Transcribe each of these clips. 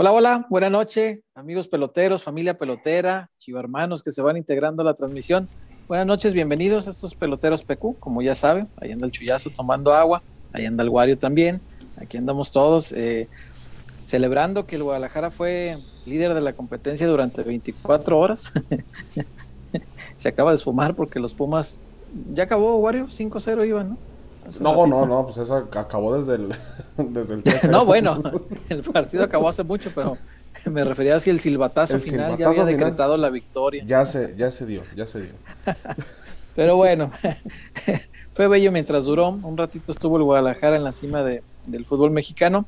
Hola, hola, buena noche, amigos peloteros, familia pelotera, chivarmanos que se van integrando a la transmisión. Buenas noches, bienvenidos a estos peloteros PQ, como ya saben, ahí anda el chullazo tomando agua, ahí anda el Wario también, aquí andamos todos eh, celebrando que el Guadalajara fue líder de la competencia durante 24 horas. se acaba de esfumar porque los Pumas, ya acabó Wario, 5-0 iban, ¿no? No, no, no, pues eso acabó desde el, desde el No, bueno, el partido acabó hace mucho, pero me refería a si el silbatazo final ya había decretado la victoria. Ya se, ya se dio, ya se dio. pero bueno, fue bello mientras duró. Un ratito estuvo el Guadalajara en la cima de, del fútbol mexicano.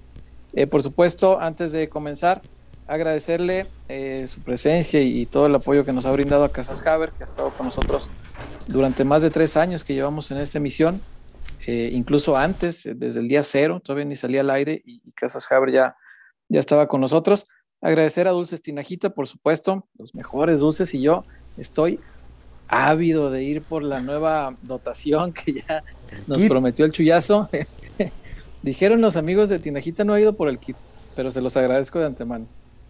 Eh, por supuesto, antes de comenzar, agradecerle eh, su presencia y, todo el apoyo que nos ha brindado a Casas Haber, que ha estado con nosotros durante más de tres años que llevamos en esta emisión. Eh, incluso antes, eh, desde el día cero, todavía ni salía al aire y, Casas Haber ya, ya estaba con nosotros. Agradecer a Dulces Tinajita, por supuesto, los mejores dulces y yo estoy ávido de ir por la nueva dotación que ya nos prometió el chullazo. Dijeron los amigos de Tinajita no ha ido por el kit, pero se los agradezco de antemano.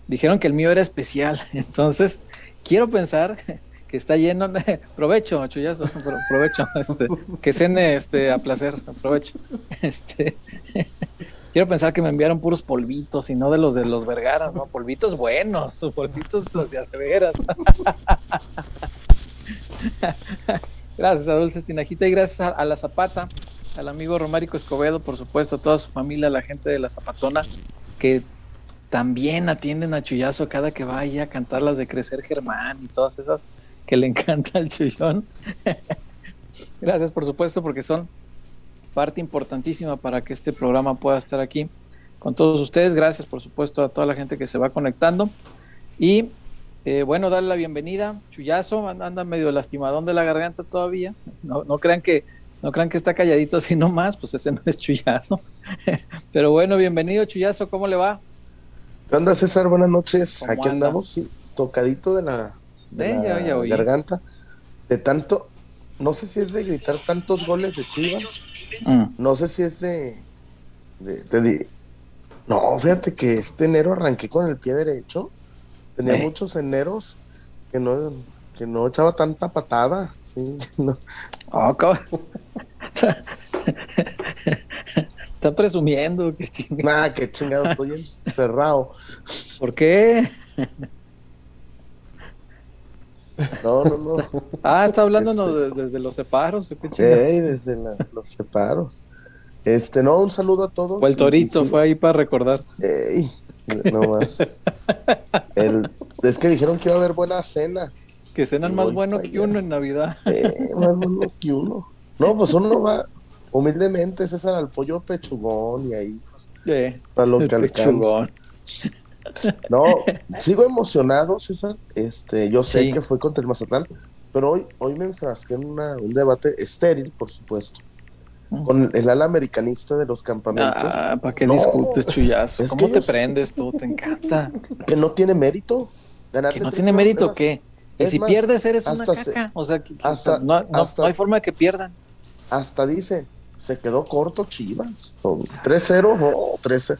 Dijeron que el mío era especial, entonces quiero pensar que está lleno. provecho, chullazo, provecho. Este, que cene este, a placer, aprovecho. Este, quiero pensar que me enviaron puros polvitos y no de los de los Vergara, ¿no? Polvitos buenos, polvitos los de veras. gracias a Dulce Tinajita y gracias a, la Zapata, al amigo Romárico Escobedo, por supuesto, a toda su familia, a la gente de la Zapatona, que también atienden a Chuyazo cada que vaya a cantar las de Crecer Germán y todas esas que le encanta el chullón. Gracias, por supuesto, porque son parte importantísima para que este programa pueda estar aquí con todos ustedes. Gracias, por supuesto, a toda la gente que se va conectando. Y eh, bueno, darle la bienvenida. Chullazo, anda medio lastimadón de la garganta todavía. No, no crean que no crean que está calladito así nomás, pues ese no es Chullazo. Pero bueno, bienvenido Chullazo, ¿cómo le va? ¿Qué onda, César? Buenas noches. Aquí andamos, sí, tocadito de la de garganta. De tanto, no sé si es de gritar tantos goles de Chivas. Mm. No sé si es de, de, No, fíjate que este enero arranqué con el pie derecho. Tenía muchos eneros que no, que no echaba tanta patada. Sí, no. Oh, Está presumiendo. Que chingado. que chingado, estoy encerrado. ¿Por qué? No, no, no. Ah, está hablando este, desde los separos. ¿qué desde los separos. Este, no, un saludo a todos. O el torito fue ahí para recordar. Ey, no más. es que dijeron que iba a haber buena cena. Que cenan más bueno que uno en Navidad. Eh, más bueno que uno. No, pues uno va humildemente, César, al pollo pechugón y ahí. Pues, para lo que alcanza. No, sigo emocionado, César. Este, yo sé que fue contra el Mazatlán, pero hoy, hoy me enfrasqué en un debate estéril, por supuesto, con el ala americanista de los campamentos. Ah, ¿para qué discutes, chullazo? ¿Cómo te prendes tú? Te encanta. Que no tiene mérito. ¿Que no tiene mérito qué? Y si pierdes eres una caca. o sea, no, hay forma de que pierdan. Hasta dice, se quedó corto Chivas. 3-0 o 3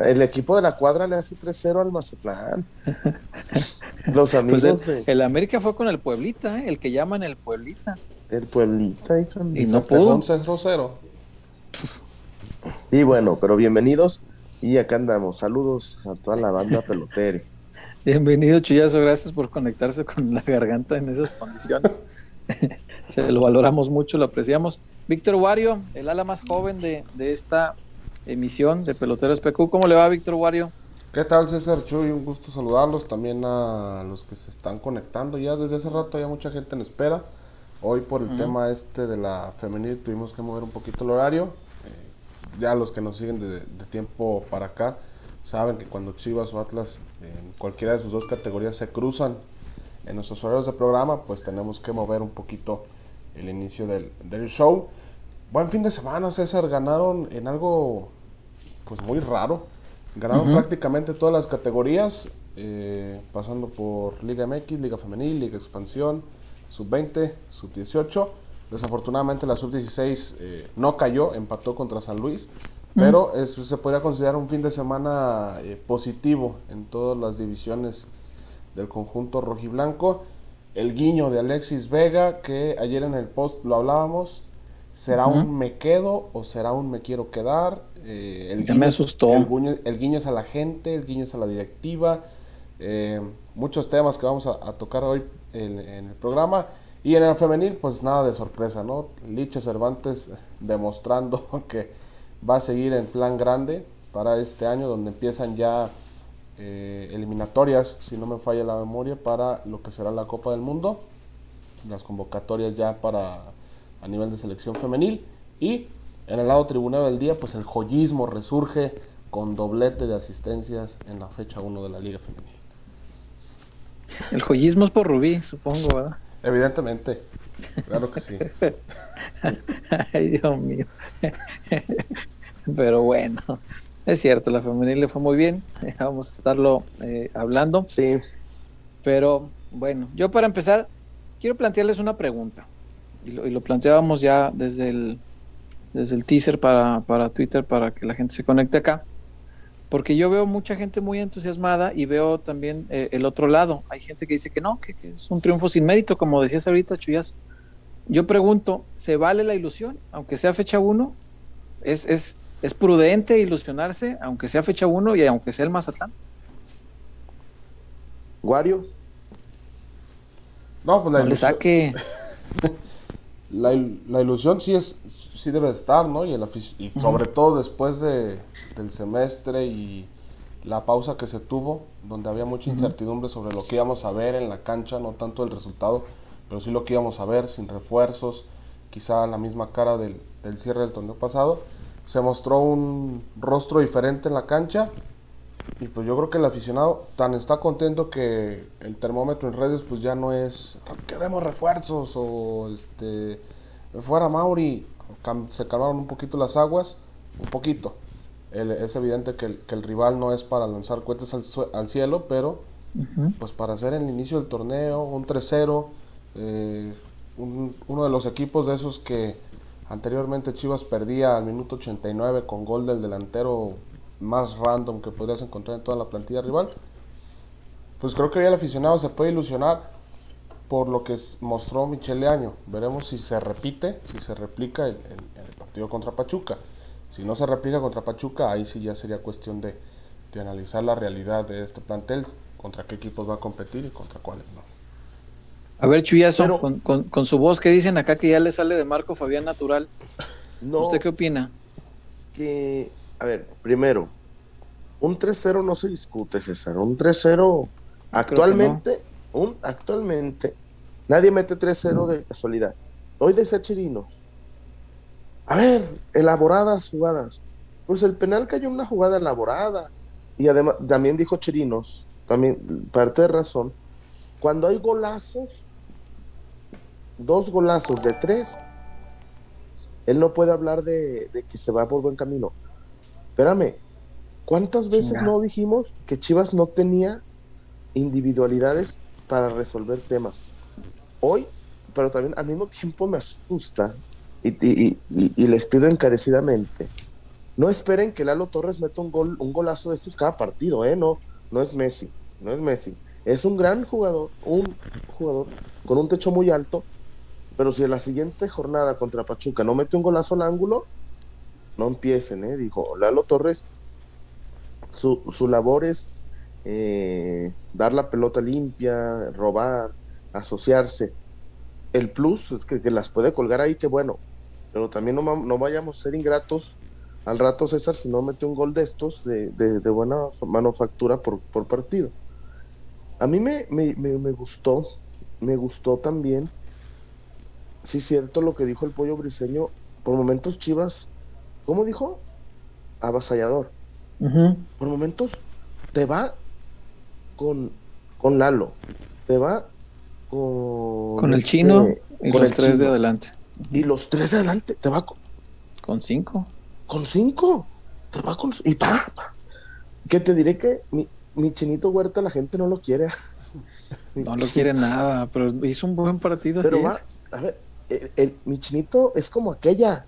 el equipo de la cuadra le hace 3-0 al Mazatlán. Los pues amigos. el, América fue con el Pueblita, ¿eh? el que llaman el Pueblita. El Pueblita y, con y no pudo. 0 Y bueno, pero bienvenidos. Y acá andamos. Saludos a toda la banda pelotera. Bienvenido, Chuyazo. Gracias por conectarse con la garganta en esas condiciones. Se lo valoramos mucho, lo apreciamos. Víctor Wario, el ala más joven de, de esta emisión de Peloteros PQ. ¿Cómo le va, Víctor Wario? ¿Qué tal, César Chuy? Un gusto saludarlos. También a los que se están conectando. Ya desde hace rato hay mucha gente en espera. Hoy por el tema este de la femenil tuvimos que mover un poquito el horario. Eh, ya los que nos siguen de, tiempo para acá saben que cuando Chivas o Atlas en cualquiera de sus dos categorías se cruzan en nuestros horarios de programa, pues tenemos que mover un poquito el inicio del, del show. Buen fin de semana, César. Ganaron en algo pues muy raro. Ganaron prácticamente todas las categorías, eh, pasando por Liga MX, Liga Femenil, Liga Expansión, Sub-20, Sub-18. Desafortunadamente la Sub-16 eh, no cayó, empató contra San Luis. Pero se podría considerar un fin de semana eh, positivo en todas las divisiones del conjunto rojiblanco. El guiño de Alexis Vega, que ayer en el post lo hablábamos, ¿será un me quedo o será un me quiero quedar? Eh, el me asustó. El guiño, es a la gente, el guiño es a la directiva. Eh, muchos temas que vamos a, tocar hoy en, el programa. Y en el femenil, pues nada de sorpresa, ¿no? Licha Cervantes demostrando que va a seguir en plan grande para este año, donde empiezan ya eh, eliminatorias, si no me falla la memoria, para lo que será la Copa del Mundo, las convocatorias ya para a nivel de selección femenil y en el lado tribunal del día, pues el joyismo resurge con doblete de asistencias en la fecha 1 de la Liga Femenil. El joyismo es por Rubí, supongo, ¿verdad? Evidentemente, claro que sí. Ay, Dios mío. Pero bueno, es cierto, la femenil le fue muy bien. Vamos a estarlo eh, hablando. Sí. Pero bueno, yo para empezar, quiero plantearles una pregunta. Y lo, y lo planteábamos ya desde el, desde el teaser para, para Twitter para que la gente se conecte acá. Porque yo veo mucha gente muy entusiasmada y veo también eh, el otro lado. Hay gente que dice que no, que, es un triunfo sin mérito, como decías ahorita, Chuyas. Yo pregunto, ¿se vale la ilusión? Aunque sea fecha 1, ¿es, es, ¿es prudente ilusionarse, aunque sea fecha 1 y aunque sea el Mazatlán? ¿Guario? No, pues la no le saque. la, la, ilusión sí es sí debe estar, ¿no? Y, el y sobre todo después de, del semestre y la pausa que se tuvo, donde había mucha incertidumbre sobre lo que íbamos a ver en la cancha, no tanto el resultado, pero sí lo que íbamos a ver sin refuerzos, quizá la misma cara del, del cierre del torneo pasado. Se mostró un rostro diferente en la cancha y pues yo creo que el aficionado tan está contento que el termómetro en redes pues ya no es queremos refuerzos o este fuera Mauri se calmaron un poquito las aguas, un poquito. es evidente que el, que el, rival no es para lanzar cohetes al, al cielo, pero pues para hacer el inicio del torneo, un 3-0, eh, uno de los equipos de esos que anteriormente Chivas perdía al minuto 89 con gol del delantero más random que podrías encontrar en toda la plantilla rival, pues creo que ya el aficionado se puede ilusionar por lo que mostró Michele Año. Veremos si se repite, si se replica el, el, partido contra Pachuca. Si no se replica contra Pachuca, ahí sí ya sería cuestión de, de, analizar la realidad de este plantel, contra qué equipos va a competir y contra cuáles no. A ver, Chuyazo, con, con, su voz, ¿qué dicen acá que ya le sale de Marco Fabián Natural? ¿Usted qué opina? Que, a ver, primero, un 3-0 no se discute, César. Un 3-0 actualmente un, actualmente nadie mete 3-0 de casualidad. Hoy de Chirinos. A ver, elaboradas jugadas. Pues el penal cayó una jugada elaborada. Y además, también dijo Chirinos, también parte de razón, cuando hay golazos, dos golazos de tres, él no puede hablar de, que se va por buen camino. Espérame, ¿cuántas veces no dijimos que Chivas no tenía individualidades para resolver temas. Hoy, pero también al mismo tiempo me asusta y, les pido encarecidamente, no esperen que Lalo Torres meta un gol, un golazo de estos cada partido, ¿eh? No, no es Messi, no es Messi. Es un gran jugador, un jugador con un techo muy alto, pero si en la siguiente jornada contra Pachuca no mete un golazo al ángulo, no empiecen, ¿eh? Dijo Lalo Torres, su, su labor es eh, dar la pelota limpia, robar, asociarse. El plus es que, las puede colgar ahí, que bueno, pero también no, vayamos a ser ingratos al rato César si no mete un gol de estos de, buena manufactura por, por, partido. A mí me, me, me, gustó, me gustó también, sí cierto lo que dijo el pollo briseño, por momentos Chivas, ¿cómo dijo? Avasallador. Por momentos te va con, con Lalo, te va con, con el este, chino y con los tres de adelante. Y los tres de adelante, te va con, con cinco. Con cinco, te va con. Y pa, Que te diré que mi, mi chinito Huerta la gente no lo quiere. No lo quiere nada, pero hizo un buen partido. Pero va, a ver, el, mi chinito es como aquella.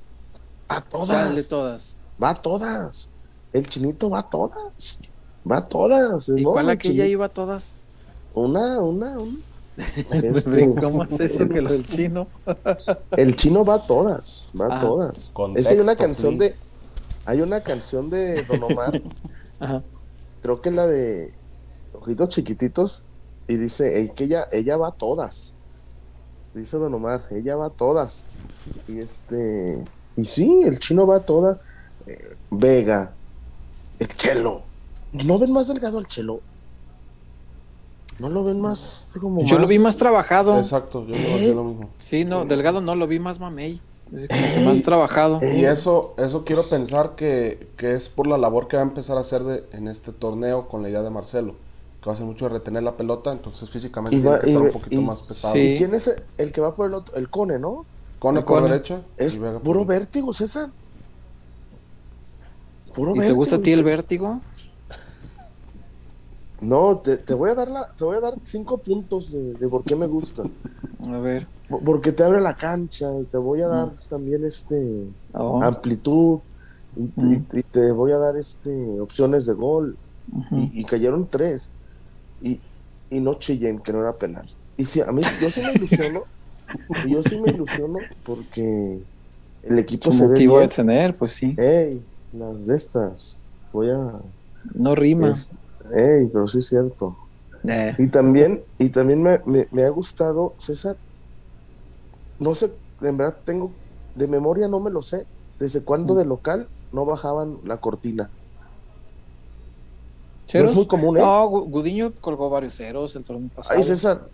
A todas. todas. va a todas. El chinito va a todas. Va a todas. ¿Y cuál aquella iba a todas? Una, una, una. Este, ¿Cómo es eso que el chino? el chino va a todas, va a ah. todas. es que hay una canción de. Hay una canción de Don Omar. Creo que la de Ojitos Chiquititos. Y dice que ella, ella va a todas. Dice Don Omar, ella va a todas. Y este. Y sí, el chino va a todas. Eh, Vega, el chelo. ¿No ven más delgado al chelo? ¿No lo ven más como Yo lo vi más trabajado. Exacto, yo lo, lo mismo. Sí, no, delgado no, lo vi más mamey. Es como más trabajado. Y eso, eso quiero pensar que, que, es por la labor que va a empezar a hacer de, en este torneo con la idea de Marcelo. Que va a hacer mucho de retener la pelota, entonces físicamente tiene que estar un poquito más pesado. ¿Y quién es el, que va por el otro? El Cone, ¿no? Cone por derecha. Es puro vértigo, César. Puro ¿Y te gusta a ti el vértigo? No, te, te, voy a dar la, te voy a dar cinco puntos de, por qué me gustan. A ver. Porque te abre la cancha y te voy a dar mm. también este oh. amplitud y, te voy a dar este opciones de gol. y, cayeron tres. Y, y no chillen, que no era penal. Y sí, a mí yo sí me ilusiono. Yo sí me ilusiono porque el equipo se motivo ve de tener, pues sí. Ey, las de estas. Voy a. No rima. Ey, pero sí es cierto. Eh. Y también, y también me, ha gustado, César, no sé, en verdad tengo, de memoria no me lo sé, desde cuándo mm. de local no bajaban la cortina. es muy común, ¿eh? No, Gudiño colgó varios ceros el torneo pasado. Ay, César,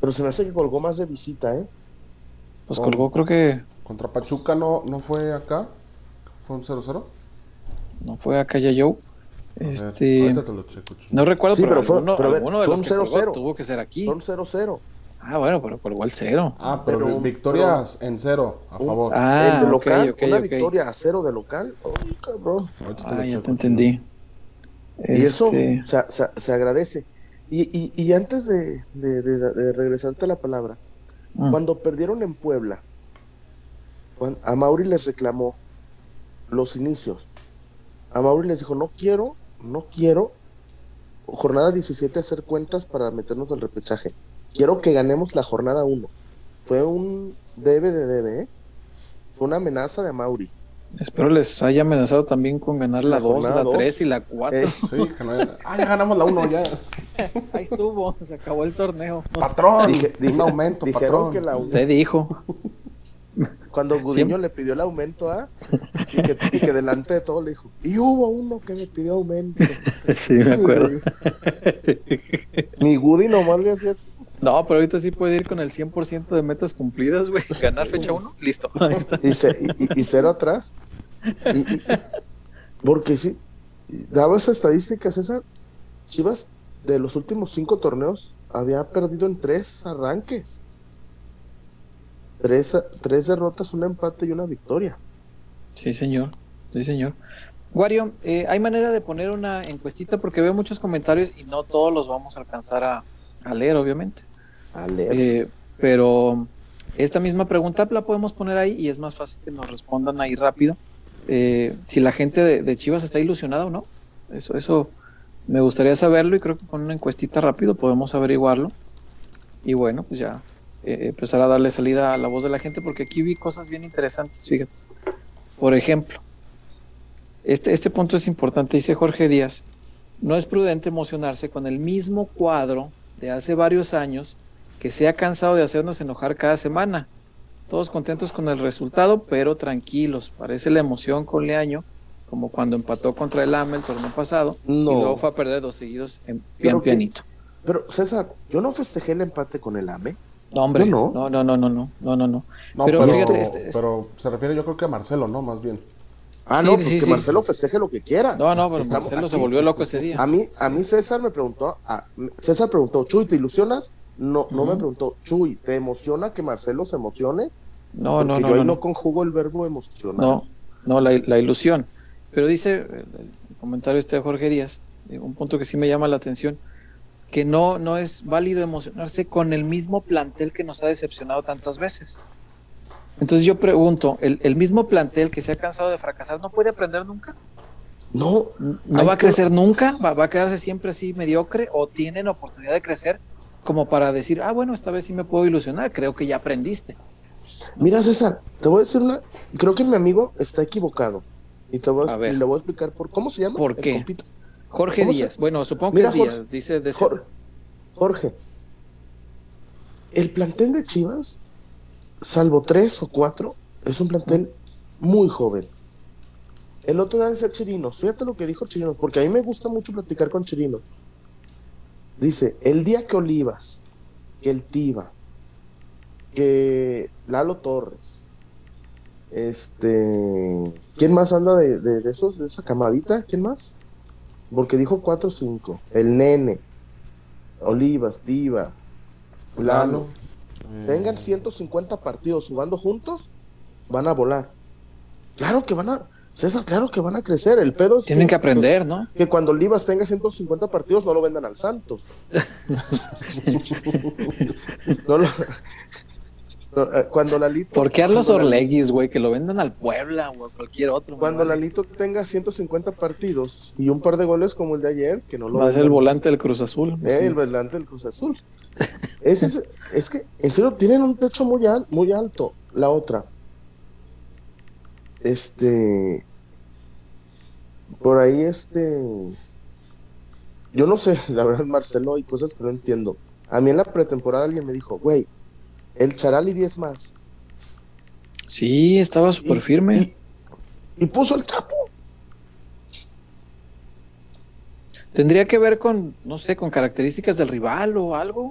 pero se me hace que colgó más de visita, ¿eh? Pues colgó, creo que. Contra Pachuca no, no fue acá. ¿Fue un 0-0? No fue acá ya yo. Este, no recuerdo, sí, pero, fue, pero de 0 tuvo que ser aquí. Son 0-0. Ah, bueno, pero por igual cero. Ah, pero, victorias en cero, a favor. Ah, el de local, una victoria a cero de local. Ay, cabrón. Ah, ya te entendí. Y eso este se, agradece. Y, y, y antes de, de, regresarte a la palabra, mm. cuando perdieron en Puebla, a Mauri les reclamó los inicios. A Mauri les dijo, no quiero no quiero jornada 17 hacer cuentas para meternos al repechaje. Quiero que ganemos la jornada 1. Fue un debe de debe, ¿eh? Fue una amenaza de Mauri. Espero les haya amenazado también con ganar la 2, la 3 y la 4. Eh. Sí, que no Ah, ya ganamos la 1 ya. Ahí estuvo, se acabó el torneo. Patrón, dije, un aumento, patrón. Que la... Usted dijo. Cuando Gudiño le pidió el aumento a y, que, delante de todo le dijo, y hubo uno que me pidió aumento. Sí, me acuerdo. Mi Gudi nomás le hacía así. No, pero ahorita sí puede ir con el 100% de metas cumplidas, güey. Ganar fecha 1, listo. Ahí está. Y, cero atrás. porque sí, daba esa estadística, César. Chivas, de los últimos cinco torneos, había perdido en tres arranques. Tres, tres derrotas, un empate y una victoria. Sí, señor. Sí, señor. Wario, eh, ¿hay manera de poner una encuestita? Porque veo muchos comentarios y no todos los vamos a alcanzar a, leer, obviamente. Eh, pero esta misma pregunta la podemos poner ahí y es más fácil que nos respondan ahí rápido. Eh, si la gente de, de, Chivas está ilusionada o no. Eso, eso me gustaría saberlo y creo que con una encuestita rápido podemos averiguarlo. Y bueno, pues ya eh, empezar a darle salida a la voz de la gente, porque aquí vi cosas bien interesantes, fíjate. Por ejemplo, este, este punto es importante, dice Jorge Díaz, no es prudente emocionarse con el mismo cuadro de hace varios años que se ha cansado de hacernos enojar cada semana. Todos contentos con el resultado, pero tranquilos. Parece la emoción con Leaño, como cuando empató contra el AME el torneo pasado, y luego fue a perder dos seguidos en pian pianito. pero César, yo no festejé el empate con el AME. No, hombre, no, no, no, no, no, no, no, no, no. pero, fíjate, este, este, pero se refiere yo creo que a Marcelo, ¿no? Más bien. Ah, no, pues que Marcelo festeje lo que quiera. No, no, pero Marcelo se volvió loco ese día. A mí, a mí César me preguntó, a, César preguntó, Chuy, ¿te ilusionas? No, no me preguntó, Chuy, ¿te emociona que Marcelo se emocione? No, no, no. Yo ahí no, conjugo el verbo emocionar. No, no, la, la ilusión. Pero dice el, comentario este de Jorge Díaz, un punto que sí me llama la atención que no, no es válido emocionarse con el mismo plantel que nos ha decepcionado tantas veces. Entonces yo pregunto, ¿el, mismo plantel que se ha cansado de fracasar no puede aprender nunca? No. ¿No va a crecer nunca? ¿Va, ¿Va, a quedarse siempre así mediocre? ¿O tienen oportunidad de crecer como para decir, ah, bueno, esta vez sí me puedo ilusionar, creo que ya aprendiste? Mira, César, te voy a decir una. Creo que mi amigo está equivocado. Y te voy a, le voy a explicar por cómo se llama. ¿Por qué? Jorge Díaz. Bueno, supongo que es Díaz, dice de Jorge, el plantel de Chivas, salvo tres o cuatro, es un plantel muy joven. El otro día decía Chirinos, fíjate lo que dijo Chirinos, porque a mí me gusta mucho platicar con Chirinos. Dice, el día que Olivas, que el Tiva, que Lalo Torres, este, ¿quién más anda de, de, esos, de esa camadita? ¿Quién más? Porque dijo 4 o 5. El Nene, Olivas, Tiva, Lalo. Tengan 150 partidos jugando juntos, van a volar. Claro que van a, César, claro que van a crecer. El pedo es Tienen que, aprender, ¿no? Que cuando Olivas tenga 150 partidos no lo vendan al Santos. no lo, eh, cuando Lalito. ¿Por qué a los Orleguis, güey? Que lo vendan al Puebla o a cualquier otro. Cuando Lalito tenga 150 partidos y un par de goles como el de ayer, que no lo. Va a ser el volante del Cruz Azul. Eh, el volante del Cruz Azul. es, es, que, en serio, tienen un techo muy, muy alto. La otra. Este. Por ahí, este. Yo no sé, la verdad, Marcelo, hay cosas que no entiendo. A mí en la pretemporada alguien me dijo, güey, el Charal y 10 más. Sí, estaba súper firme. Y, puso el Chapo. Tendría que ver con, no sé, con características del rival o algo.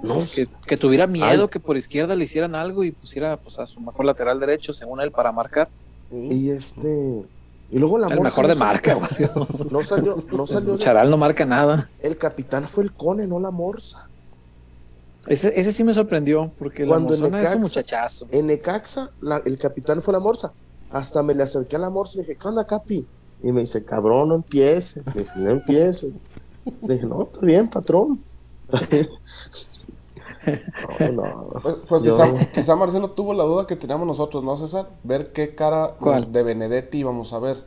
que, tuviera miedo que por izquierda le hicieran algo y pusiera pues, a su mejor lateral derecho, según él, para marcar. Y este. Y luego la El mejor de marca, güey. No salió, no salió. Charal no marca nada. El capitán fue el Cone, no la Morsa. Ese, ese sí me sorprendió, porque Cuando en Necaxa, es un muchachazo. En Necaxa, el capitán fue la Morsa. Hasta me le acerqué a la Morsa y le dije, ¿qué onda, Capi? Y me dice, cabrón, no empieces. Me dice, no empieces. Le dije, no, está bien, patrón. no, no. Pues, pues quizá, Marcelo tuvo la duda que teníamos nosotros, ¿no, César? Ver qué cara de Benedetti íbamos a ver.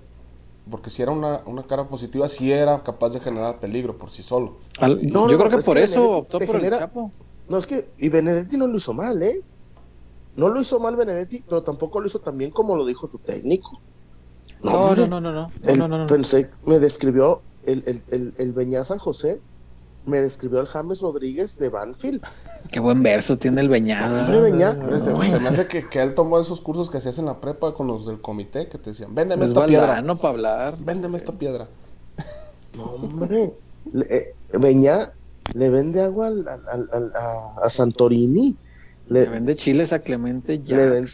Porque si era una, una cara positiva, si era capaz de generar peligro por sí solo. yo creo que por eso optó por el Chapo. No, es que, y Benedetti no lo hizo mal, ¿eh? No lo hizo mal Benedetti, pero tampoco lo hizo tan bien como lo dijo su técnico. No, no, no, no, no. no, no, Pensé, me describió el, el, el, el Beñá San José, me describió el James Rodríguez de Banfield. Qué buen verso tiene el Beñá. Beñá. Se, me hace que, que, él tomó esos cursos que hacías en la prepa con los del comité que te decían, véndeme esta piedra. no para hablar. Véndeme esta piedra. No, hombre. Eh, Beñá le vende agua al, al, a, Santorini. Le, vende chiles a Clemente ya. Le vende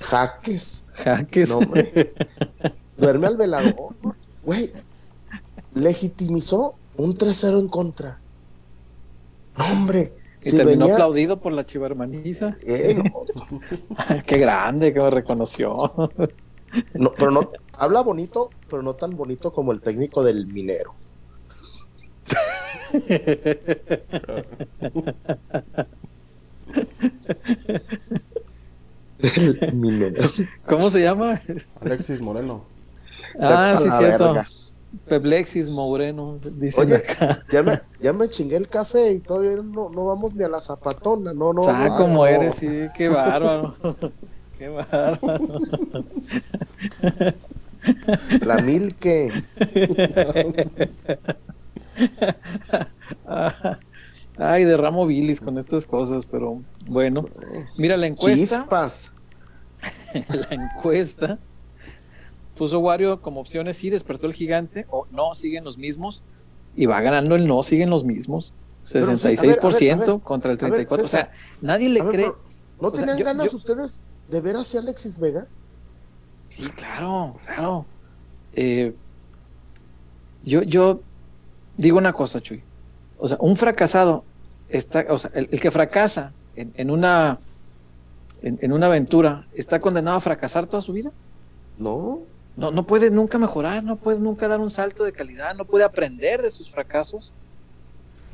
jaques. Jaques. No, Duerme al velador. Güey, legitimizó un 3-0 en contra. hombre. Y terminó aplaudido por la chivarmaniza. Eh, Qué grande que me reconoció. no, pero no, habla bonito, pero no tan bonito como el técnico del minero. ¿Cómo se llama? Alexis Moreno. Ah, sí, cierto. Peblexis Moreno, Oye, Ya, me, ya me chingué el café y todavía no, no vamos ni a la zapatona, no, no. Ah, como eres, sí, qué bárbaro. qué bárbaro. La Milke. Ay, derramo bilis con estas cosas, pero bueno. Mira la encuesta. Chispas. la encuesta puso Wario como opciones, sí, despertó el gigante, o no, siguen los mismos, y va ganando el no, siguen los mismos. 66% contra el 34%. o sea, nadie le cree. ¿No tenían ganas ustedes de ver hacia Alexis Vega? Sí, claro, claro. Eh, yo, yo digo una cosa, Chuy. O sea, un fracasado, está, o sea, el, que fracasa en, una, en, una aventura, ¿está condenado a fracasar toda su vida? No. No, no puede nunca mejorar, no puede nunca dar un salto de calidad, no puede aprender de sus fracasos.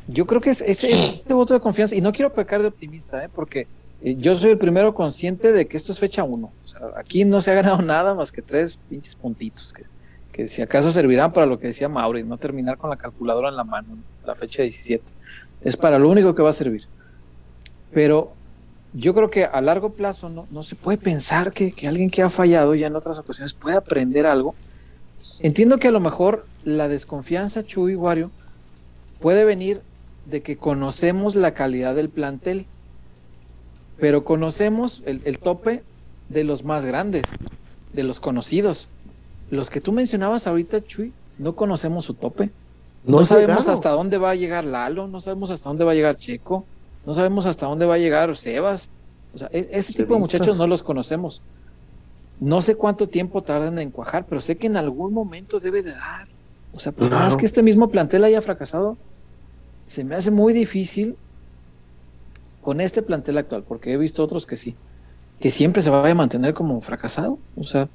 Yo creo que es ese, este voto de confianza, y no quiero pecar de optimista, ¿eh? porque eh, yo soy el primero consciente de que esto es fecha 1. O sea, aquí no se ha ganado nada más que tres pinches puntitos, que, que si acaso servirán para lo que decía Mauri, no terminar con la calculadora en la mano, la fecha 17. Es para lo único que va a servir. Pero yo creo que a largo plazo no, no se puede pensar que, que, alguien que ha fallado ya en otras ocasiones puede aprender algo. Entiendo que a lo mejor la desconfianza, Chuy Wario, puede venir de que conocemos la calidad del plantel, pero conocemos el, el tope de los más grandes, de los conocidos. Los que tú mencionabas ahorita, Chuy, no conocemos su tope. No, sabemos hasta dónde va a llegar Lalo, no sabemos hasta dónde va a llegar Checo, no sabemos hasta dónde va a llegar Sebas. O sea, e-, ese tipo de muchachos no los conocemos. No sé cuánto tiempo tardan en cuajar, pero sé que en algún momento debe de dar. O sea, por más que este mismo plantel haya fracasado, se me hace muy difícil con este plantel actual, porque he visto otros que sí, que siempre se vaya a mantener como fracasado. O sea,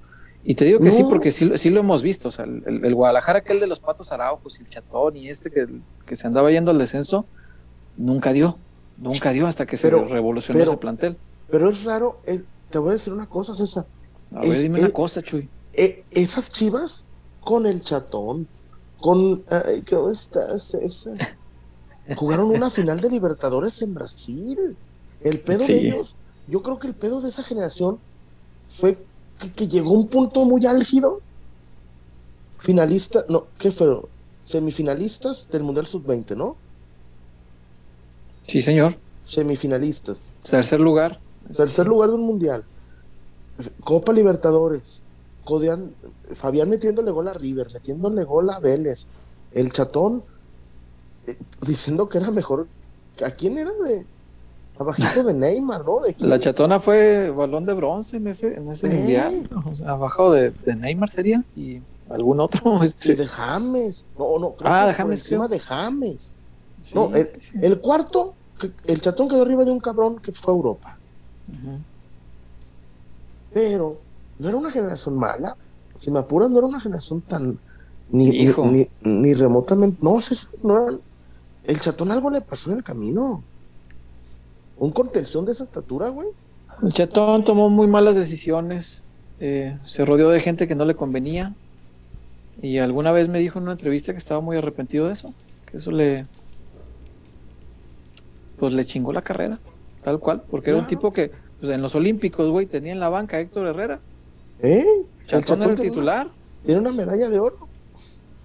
y te digo que sí, porque sí, sí, lo hemos visto. O sea, el, Guadalajara, aquel de los patos araujos y el chatón y este que, que se andaba yendo al descenso, nunca dio. Nunca dio hasta que se revolucionó ese plantel. Pero es raro, te voy a decir una cosa, César. A ver, dime una cosa, Chuy. Eh, esas chivas con el chatón, con. ¿Cómo estás, César? Jugaron una final de Libertadores en Brasil. El pedo de ellos, yo creo que el pedo de esa generación fue que, llegó a un punto muy álgido. Finalista, no, ¿qué fueron? Semifinalistas del Mundial Sub-20, ¿no? Sí, señor. Semifinalistas. Tercer lugar. Tercer lugar de un Mundial. Copa Libertadores. Fabián metiéndole gol a River, metiéndole gol a Vélez. El chatón eh, diciendo que era mejor. ¿A quién era de.? Abajito de Neymar, ¿no? la chatona fue balón de bronce en ese, en ese mundial. O sea, abajo de, Neymar sería. Y algún otro. Este... de James. No, no. ah, de James. Encima de James. No, el, cuarto, el chatón quedó arriba de un cabrón que fue a Europa. Pero no era una generación mala. Si me apuras, no era una generación tan. Ni, ni, ni, remotamente. No, no era, el chatón algo le pasó en el camino. Un contención de esa estatura, güey. El chatón tomó muy malas decisiones. Eh, se rodeó de gente que no le convenía. Y alguna vez me dijo en una entrevista que estaba muy arrepentido de eso. Que eso le. Pues le chingó la carrera. Tal cual. Porque era un tipo que, pues en los Olímpicos, güey, tenía en la banca a Héctor Herrera. ¿Eh? Chatón, era el titular. Tiene una medalla de oro.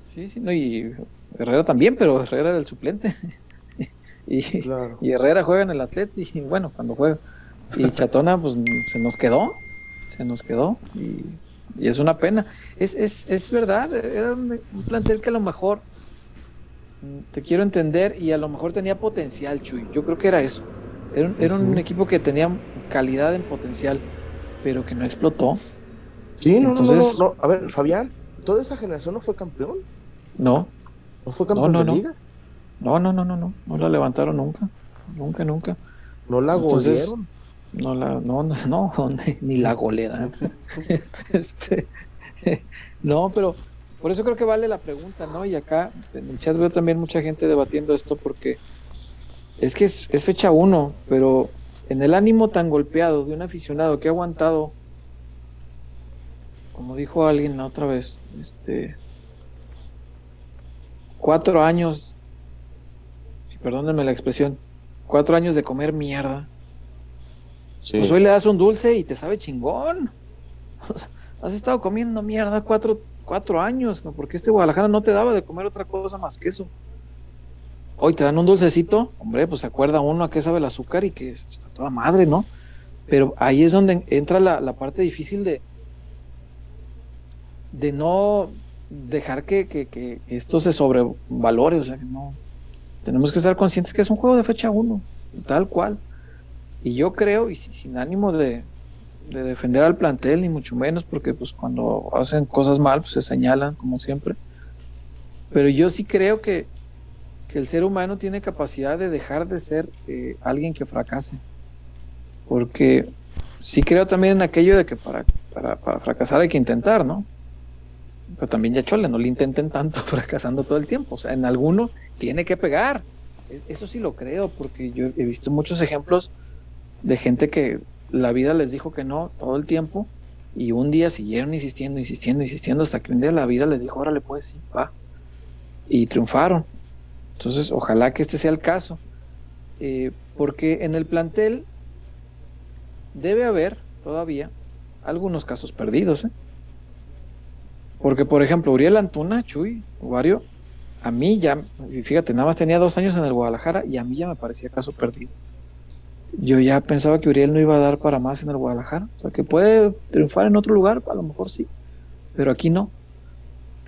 Sí, sí, no, y Herrera también, pero Herrera era el suplente. y, y, Herrera juega en el Atleti, y bueno, cuando juega. Y Chatona, pues se nos quedó, se nos quedó, y, es una pena. Es, es, es verdad, era un, plantel que a lo mejor te quiero entender y a lo mejor tenía potencial, Chuy. Yo creo que era eso. Era, era un equipo que tenía calidad en potencial, pero que no explotó. Sí, no, Entonces, no, A ver, Fabián, ¿toda esa generación no fue campeón? No. ¿No fue campeón no, no, de liga? No, no, no, no, no. No la levantaron nunca. Nunca, nunca. ¿No la golearon? No la, no, no, no, ni la golera. este, no, pero por eso creo que vale la pregunta, ¿no? Y acá en el chat veo también mucha gente debatiendo esto porque es que es, es fecha uno, pero en el ánimo tan golpeado de un aficionado que ha aguantado, como dijo alguien la otra vez, este, cuatro años, perdónenme la expresión, cuatro años de comer mierda. Pues hoy le das un dulce y te sabe chingón. has estado comiendo mierda cuatro, cuatro años, porque este Guadalajara no te daba de comer otra cosa más que eso. Hoy te dan un dulcecito, hombre, pues se acuerda uno a qué sabe el azúcar y que está toda madre, ¿no? Pero ahí es donde entra la, la parte difícil de, de no dejar que, que, esto se sobrevalore, o sea, que no. Tenemos que estar conscientes que es un juego de fecha 1, tal cual. Y yo creo, y sin ánimo de, defender al plantel, ni mucho menos, porque pues cuando hacen cosas mal, pues se señalan, como siempre. Pero yo sí creo que, que el ser humano tiene capacidad de dejar de ser eh, alguien que fracase. Porque sí creo también en aquello de que para, para, para fracasar hay que intentar, ¿no? Pero también ya chole, no le intenten tanto fracasando todo el tiempo. O sea, en alguno tiene que pegar. eso sí lo creo, porque yo he visto muchos ejemplos de gente que la vida les dijo que no todo el tiempo y un día siguieron insistiendo, insistiendo, insistiendo hasta que un día la vida les dijo, órale pues sí, va. Y triunfaron. Entonces, ojalá que este sea el caso. Eh, porque en el plantel debe haber todavía algunos casos perdidos. ¿eh? Porque, por ejemplo, Uriel Antuna, Chuy, Wario, a mí ya, fíjate, nada más tenía dos años en el Guadalajara y a mí ya me parecía caso perdido yo ya pensaba que Uriel no iba a dar para más en el Guadalajara. O sea, que puede triunfar en otro lugar, a lo mejor sí, pero aquí no.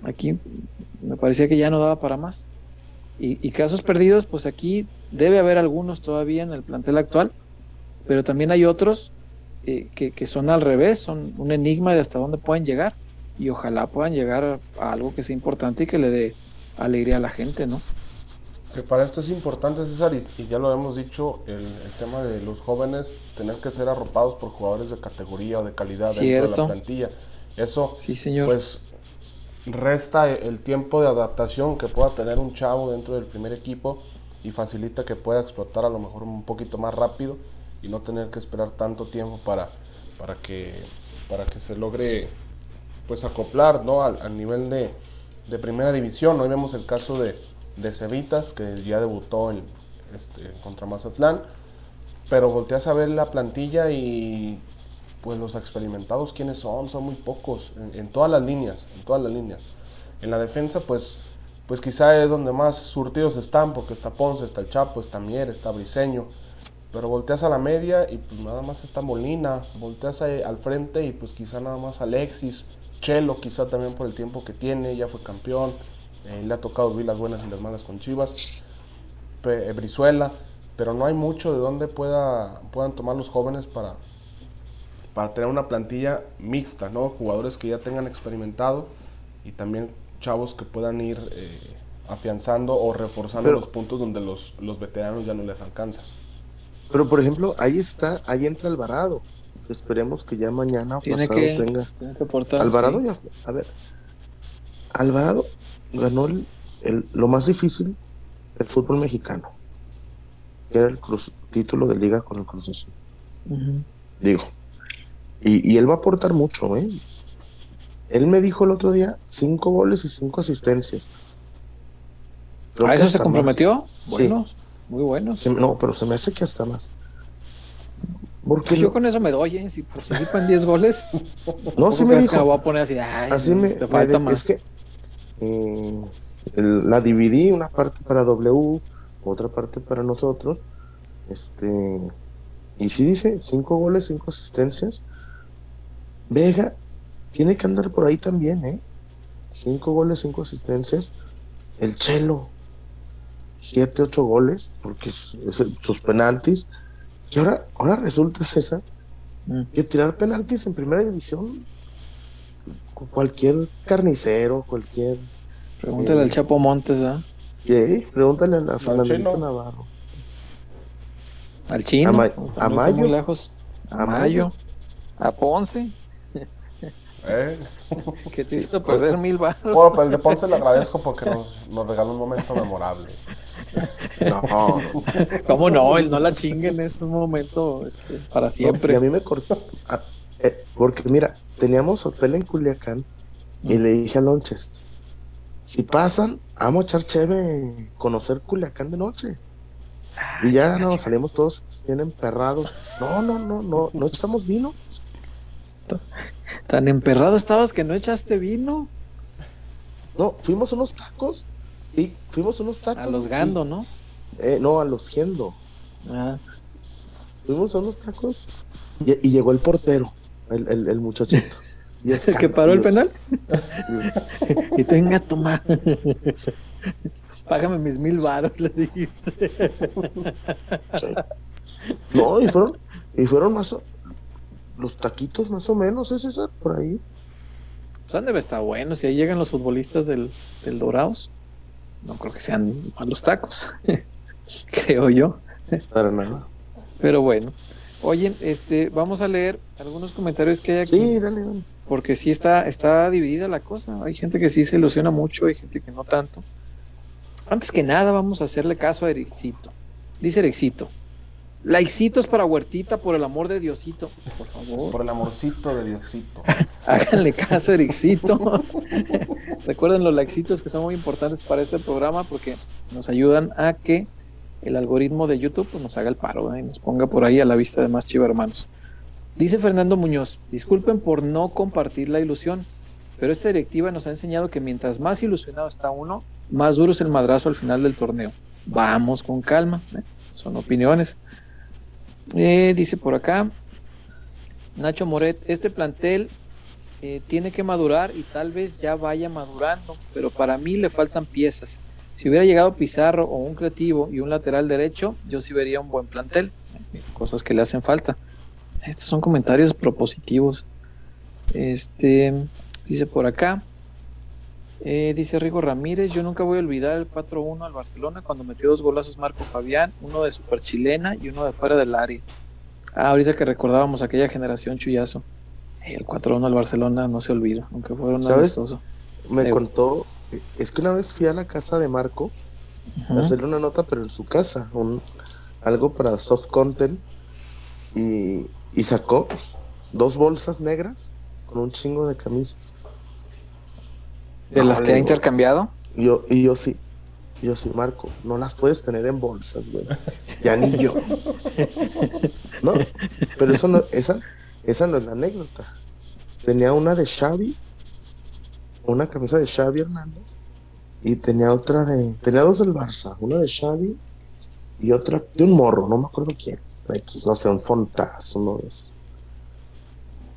Aquí me parecía que ya no daba para más. Y, casos perdidos, pues aquí debe haber algunos todavía en el plantel actual, pero también hay otros eh, que, que, son al revés, son un enigma de hasta dónde pueden llegar. Y ojalá puedan llegar a algo que sea importante y que le dé alegría a la gente, ¿no? Que para esto es importante, César, y, ya lo hemos dicho, el, tema de los jóvenes tener que ser arropados por jugadores de categoría o de calidad dentro de la plantilla. Eso, sí, señor. pues, resta el tiempo de adaptación que pueda tener un chavo dentro del primer equipo y facilita que pueda explotar a lo mejor un poquito más rápido y no tener que esperar tanto tiempo para, para, que, para que se logre pues acoplar ¿no? al, nivel de, de primera división. Hoy vemos el caso de de Cevitas, que ya debutó en, este, contra Mazatlán. Pero volteas a ver la plantilla y pues los experimentados, ¿quiénes son? Son muy pocos, en, todas las líneas, en todas las líneas. En la defensa, pues, pues quizá es donde más surtidos están, porque está Ponce, está el Chapo, está Mier, está Briseño. Pero volteas a la media y pues nada más está Molina, volteas al frente y pues quizá nada más Alexis, Chelo quizá también por el tiempo que tiene, ya fue campeón. Eh, le ha tocado vivir las buenas y las malas con Chivas, eh, Brizuela, pero no hay mucho de donde pueda, puedan tomar los jóvenes para, para tener una plantilla mixta, ¿no? Jugadores que ya tengan experimentado y también chavos que puedan ir eh, afianzando o reforzando los puntos donde los, los veteranos ya no les alcanzan. Pero por ejemplo, ahí está, ahí entra Alvarado. Esperemos que ya mañana o pasado tenga. Alvarado ya fue. A ver, Alvarado ganó el, lo más difícil del fútbol mexicano, que era el título de liga con el Cruz Azul. Digo, y, él va a aportar mucho, ¿eh? Él me dijo el otro día cinco goles y cinco asistencias. ¿A eso se comprometió? Bueno, muy bueno. no, pero se me hace que hasta más. Porque pues yo con eso me doy, ¿eh? Si participan 10 goles. No, sí me dijo. Me voy a poner así, así me, más. Es que eh, la dividí, una parte para W, otra parte para nosotros. Este, y si dice cinco goles, cinco asistencias. Vega tiene que andar por ahí también, ¿eh? Cinco goles, cinco asistencias. El Chelo, siete, ocho goles, porque sus penaltis. Y ahora, ahora resulta, César, mm. que tirar penaltis en primera división cualquier carnicero, cualquier. Pregúntale al eh, Chapo Montes, ¿ah? ¿Qué? Pregúntale a Fernandito Navarro. Al chino. A, Mayo. lejos. A, Mayo. A Ponce. ¿Eh? que te hizo perder mil barros. Bueno, pero el de Ponce le agradezco porque nos, nos regaló un momento memorable. No. ¿Cómo no? El no la chinguen es un momento este, para siempre. y a mí me cortó. Ah, eh, porque mira, teníamos hotel en Culiacán y le dije a Lonches, si pasan, vamos a echar chévere, conocer Culiacán de noche. y ya no, salimos todos bien emperrados. No, no, no, no, no echamos vino. Tan emperrado estabas que no echaste vino. No, fuimos unos tacos y fuimos unos tacos. A los gando, ¿no? Eh, no, a los gendo. Ah. Fuimos unos tacos y llegó el portero el, el, el muchachito. Y es ¿El que paró el penal? y tenga tu Págame mis mil varos, le dijiste. no, y fueron, y fueron más los taquitos más o menos, ¿es César? Por ahí. Pues han debe estar bueno. Si ahí llegan los futbolistas del, del Dorados, no creo que sean malos tacos. creo yo. Para nada. Pero bueno. Oye, este, vamos a leer algunos comentarios que hay aquí. Sí, dale, dale. Porque sí está, está dividida la cosa. Hay gente que sí se ilusiona mucho, hay gente que no tanto. Antes que nada, vamos a hacerle caso a Ericito. Dice Ericito, Likecitos para Huertita, por el amor de Diosito, por favor. Por el amorcito de Diosito. Háganle caso, Ericito. Recuerden los likecitos que son muy importantes para este programa porque nos ayudan a que el algoritmo de YouTube pues, nos haga el paro y nos ponga por ahí a la vista de más chiva hermanos. Dice Fernando Muñoz, disculpen por no compartir la ilusión, pero esta directiva nos ha enseñado que mientras más ilusionado está uno, más duro es el madrazo al final del torneo. Vamos con calma, ¿eh? son opiniones. Eh, dice por acá, Nacho Moret, este plantel eh, tiene que madurar y tal vez ya vaya madurando, pero para mí le faltan piezas. Si hubiera llegado Pizarro o un creativo y un lateral derecho, yo sí vería un buen plantel, cosas que le hacen falta. Estos son comentarios propositivos. Este dice por acá, eh, dice Rigo Ramírez, yo nunca voy a olvidar el 4-1 al Barcelona cuando metió dos golazos Marco Fabián, uno de super chilena y uno de fuera del área. Ah, ahorita que recordábamos aquella generación chullazo. El 4-1 al Barcelona no se olvida, aunque fuera un amistoso. Me contó, es que una vez fui a la casa de Marco a hacerle una nota, pero en su casa, un, algo para soft content, y, y sacó dos bolsas negras con un chingo de camisas. ¿De las que ha intercambiado? Yo, y yo sí. Yo sí, Marco, no las puedes tener en bolsas, güey. Ya ni yo. No, pero eso no, esa, esa no es la anécdota. Tenía una de Xavi, una camisa de Xavi Hernández, y tenía otra de, tenía dos del Barça, una de Xavi y otra de un morro, no me acuerdo quién. X, no sé, un Fontaz, uno de esos.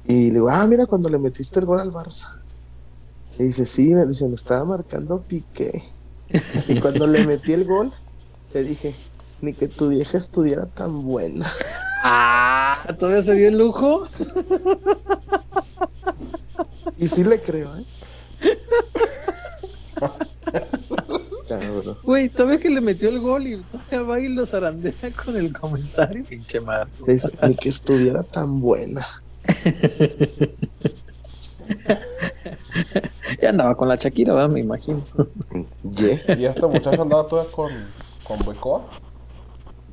Y le digo, ah, mira cuando le metiste el gol al Barça. Y dice, sí, me dice, me estaba marcando Piqué. y cuando le metí el gol, le dije, ni que tu vieja estuviera tan buena. Ah, ¿todavía se dio el lujo? y sí le creo, ¿eh? Güey, todavía que le metió el gol y todavía va y lo zarandea con el comentario, pinche madre. Ni que estuviera tan buena. ya andaba con la Shakira, ¿verdad? Me imagino. ¿Y este muchacho andaba todavía con, con Becoa?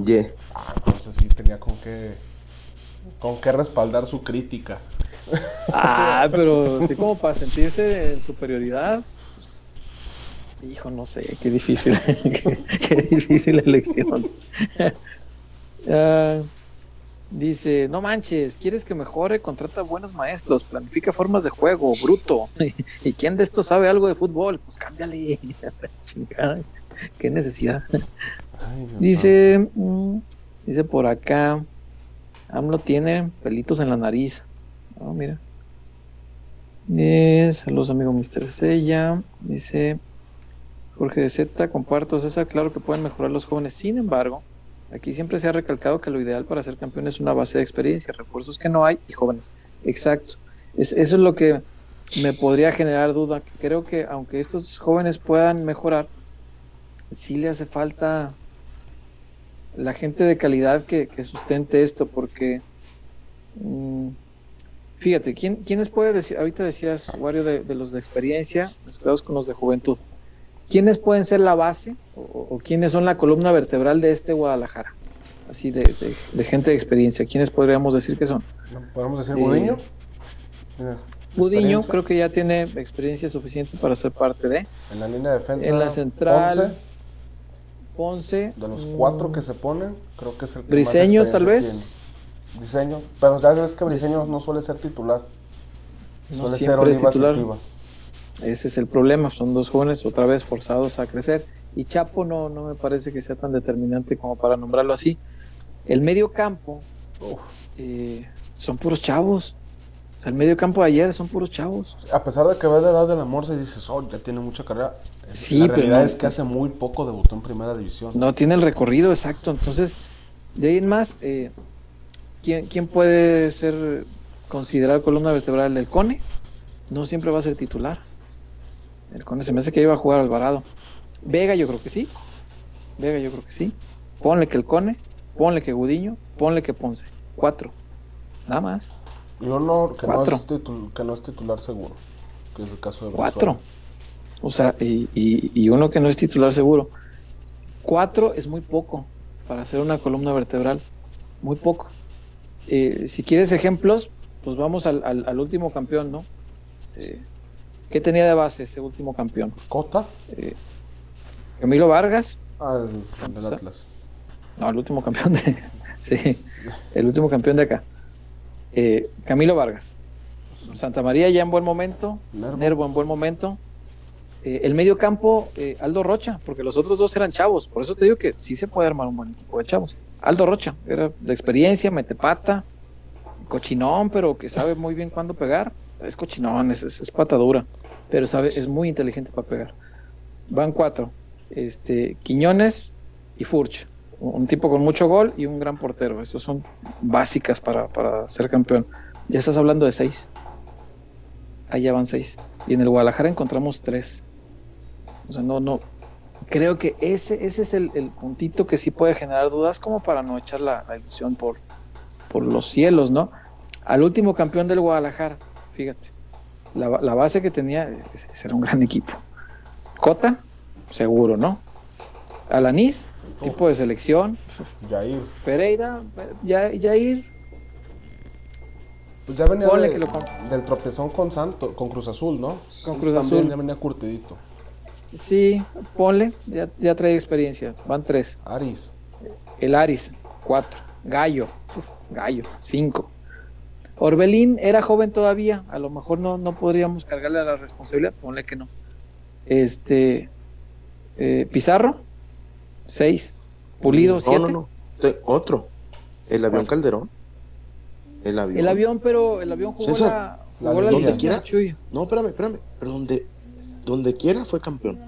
Yeah. Ah, entonces sí tenía con qué, con qué respaldar su crítica. Ah, pero sí como para sentirse en superioridad. Hijo, no sé, qué difícil, qué, difícil elección. uh, Dice, no manches, ¿quieres que mejore? Contrata buenos maestros, planifica formas de juego, bruto. ¿Y quién de esto sabe algo de fútbol? Pues cámbiale. Qué necesidad. dice, mm, dice por acá, AMLO tiene pelitos en la nariz. Oh, mira. Eh, saludos amigo Mr. Sella. Dice Jorge de Z, comparto César, claro que pueden mejorar los jóvenes. Sin embargo, Aquí siempre se ha recalcado que lo ideal para ser campeón es una base de experiencia, refuerzos que no hay y jóvenes. Exacto. eso es lo que me podría generar duda. Creo que aunque estos jóvenes puedan mejorar, sí le hace falta la gente de calidad que, sustente esto, porque mm, fíjate, ¿quién, ¿quiénes puede decir? Ahorita decías, Wario, de, de los de experiencia mezclados con los de juventud. ¿quiénes pueden ser la base o, quiénes son la columna vertebral de este Guadalajara? Así de, gente de experiencia. ¿Quiénes podríamos decir que son? ¿Podemos decir Budiño? Eh, Budiño creo que ya tiene experiencia suficiente para ser parte de. En la línea de defensa. En la central. Ponce. de los cuatro mm, que se ponen, creo que es el que Briseño, tal vez. Briseño, pero ya ves que Briseño no suele ser titular. No suele ser es titular. Ese es el problema, son dos jóvenes otra vez forzados a crecer. Y Chapo no, no me parece que sea tan determinante como para nombrarlo así. El medio campo eh, son puros chavos. O sea, el medio campo de ayer son puros chavos. A pesar de que ve de edad del amor, se dice, oh, ya tiene mucha carrera. Sí, la realidad es que hace muy poco debutó en primera división. No tiene el recorrido exacto. Entonces, de ahí en más, eh, ¿quién, ¿quién, puede ser considerado columna vertebral? ¿El Cone? No siempre va a ser titular. El Cone se me hace que iba a jugar Alvarado. Vega yo creo que sí. Vega yo creo que sí. Ponle que el Cone, ponle que Gudiño, ponle que Ponce. Cuatro. Nada más. Y uno que, Cuatro. No es titular seguro. Que es el caso de Cuatro. O sea, y, y, uno que no es titular seguro. Cuatro es muy poco para hacer una columna vertebral. muy poco. Eh, si quieres ejemplos, pues vamos al, último campeón, ¿no? Eh, ¿Qué tenía de base ese último campeón? ¿Cota? Eh, Camilo Vargas. Ah, el, Atlas. No, el último campeón de. sí, el último campeón de acá. Camilo Vargas. Santa María ya en buen momento. Nervo, en buen momento. el medio campo, Aldo Rocha, porque los otros dos eran chavos. Por eso te digo que sí se puede armar un buen equipo de chavos. Aldo Rocha, era de experiencia, mete pata, cochinón, pero que sabe muy bien cuándo pegar. Es cochinón, es, es, pata dura, pero sabe, es muy inteligente para pegar. Van cuatro, este, Quiñones y Furch, un tipo con mucho gol y un gran portero. Esos son básicas para, para ser campeón. Ya estás hablando de seis. Allá van seis. Y en el Guadalajara encontramos tres. O sea, no, no, creo que ese, ese es el, puntito que sí puede generar dudas como para no echar la, ilusión por, por los cielos, ¿no? Al último campeón del Guadalajara, fíjate, la, base que tenía era un gran equipo. Cota, seguro, ¿no? Alanis, tipo de selección. Jair. Pereira, Jair. Pues ya venía del tropezón con Santo, con Cruz Azul, ¿no? Con Cruz Azul. Ya venía curtidito. Sí, ponle, ya, trae experiencia. Van tres. Aris. El Aris, cuatro. Gallo, Gallo, cinco. Orbelín era joven todavía, a lo mejor no, no podríamos cargarle a la responsabilidad, ponle que no. Este, eh, Pizarro, seis. Pulido, siete. No, no, Otro, el avión Calderón. El avión. El avión, pero el avión jugó la, jugó la, donde quiera. No, espérame, espérame. Pero donde, donde quiera fue campeón.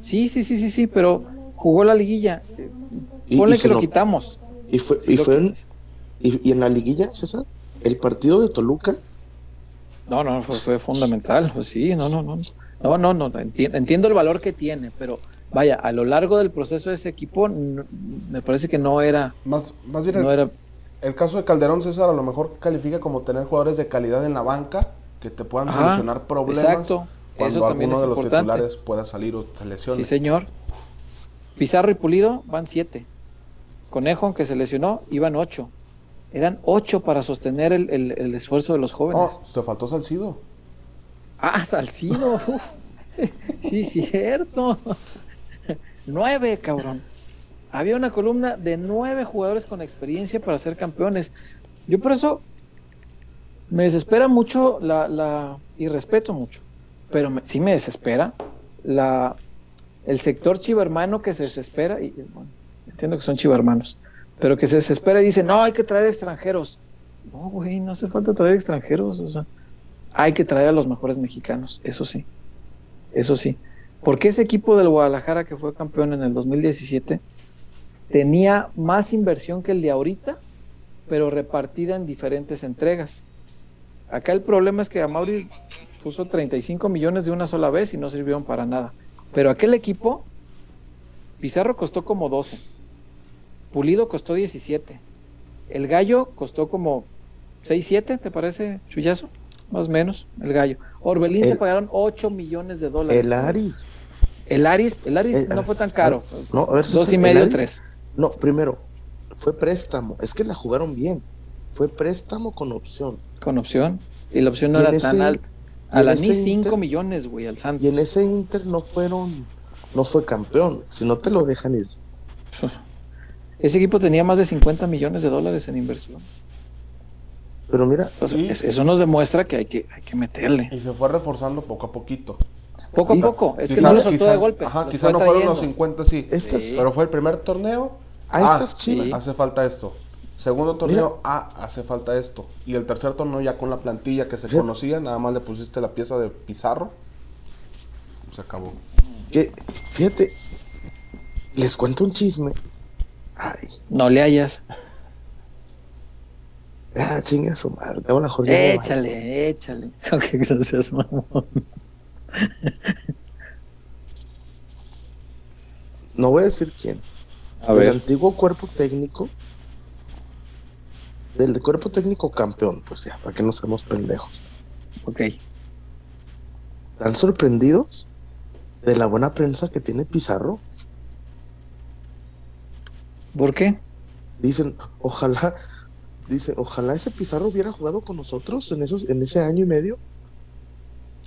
Sí, sí, sí, sí, sí, pero jugó la liguilla. Ponle que lo quitamos. Y fue, y, fue en, y, en la liguilla, César, el partido de Toluca. No, no, fue, fundamental. Pues sí, no, no, no. No, no, no. Entiendo, el valor que tiene, pero vaya, a lo largo del proceso de ese equipo, me parece que no era. Más, más bien, no el, era... el caso de Calderón, César, a lo mejor califica como tener jugadores de calidad en la banca que te puedan solucionar problemas. Exacto cuando Eso también alguno de los titulares pueda salir o se lesione. Sí, señor. Pizarro y Pulido van siete. Conejo, aunque se lesionó, iban ocho. Eran ocho para sostener el, esfuerzo de los jóvenes. Oh, te faltó Salcido. Ah, Salcido. sí, cierto. nueve, cabrón. Había una columna de nueve jugadores con experiencia para ser campeones. Yo por eso me desespera mucho la, la y respeto mucho pero sí me desespera la, el sector chivermano que se desespera, y entiendo que son chivermanos, pero que se desespera y dice, no, hay que traer extranjeros. No, güey, no hace falta traer extranjeros, o sea, hay que traer a los mejores mexicanos, eso sí, eso sí. Porque ese equipo del Guadalajara que fue campeón en el 2017 tenía más inversión que el de ahorita, pero repartida en diferentes entregas. Acá el problema es que a Mauri puso 35 millones de una sola vez y no sirvieron para nada. Pero aquel equipo, Pizarro costó como 12, Pulido costó 17, el Gallo costó como 6, 7, ¿te parece, Chuyazo? Más o menos, el Gallo. Orbelín se pagaron 8 millones de dólares. El Aris. El Aris, el Aris no fue tan caro. No, a ver, dos y medio, tres. No, primero, fue préstamo. Es que la jugaron bien. Fue préstamo con opción. Con opción. Y la opción no era tan alta. A la NI 5 millones, güey, al Santos. Y en ese Inter no fueron, no fue campeón, si no te lo dejan ir. Ese equipo tenía más de 50 millones de dólares en inversión. Pero mira, eso nos demuestra que hay que, hay que meterle. Y se fue reforzando poco a poquito. Poco a poco, es que no lo soltó de golpe. Ajá, quizá no fueron los 50, sí. Pero fue el primer torneo. A estas ah, chivas. Hace falta esto. Segundo torneo, ah, hace falta esto. Y el tercer torneo ya con la plantilla que se conocía, nada más le pusiste la pieza de Pizarro. Se acabó. Que, fíjate, les cuento un chisme. Ay. No le hayas. Ah, chinga su madre. Échale, échale. Aunque no seas mamón. no voy a decir quién. A el antiguo cuerpo técnico del cuerpo técnico campeón, pues ya, para que no seamos pendejos. Ok. ¿Están sorprendidos de la buena prensa que tiene Pizarro? ¿Por qué? Dicen, ojalá, dice, ojalá ese Pizarro hubiera jugado con nosotros en esos, en ese año y medio.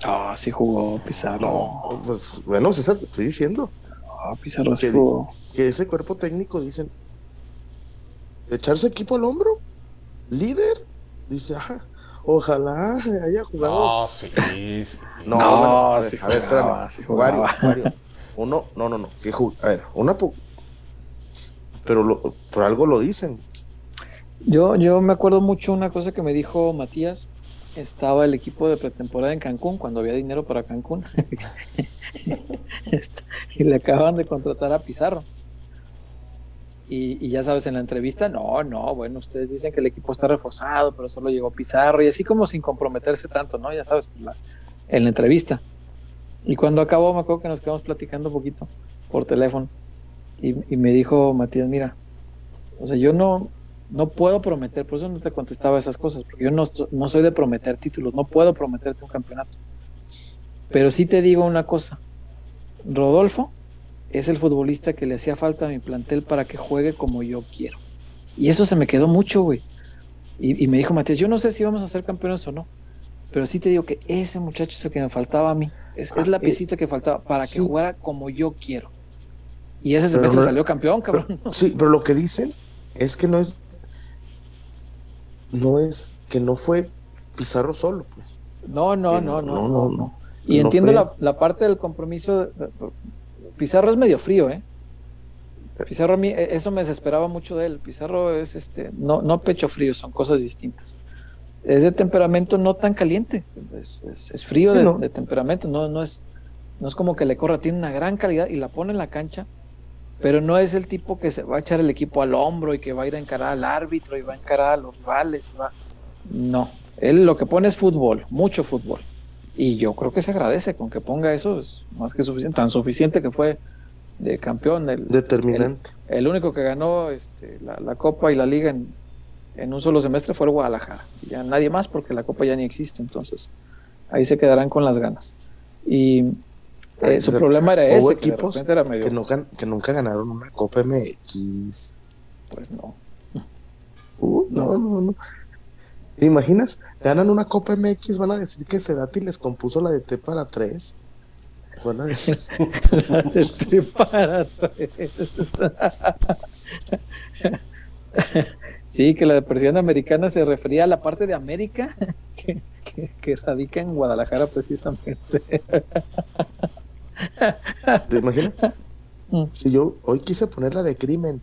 Ah, sí jugó Pizarro. No, pues bueno, César, te estoy diciendo. Ah, Pizarro que, jugó. que ese cuerpo técnico dicen, echarse equipo al hombro, líder, dice, ajá, ojalá haya jugado. No, sí, sí. No, No, bueno, sí a ver, espérame. sí jugaba. Wario, Wario, Uno, no, no, no. que a ver, una. Pero lo- por algo lo dicen. Yo, yo me acuerdo mucho una cosa que me dijo Matías. Estaba el equipo de pretemporada en Cancún cuando había dinero para Cancún. Y le acaban de contratar a Pizarro. Y, y ya sabes, en la entrevista, no, no, bueno, ustedes dicen que el equipo está reforzado, pero solo llegó Pizarro y así como sin comprometerse tanto, ¿no? Ya sabes, pues, en la entrevista. Y cuando acabó, me acuerdo que nos quedamos platicando un poquito por teléfono. Y, me dijo Matías, mira, o sea, yo no, no puedo prometer, por eso no te contestaba esas cosas, porque yo no, no soy de prometer títulos, no puedo prometerte un campeonato. Pero sí te digo una cosa, Rodolfo es el futbolista que le hacía falta a mi plantel para que juegue como yo quiero. Y eso se me quedó mucho, güey. Y, y me dijo Matías, yo no sé si vamos a ser campeones o no, pero sí te digo que ese muchacho es el que me faltaba a mí. Es, es la Ah, eh, piecita que faltaba para sí. que jugara como yo quiero. Y ese semestre no- salió campeón, cabrón. Sí, pero lo que dicen es que no es. No es que no fue Pizarro solo. pues. No, no, no, no, no, no, no, no. Y entiendo la parte del compromiso. Pizarro es medio frío, ¿eh? Pizarro a mí, eh, eso me desesperaba mucho de él. Pizarro es este, no, no pecho frío, son cosas distintas. Es de temperamento no tan caliente, es, es- es frío de, no. de temperamento, no, no es, no es como que le corra, tiene una gran calidad y la pone en la cancha, pero no es el tipo que se va a echar el equipo al hombro y que va a ir a encarar al árbitro y va a encarar a los rivales. y va- No, él lo que pone es fútbol, mucho fútbol. Y yo creo que se agradece con que ponga eso, es más que suficiente, tan suficiente que fue de campeón, el, Determinante. el único que ganó este, la, la Copa y la Liga en, en un solo semestre fue el Guadalajara. Ya nadie más porque la Copa ya ni existe, entonces ahí se quedarán con las ganas. Y eh, su problema era ese, equipos repente era medio, que, gan- que nunca ganaron una Copa MX. pues no. Uh, no, no, no. ¿Te imaginas? Ganan una Copa MX, van a decir que Cerati les compuso la de T para tres. Van a decir, La de Tripara tres. Sí, que la de persiana americana se refería a la parte de América que, que- que radica en Guadalajara precisamente. ¿te imaginas? Mm. Si yo hoy quise poner la de crimen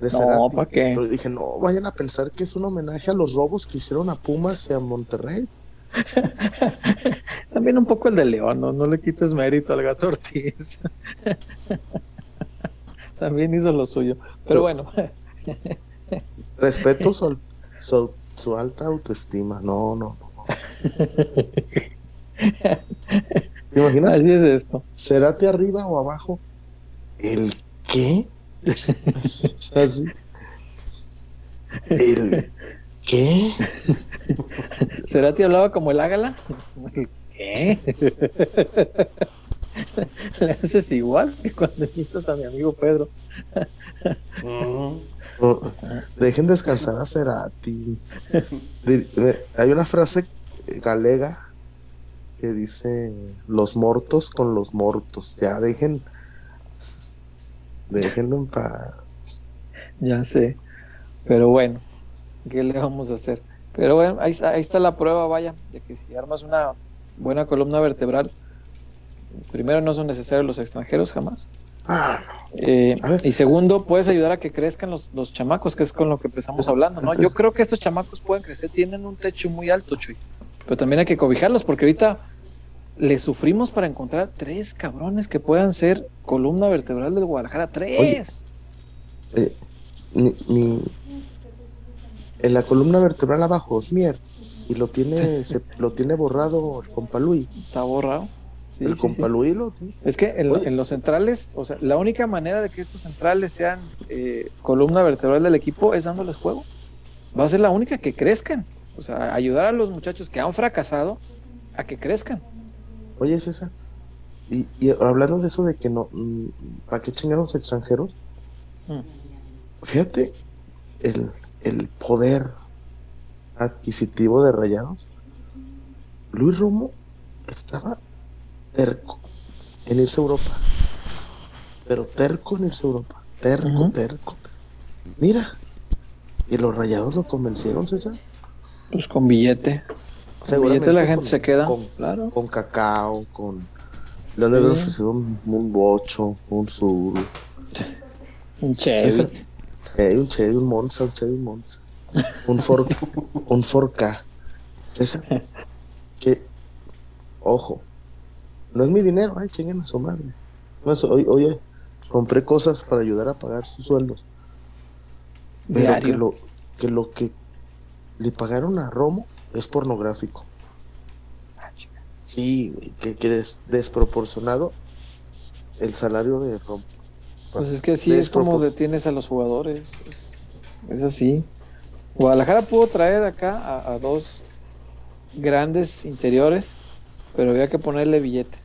de No, Cerati, ¿pa' qué? pero dije, no, vayan a pensar que es un homenaje a los robos que hicieron a Pumas y a Monterrey. También un poco el de León, no, no le quites mérito al gato Ortiz. También hizo lo suyo. Pero bueno, Respeto su, al- su, su alta autoestima. No, no, no. no. ¿Te imaginas? así es esto. Cerati arriba o abajo. ¿El qué? Así. ¿El qué? ¿Cerati hablaba como el Ágala? ¿Qué? Le haces igual que cuando invitas a mi amigo Pedro. No, dejen descansar a Cerati. Hay una frase galega que dice los mortos con los mortos. Ya dejen. Déjenlo en paz. Ya sé. Pero bueno, ¿qué le vamos a hacer? Pero bueno, ahí, está- ahí está la prueba, vaya, de que si armas una buena columna vertebral, primero no son necesarios los extranjeros jamás. Ah, Eh, y segundo, puedes ayudar a que crezcan los, los chamacos, que es con lo que empezamos hablando, ¿no? Yo creo que estos chamacos pueden crecer, tienen un techo muy alto, Chuy. Pero también hay que cobijarlos, porque ahorita le sufrimos para encontrar tres cabrones que puedan ser columna vertebral del Guadalajara. ¡Tres! eh, mi, mi- en la columna vertebral abajo, Osmier, y lo tiene, se, lo tiene borrado el compa Luis. Está borrado. Sí, el sí, compa sí. Luis lo tiene. Es que en, en los centrales, o sea, la única manera de que estos centrales sean eh, columna vertebral del equipo es dándoles juego. Va a ser la única que crezcan. O sea, ayudar a los muchachos que han fracasado a que crezcan. Oye, César, y, y hablando de eso de que no, mm, ¿para qué chingados extranjeros? Mm. Fíjate, el, el poder adquisitivo de Rayados, Luis Romo estaba terco en irse a Europa. Pero terco en irse a Europa. Terco, terco. Mira. Y los rayados lo convencieron, César. Pues con billete. Con billete la gente se queda. Con, claro. con cacao, con. Le han de ofrecido un, bocho, un sur. Un Chevy. un Chevy, un Monza, un Chevy, un Monza. Un Ford, un Ford K. César. Que, ojo, no es mi dinero, ay, chinguen a su madre. oye, compré cosas para ayudar a pagar sus sueldos. Pero que lo, que lo que le pagaron a Romo es pornográfico. Sí, que, que desproporcionado el salario de Romo. Pues es que sí, es como detienes a los jugadores. Es, así. Guadalajara pudo traer acá a, dos grandes interiores, pero había que ponerle billete.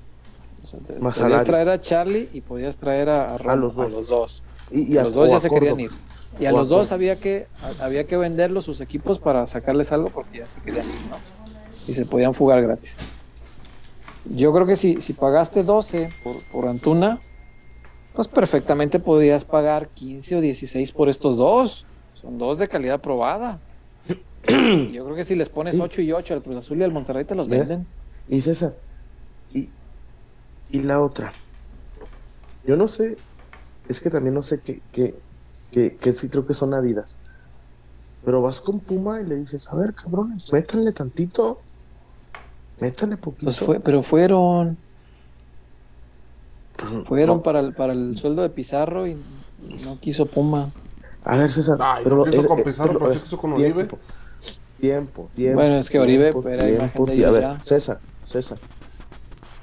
podías traer a Charlie y podías traer a, a, los dos. Y, a, los dos ya se querían ir. Y a los dos había que, había que venderlos sus equipos para sacarles algo porque ya se querían ir, ¿no? Y se podían fugar gratis. Yo creo que si, si pagaste 12 por, por Antuna, pues perfectamente podías pagar 15 o 16 por estos dos. Son dos de calidad probada. Yo creo que si les pones 8 y 8 al Cruz Azul y al Monterrey te los venden. Y César, y, y la otra. Yo no sé, es que también no sé qué, qué, que, sí creo que son Adidas. Pero vas con Puma y le dices, a ver, cabrones, métanle tantito. Métanle poquito. Pues fue, pero fueron. fueron para, el, para el sueldo de Pizarro y no quiso Puma. A ver, César. pero, quiso con Pizarro, pero, quiso con Oribe. Tiempo, tiempo. Bueno, es que Oribe era tiempo, A ver, César, César.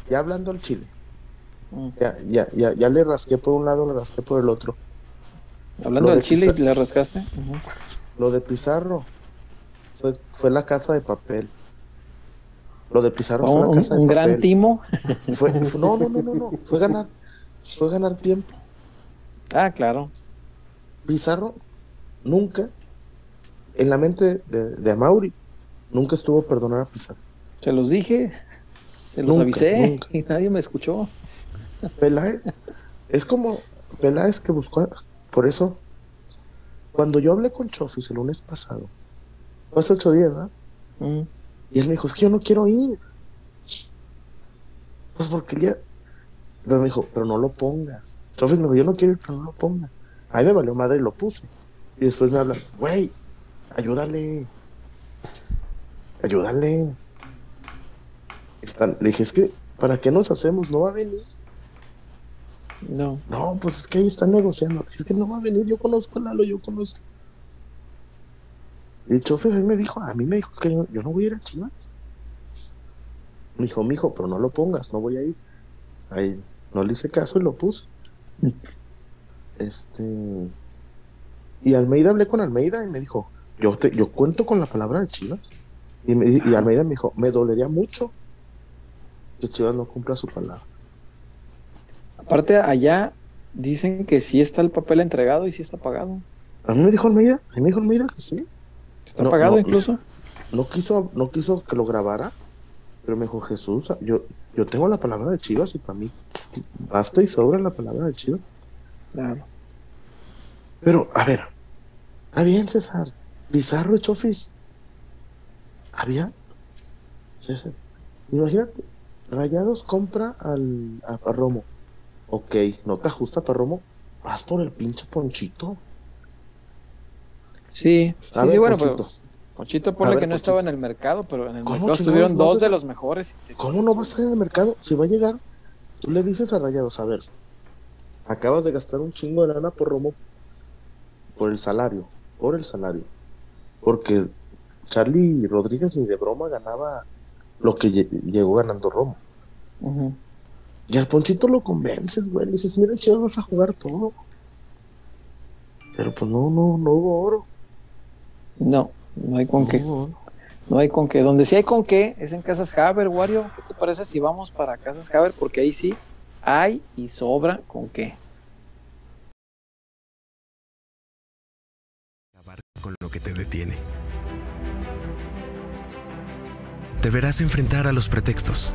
Ya hablando al Chile. Mm. Ya, ya, ya, ya le rasqué por un lado, le rasqué por el otro. Hablando del Chile, ¿le rascaste? Lo de Pizarro fue, fue la casa de papel. Lo de Pizarro fue la casa de papel. Un gran timo. no, no, no, no, no. Fue ganar, fue ganar tiempo. Ah, claro. Pizarro nunca, en la mente de, de Amauri, nunca estuvo a perdonar a Pizarro. Se los dije, se los avisé y nadie me escuchó. Peláez, es como Peláez que buscó por eso, cuando yo hablé con Chofis el lunes pasado, hace ocho días, ¿verdad? Mm. Y él me dijo, es que yo no quiero ir. Pues porque ya... Pero me dijo, pero no lo pongas. Chofis me dijo, yo no quiero ir, pero no lo pongas. Ahí me valió madre y lo puse. Y después me habla, güey, ayúdale. Ayúdale. Están, le dije, es que, ¿para qué nos hacemos? No va a venir. No. No, pues es que ahí están negociando. Es que no va a venir, yo conozco a Lalo, yo conozco. El chofer me dijo, a mí me dijo, es que yo, no voy a ir a Chivas. Me dijo, mijo, pero no lo pongas, no voy a ir. Ahí no le hice caso y lo puse. este. Y Almeida hablé con Almeida y me dijo, yo, te, yo cuento con la palabra de Chivas. Y Almeida me dijo, me dolería mucho que Chivas no cumpla su palabra. Aparte, allá dicen que sí está el papel entregado y sí está pagado. A mí me dijo Almeida, a mí me dijo Almeida que sí. ¿Está pagado incluso? No, quiso, no quiso que lo grabara, pero me dijo Jesús, yo, yo tengo la palabra de Chivas y para mí basta y sobra la palabra de Chivas. Claro. Pero, a ver, está bien, César. Bizarro y Chofis. Había. César. Imagínate, Rayados compra al, a Romo. Ok, no te ajusta para Romo, vas por el pinche Ponchito. Sí, sí, bueno, Ponchito. Ponchito pone que no estaba en el mercado, pero en el mercado estuvieron dos de los mejores. ¿Cómo no va a estar en el mercado? Si va a llegar, tú le dices a Rayados, a ver, acabas de gastar un chingo de lana por Romo, por el salario, por el salario. Porque Charlie Rodríguez ni de broma ganaba lo que llegó ganando Romo. Y al Ponchito lo convences, güey. Le dices, mira, chido, vas a jugar todo. Pero pues no, no, no hubo oro. No, no hay con qué. No hay con qué. Donde sí hay con qué es en Casas Haber, Wario. ¿Qué te parece si vamos para Casas Haber? Porque ahí sí hay y sobra con qué. con lo que te detiene. Deberás enfrentar a los pretextos.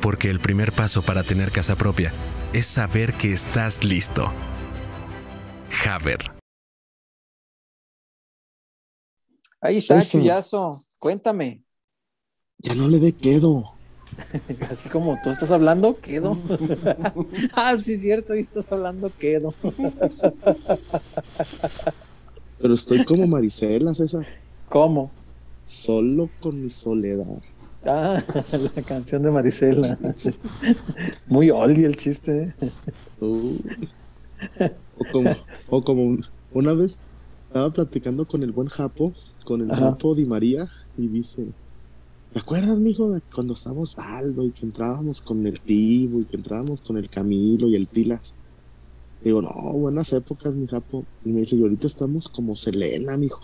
Porque el primer paso para tener casa propia es saber que estás listo. Haber. Ahí está, Chuyazo. Cuéntame. Ya no le dé quedo. Así como tú estás hablando, quedo. ah, sí es cierto, ahí estás hablando, quedo. Pero estoy como Marisela, César. ¿Cómo? Solo con mi soledad. Ah, la canción de Marisela. Muy oldie el chiste. Uh. o como, o como una vez estaba platicando con el buen Japo, con el Japo Di María, y dice, ¿te acuerdas, mijo, cuando estábamos Aldo y que entrábamos con el Tibo y que entrábamos con el Camilo y el Tilas? Digo, no, buenas épocas, mi Japo. Y me dice, y ahorita estamos como Selena, mijo.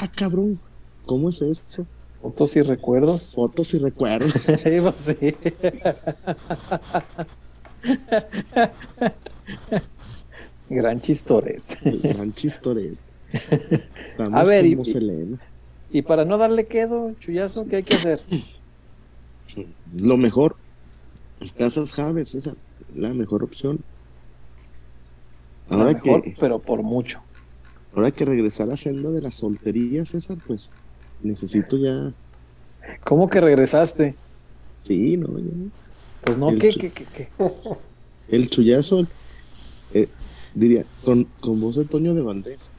Ah, cabrón, ¿cómo es esto? Fotos y recuerdos. Fotos y recuerdos. sí, pues sí. Gran chistoret. Gran chistoret. a ver, y, y, para no darle quedo, chullazo, ¿qué hay que hacer? Lo mejor. Casas Havers, esa la mejor opción. Ahora mejor, que, pero por mucho. Ahora que regresar a senda de la soltería, César, pues necesito ya. ¿Cómo que regresaste? Sí, no, Pues no, ¿qué, qué, qué, El chullazo, eh, diría, con, con voz de Toño de Valdés,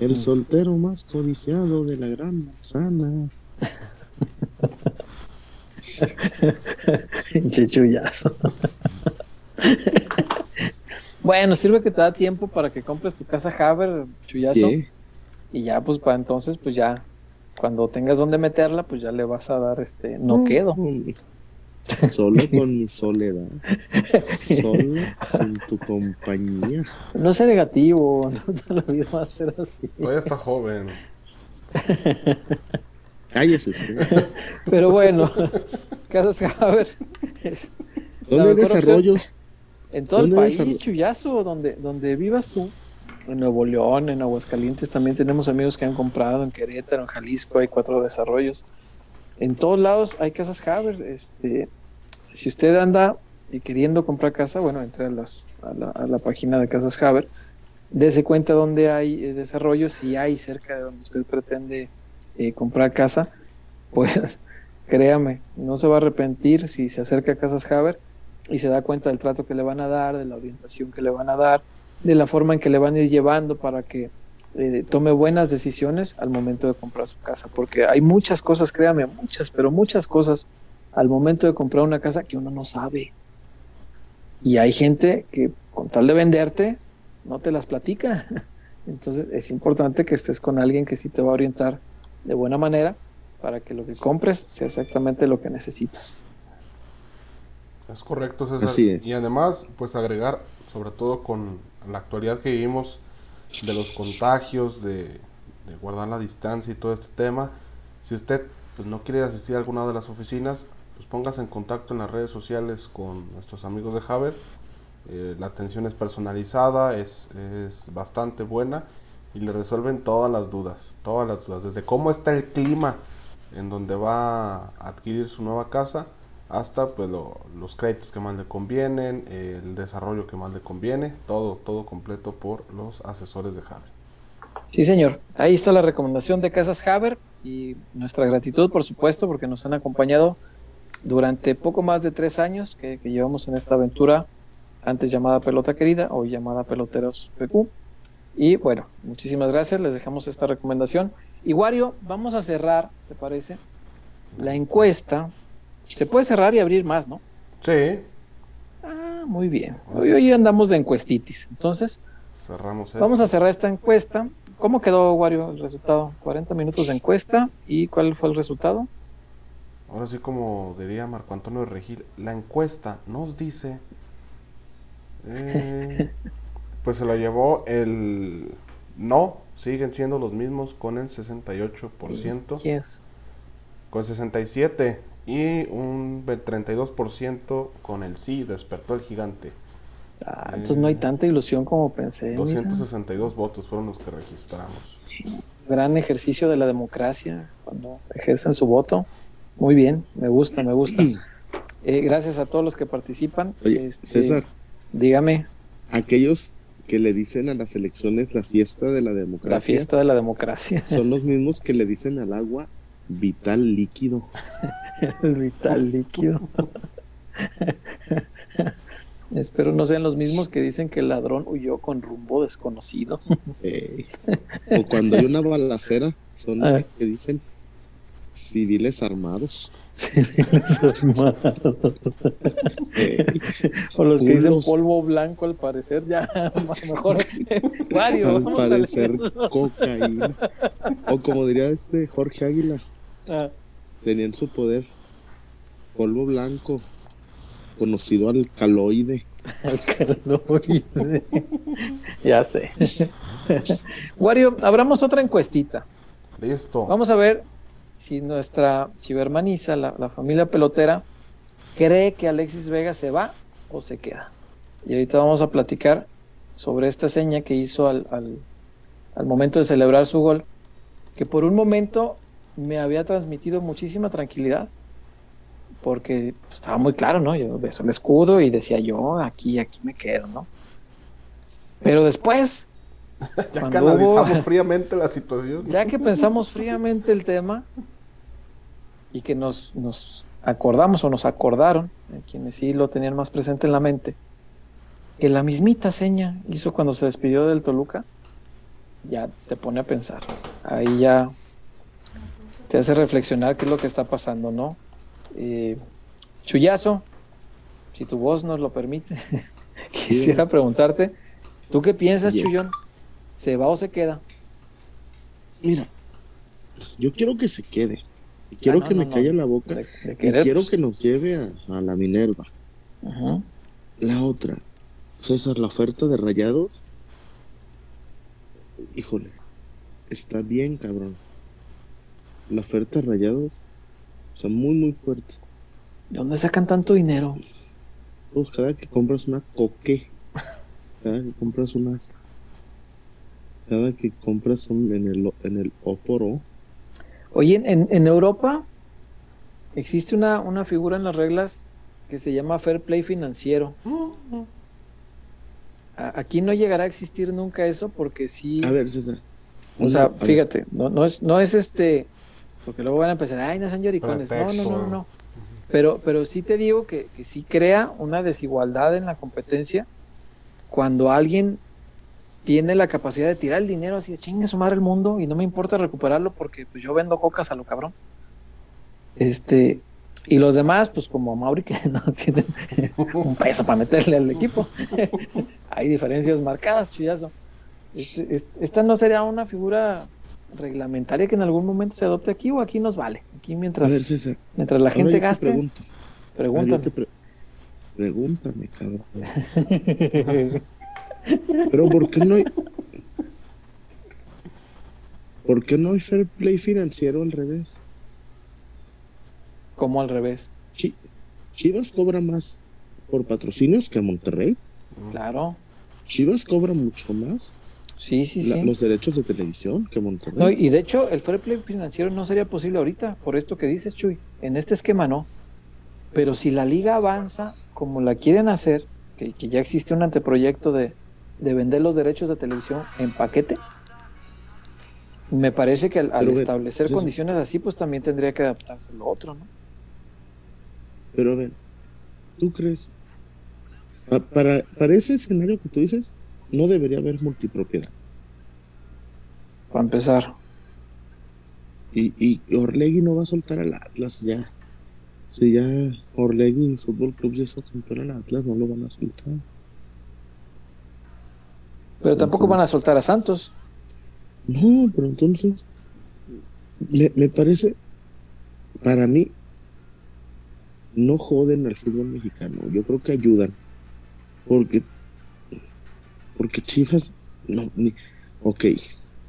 el mm. soltero más codiciado de la gran manzana. chullazo. bueno, sirve que te da tiempo para que compres tu casa Haber, chullazo. Y ya, pues para entonces, pues ya cuando tengas donde meterla, pues ya le vas a dar este, no mm. quedo. Solo con mi soledad. Solo sin tu compañía. No sé negativo, no la vida va a ser así. Todavía está joven. Cállese usted. Pero bueno, Casas Haber. ¿Dónde hay desarrollos? En todo el país, Chuyazo, donde, donde vivas tú en Nuevo León, en Aguascalientes también tenemos amigos que han comprado, en Querétaro, en Jalisco hay cuatro desarrollos. En todos lados hay casas Haber. Este, si usted anda queriendo comprar casa, bueno, entre a, las, a, la, página de Casas Haber, dése cuenta dónde hay eh, desarrollos, si hay cerca de donde usted pretende eh, comprar casa, pues créame, no se va a arrepentir si se acerca a Casas Haber y se da cuenta del trato que le van a dar, de la orientación que le van a dar, de la forma en que le van a ir llevando para que eh, tome buenas decisiones al momento de comprar su casa, porque hay muchas cosas, créame, muchas, pero muchas cosas al momento de comprar una casa que uno no sabe. Y hay gente que con tal de venderte, no te las platica. Entonces es importante que estés con alguien que sí te va a orientar de buena manera para que lo que compres sea exactamente lo que necesitas. Es correcto, César. Y además, pues agregar, sobre todo con la actualidad que vivimos de los contagios, de, guardar la distancia y todo este tema, si usted pues, no quiere asistir a alguna de las oficinas, pues póngase en contacto en las redes sociales con nuestros amigos de Haber. Eh, la atención es personalizada, es, es bastante buena y le resuelven todas las dudas, todas las dudas, desde cómo está el clima en donde va a adquirir su nueva casa, hasta pues los créditos que más le convienen, el desarrollo que más le conviene, todo, todo completo por los asesores de Haber. Sí, señor. Ahí está la recomendación de Casas Haber y nuestra gratitud, por supuesto, porque nos han acompañado durante poco más de tres años que, llevamos en esta aventura, antes llamada Pelota Querida, hoy llamada Peloteros PQ. Y bueno, muchísimas gracias, les dejamos esta recomendación. Y Wario, vamos a cerrar, ¿te parece? La encuesta se puede cerrar y abrir más, ¿no? Sí. Ah, muy bien. Hoy, hoy andamos de encuestitis. Entonces, Cerramos vamos a cerrar esta encuesta ¿Cómo quedó, Wario, el resultado? 40 minutos de encuesta. ¿Y cuál fue el resultado? Ahora sí, como diría Marco Antonio Regil, la encuesta nos dice. Eh, pues se lo llevó el no, siguen siendo los mismos con el 68%. Yes. Con 67 y un 32% con el sí, despertó el gigante. Ah, entonces no hay tanta ilusión como pensé. 262 votos fueron los que registramos. Gran ejercicio de la democracia cuando ejercen su voto. Muy bien, me gusta, me gusta. Eh, gracias a todos los que participan. Oye, este, César. Dígame. Aquellos que le dicen a las elecciones la fiesta de la democracia. La fiesta de la democracia. Son los mismos que le dicen al agua vital líquido. El vital líquido. Espero no sean los mismos que dicen que el ladrón huyó con rumbo desconocido. o cuando hay una balacera, son los ah. que dicen civiles armados. Civiles armados. o los que dicen polvo blanco, al parecer, ya mejor. Mario, al parecer, cocaína. O como diría este Jorge Águila, ah. tenían su poder polvo blanco, conocido alcaloide. Alcaloide. ya sé. Wario, abramos otra encuestita. Listo. Vamos a ver si nuestra chivermaniza, la, la familia pelotera, cree que Alexis Vega se va o se queda. Y ahorita vamos a platicar sobre esta seña que hizo al, al, al momento de celebrar su gol, que por un momento me había transmitido muchísima tranquilidad porque pues, estaba muy claro, ¿no? Yo beso el escudo y decía yo, aquí, aquí me quedo, ¿no? Pero después... ya que analizamos fríamente la situación. Ya que pensamos fríamente el tema y que nos, nos acordamos o nos acordaron, quienes sí lo tenían más presente en la mente, que la mismita seña hizo cuando se despidió del Toluca, ya te pone a pensar. Ahí ya te hace reflexionar qué es lo que está pasando, ¿no? Eh, Chuyazo, si tu voz nos lo permite, quisiera preguntarte, ¿tú qué piensas, Chuyón? ¿Se va o se queda? Mira, yo quiero que se quede. quiero ah, que me calle la boca. quiero que nos lleve a, la Minerva. La otra, César, la oferta de rayados. Híjole, está bien, cabrón. La oferta de rayados sea, muy, muy fuerte. ¿De dónde sacan tanto dinero? Pues cada que compras una coque, cada que compras una, cada que compras un, en el en el Oporo. Oye, en, en Europa existe una, una figura en las reglas que se llama fair play financiero. Aquí no llegará a existir nunca eso porque sí. A ver, César. O sea, fíjate, no, no es, no es este porque luego van a empezar, ay, no son lloricones. No, no, no, no. Pero, pero sí te digo que, que sí crea una desigualdad en la competencia cuando alguien tiene la capacidad de tirar el dinero así de chingue su madre el mundo y no me importa recuperarlo porque pues yo vendo cocas a lo cabrón. Este, y los demás, pues como Mauri, que no tienen un peso para meterle al equipo. Hay diferencias marcadas, chullazo. Este, esta no sería una figura reglamentaria que en algún momento se adopte aquí o aquí nos vale. Aquí mientras, mientras la gente gaste. Pregunto. Pregúntame. pregúntame, cabrón. Pero ¿por qué no hay ¿Por qué no hay fair play financiero al revés? ¿Cómo al revés? Chivas cobra más por patrocinios que Monterrey. Claro. Chivas cobra mucho más Sí, sí, sí. Los derechos de televisión que Monterrey. No, y de hecho, el fair play financiero no sería posible ahorita, por esto que dices, Chuy. En este esquema no. Pero si la liga avanza como la quieren hacer, que, ya existe un anteproyecto de, de, vender los derechos de televisión en paquete, me parece que al, establecer condiciones así, pues también tendría que adaptarse lo otro, ¿no? Pero a ver, ¿tú crees? Para, para ese escenario que tú dices, no debería haber multipropiedad. Para empezar. Y, y Orlegui no va a soltar al Atlas ya. Si ya Orlegui Fútbol Club ya hizo campeón al Atlas, no lo van a soltar. Pero tampoco van a soltar a Santos. No, pero entonces me, me parece, para mí, no joden al fútbol mexicano. Yo creo que ayudan. Porque, porque Chivas, no, ni, ok,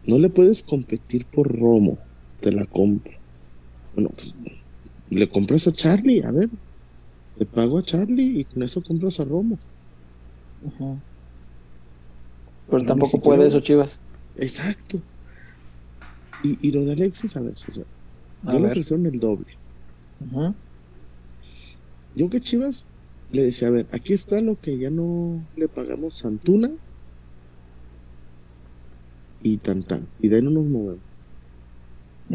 no le puedes competir por Romo, te la compro. Bueno, pues, le compras a Charlie, a ver, le pago a Charlie y con eso compras a Romo. Pero tampoco puede eso, Chivas. Exacto. Y, y, lo de Alexis, a ver, César. Ya le ofrecieron el doble. Yo que Chivas le decía, a ver, aquí está lo que ya no le pagamos a Antuna y tan tan. Y de ahí no nos movemos.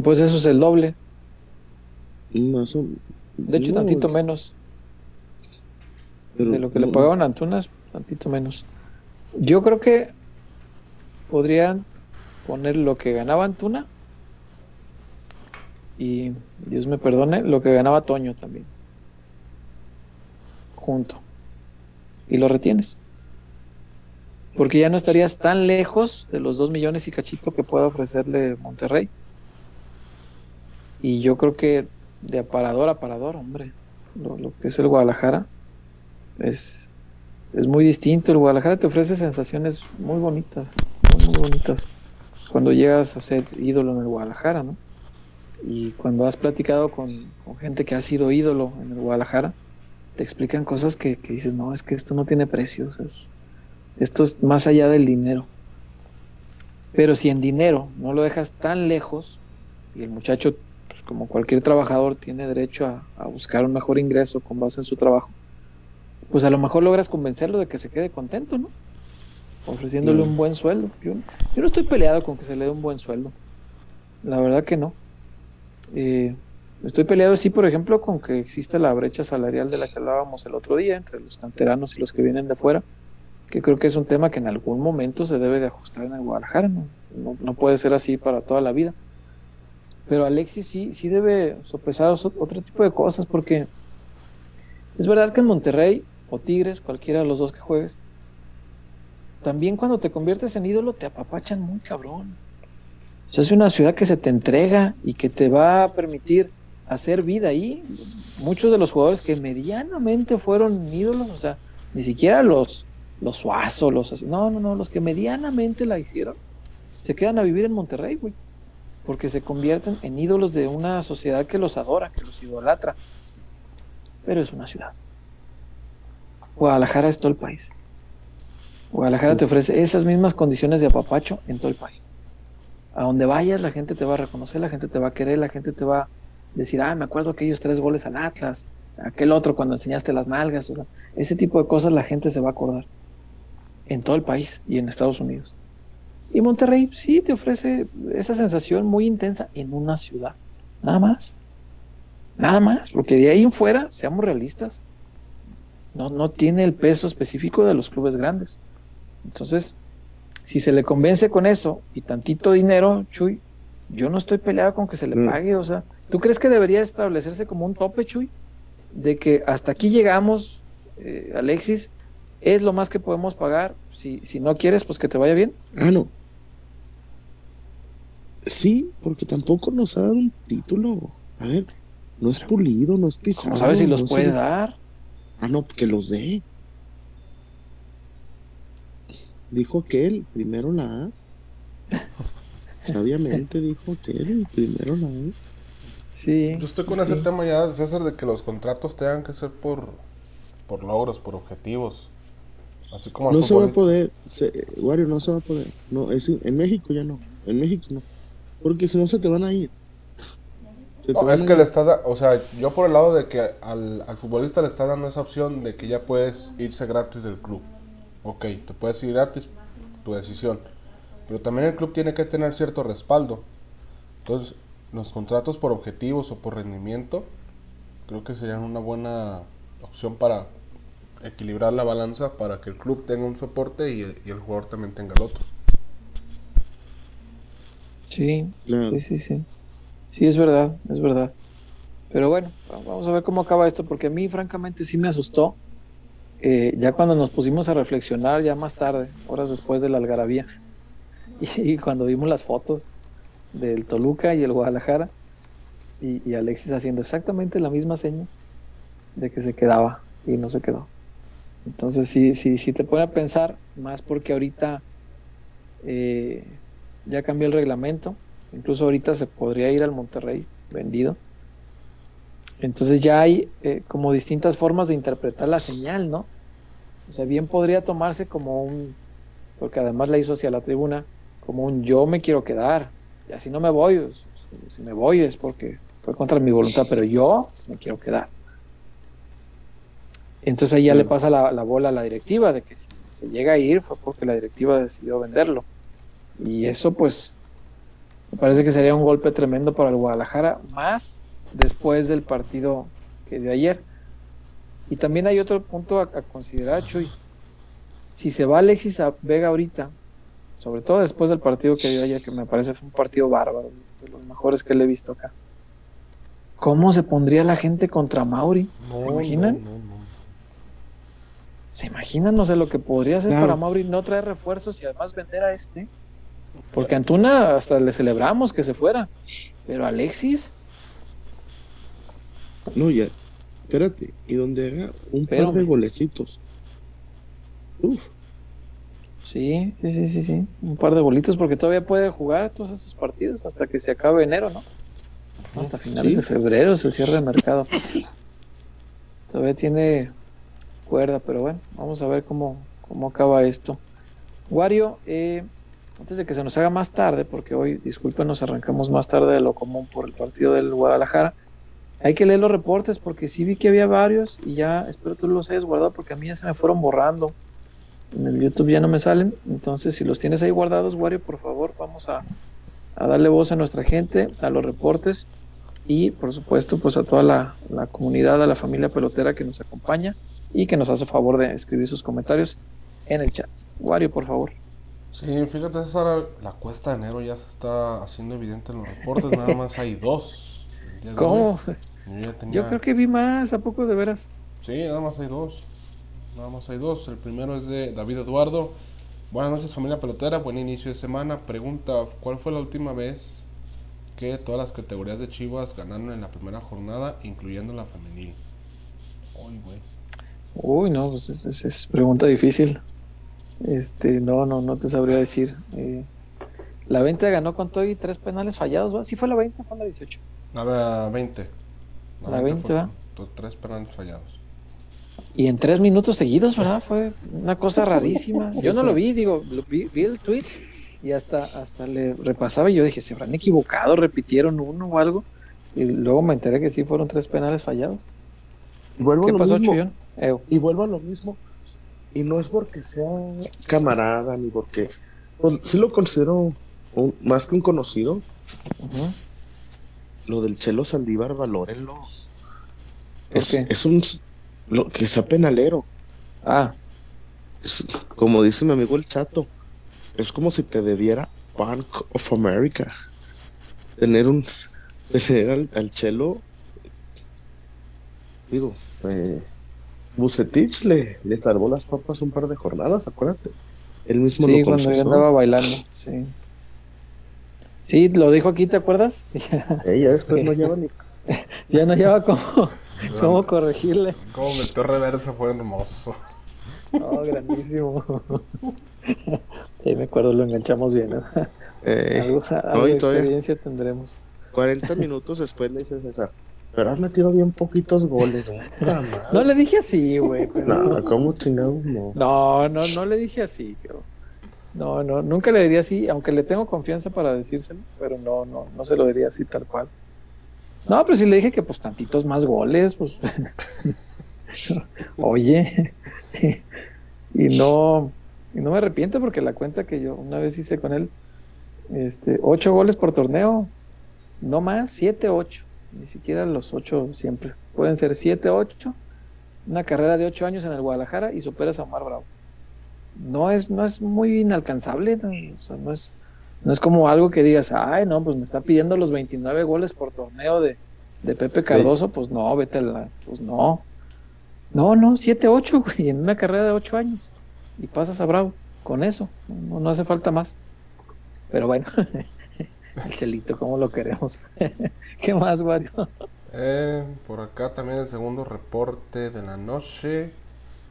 Pues eso es el doble. No, de hecho, tantito menos. de lo que le pagaban a Antuna es tantito menos. Yo creo que podrían poner lo que ganaba Antuna y, Dios me perdone, lo que ganaba Toño también junto y lo retienes. Porque ya no estarías tan lejos de los dos millones y cachito que puede ofrecerle Monterrey. Y yo creo que de aparador a aparador, hombre, lo, que es el Guadalajara es, es muy distinto. El Guadalajara te ofrece sensaciones muy bonitas, muy, bonitas. Cuando llegas a ser ídolo en el Guadalajara, ¿no? Y cuando has platicado con, con gente que ha sido ídolo en el Guadalajara, te explican cosas que, que dices, no, es que esto no tiene precios, es, esto es más allá del dinero. Pero si en dinero no lo dejas tan lejos, y el muchacho, pues como cualquier trabajador, tiene derecho a, buscar un mejor ingreso con base en su trabajo, pues a lo mejor logras convencerlo de que se quede contento, ¿no? Ofreciéndole un buen sueldo. Yo, yo, no estoy peleado con que se le dé un buen sueldo. La verdad que no. Eh, Estoy peleado, sí, por ejemplo, con que existe la brecha salarial de la que hablábamos el otro día entre los canteranos y los que vienen de afuera, que creo que es un tema que en algún momento se debe de ajustar en el Guadalajara, ¿no? No, puede ser así para toda la vida. Pero Alexis sí, sí debe sopesar otro tipo de cosas, porque es verdad que en Monterrey o Tigres, cualquiera de los dos que juegues, también cuando te conviertes en ídolo te apapachan muy cabrón. O sea, es una ciudad que se te entrega y que te va a permitir hacer vida ahí. Muchos de los jugadores que medianamente fueron ídolos, o sea, ni siquiera los, los suazos, los así, no, no, no, los que medianamente la hicieron, se quedan a vivir en Monterrey, güey, porque se convierten en ídolos de una sociedad que los adora, que los idolatra. Pero es una ciudad. Guadalajara es todo el país. Guadalajara te ofrece esas mismas condiciones de apapacho en todo el país. A donde vayas, la gente te va a reconocer, la gente te va a querer, la gente te va decir, ah, me acuerdo aquellos tres goles al Atlas, aquel otro cuando enseñaste las nalgas, o sea, ese tipo de cosas la gente se va a acordar en todo el país y en Estados Unidos. Y Monterrey sí te ofrece esa sensación muy intensa en una ciudad, nada más. Nada más, porque de ahí en fuera, seamos realistas, no, no tiene el peso específico de los clubes grandes. Entonces, si se le convence con eso y tantito dinero, Chuy, yo no estoy peleado con que se le mm. pague, o sea, ¿Tú crees que debería establecerse como un tope, Chuy? De que hasta aquí llegamos, eh, Alexis, es lo más que podemos pagar. Si, si no quieres, pues que te vaya bien. Ah, no. Sí, porque tampoco nos ha dado un título. A ver, no es pulido, no es pisado. ¿No sabes si los puede dar? Ah, no, que los dé. Dijo que él primero la A. Sabiamente dijo que él primero la A. Sí. Yo estoy con ese tema ya, César, de que los contratos tengan que ser por, por logros, por objetivos. Así como no se va a poder, se, Wario, no se va a poder. No, es, en México ya no. En México no. Porque si no se te van a ir. es que le estás, o sea, yo por el lado de que al, al futbolista le estás dando esa opción de que ya puedes irse gratis del club. Ok, te puedes ir gratis, tu decisión. Pero también el club tiene que tener cierto respaldo. Entonces, los contratos por objetivos o por rendimiento creo que serían una buena opción para equilibrar la balanza para que el club tenga un soporte y el, jugador también tenga el otro. Sí, sí, sí, sí. Sí, es verdad, es verdad. Pero bueno, vamos a ver cómo acaba esto, porque a mí francamente sí me asustó. Eh, ya cuando nos pusimos a reflexionar, ya más tarde, horas después de la algarabía, Y, cuando vimos las fotos del Toluca y el Guadalajara, y, Alexis haciendo exactamente la misma seña de que se quedaba y no se quedó. Entonces, sí, sí, sí te pone a pensar, más porque ahorita eh, ya cambió el reglamento, incluso ahorita se podría ir al Monterrey vendido. Entonces ya hay eh, como distintas formas de interpretar la señal, ¿no? O sea, bien podría tomarse como un, porque además la hizo hacia la tribuna, como un yo me quiero quedar, y así no me voy, si me voy es porque fue contra mi voluntad, pero yo me quiero quedar. Entonces ahí ya le pasa la, la, bola a la directiva de que si se llega a ir fue porque la directiva decidió venderlo. Y eso pues me parece que sería un golpe tremendo para el Guadalajara, más después del partido que dio ayer. Y también hay otro punto a, considerar, Chuy. Si se va Alexis a Vega ahorita, sobre todo después del partido que dio ayer, que me parece fue un partido bárbaro, de los mejores que le he visto acá. ¿Cómo se pondría la gente contra Mauri? ¿Se imaginan? ¿Se imaginan? No sé lo que podría hacer para Mauri no traer refuerzos y además vender a este. Porque Antuna hasta le celebramos que se fuera. Pero Alexis. No, ya. Espérate. Y donde haga un par de golecitos. Uf. Sí, sí, sí, sí, sí. Un par de bolitos porque todavía puede jugar todos estos partidos hasta que se acabe enero, ¿no? Hasta finales de febrero se cierra el mercado. Todavía tiene cuerda, pero bueno, vamos a ver cómo, cómo acaba esto. Wario, eh, antes de que se nos haga más tarde, porque hoy, disculpen, nos arrancamos más tarde de lo común por el partido del Guadalajara, hay que leer los reportes porque sí vi que había varios y ya espero tú los hayas guardado porque a mí ya se me fueron borrando. En el YouTube ya no me salen. Entonces, si los tienes ahí guardados, Wario, por favor, vamos a, a darle voz a nuestra gente, a los reportes y, por supuesto, pues a toda la, la comunidad, a la familia pelotera que nos acompaña y que nos hace favor de escribir sus comentarios en el chat. Wario, por favor. Sí, fíjate, César, la cuesta de enero ya se está haciendo evidente en los reportes, nada más hay dos. ¿Cómo? Yo, creo que vi más, ¿a poco de veras? Sí, nada más hay dos. Nada más hay dos. El primero es de David Eduardo. Buenas noches familia pelotera, buen inicio de semana. Pregunta, ¿cuál fue la última vez que todas las categorías de Chivas ganaron en la primera jornada, incluyendo la femenil? Uy, güey. Uy, no, pues es, es pregunta difícil. Este, no, no, no te sabría decir. Eh, la 20 ganó con todo y tres penales fallados, ¿va? ¿Sí fue la 20 o fue la 18? La 20. La, 20, ¿va? Tres penales fallados. Y en tres minutos seguidos, ¿verdad? Fue una cosa rarísima. Yo no lo vi, digo, vi, el tweet y hasta, hasta le repasaba y yo dije, ¿se habrán equivocado? ¿Repitieron uno o algo? Y luego me enteré que sí fueron tres penales fallados. ¿Qué pasó, Chuyón? Y vuelvo a lo mismo. Y no es porque sea camarada ni porque. Pues, sí lo considero más que un conocido. Lo del Chelo Saldívar, valórenlo. Es, es un. Lo, que sea penalero. Ah. como dice mi amigo el chato. Es como si te debiera Bank of America. Tener un. Tener al, Chelo. Digo, eh, Bucetich le, le salvó las papas un par de jornadas, acuérdate. Él mismo sí, cuando yo andaba bailando, sí. Sí, lo dijo aquí, ¿te acuerdas? Ella después no lleva ni. ya no lleva cómo, cómo corregirle. Cómo metió reversa fue hermoso. Oh, grandísimo. Ahí me acuerdo, lo enganchamos bien. ¿no? Eh, algo, algo de experiencia tendremos. 40 minutos después le dice César, pero has metido bien poquitos goles, No le dije así, güey. No, ¿cómo chingados no? No, no, no le dije así, No, no, nunca le diría así, aunque le tengo confianza para decírselo, pero no, no, no se lo diría así tal cual. No, pero sí le dije que pues tantitos más goles, pues. Oye. y no, y no me arrepiento porque la cuenta que yo una vez hice con él, este, ocho goles por torneo, no más, siete, ocho ni siquiera los ocho siempre. Pueden ser siete, ocho, una carrera de ocho años en el Guadalajara y superas a Omar Bravo. No es, no es muy inalcanzable, no, es, no es como algo que digas, ay, no, pues me está pidiendo los 29 goles por torneo de, Pepe Cardoso, pues no, vete a la, pues no. No, no, siete, ocho, güey, en una carrera de ocho años. Y pasas a Bravo con eso, no, no hace falta más. Pero bueno, el Chelito, ¿cómo lo queremos? ¿Qué más, Wario? Eh, por acá también el segundo reporte de la noche.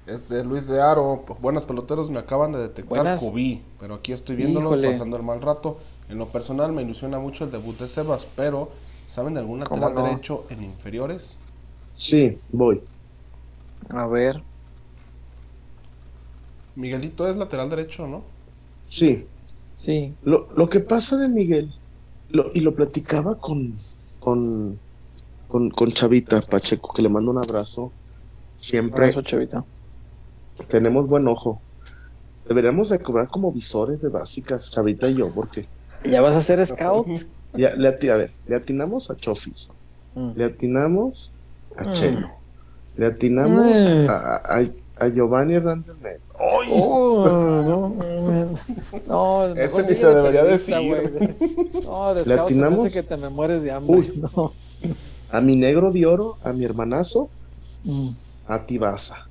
Es de Luis de Aro. Buenas peloteros, me acaban de detectar Cubí, pero aquí estoy viéndolo pasando el mal rato. En lo personal me ilusiona mucho el debut de Sebas, pero ¿saben de algún lateral derecho en inferiores? Sí, voy. A ver. Miguelito es lateral derecho, ¿no? Sí. Sí. Lo, lo que pasa de Miguel, lo, y lo platicaba con, con, con, Chavita Pacheco, que le mando un abrazo. Siempre. Abrazo, Chavita. Tenemos buen ojo. Deberíamos de cobrar como visores de básicas, Chavita y yo, porque. ¿Ya vas a ser scout? Ya, le, a ver, le atinamos a Chofis. Mm. Le atinamos a mm. Chelo. Le atinamos mm. a, a, Giovanni Hernández Oh, no, Ese ni se debería decir. No, de Le atinamos que te me mueres de hambre. No. A mi negro de oro, a mi hermanazo, a Tibasa.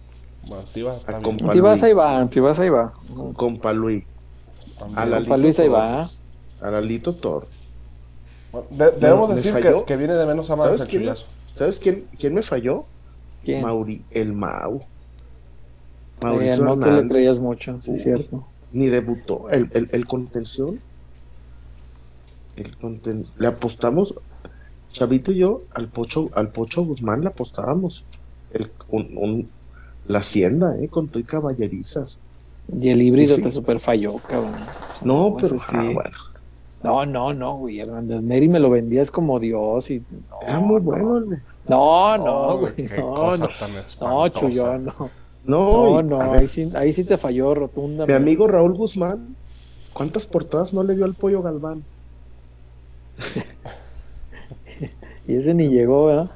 Bueno, Tibasa, a Tibasa ahí va, Tibasa ahí va. Compa Luis. A la Luis ahí va. A Lalito Thor. debemos decir que, que, viene de menos a más ¿Sabes, quién, ¿Sabes quién, quién me falló? ¿Quién? Mauri, el Mau. Mauricio no te le creías mucho, sí, es cierto. Ni debutó. El, el, el contención. El conten... Le apostamos, Chavito y yo, al Pocho, al Pocho Guzmán le apostábamos. El, un, la hacienda, ¿eh? Con todo y caballerizas. Y el híbrido te super falló, cabrón. No, pero sí. Ah, bueno. No, no, no, güey. Hernández Neri me lo vendías como Dios y. No, Era muy bueno, güey. No, no, güey. No, no, no, Chuyón, no. No, no, ahí, sí, ahí sí te falló rotunda. Mi amigo Raúl Guzmán, ¿cuántas portadas no le dio al pollo Galván? y ese ni llegó, ¿verdad?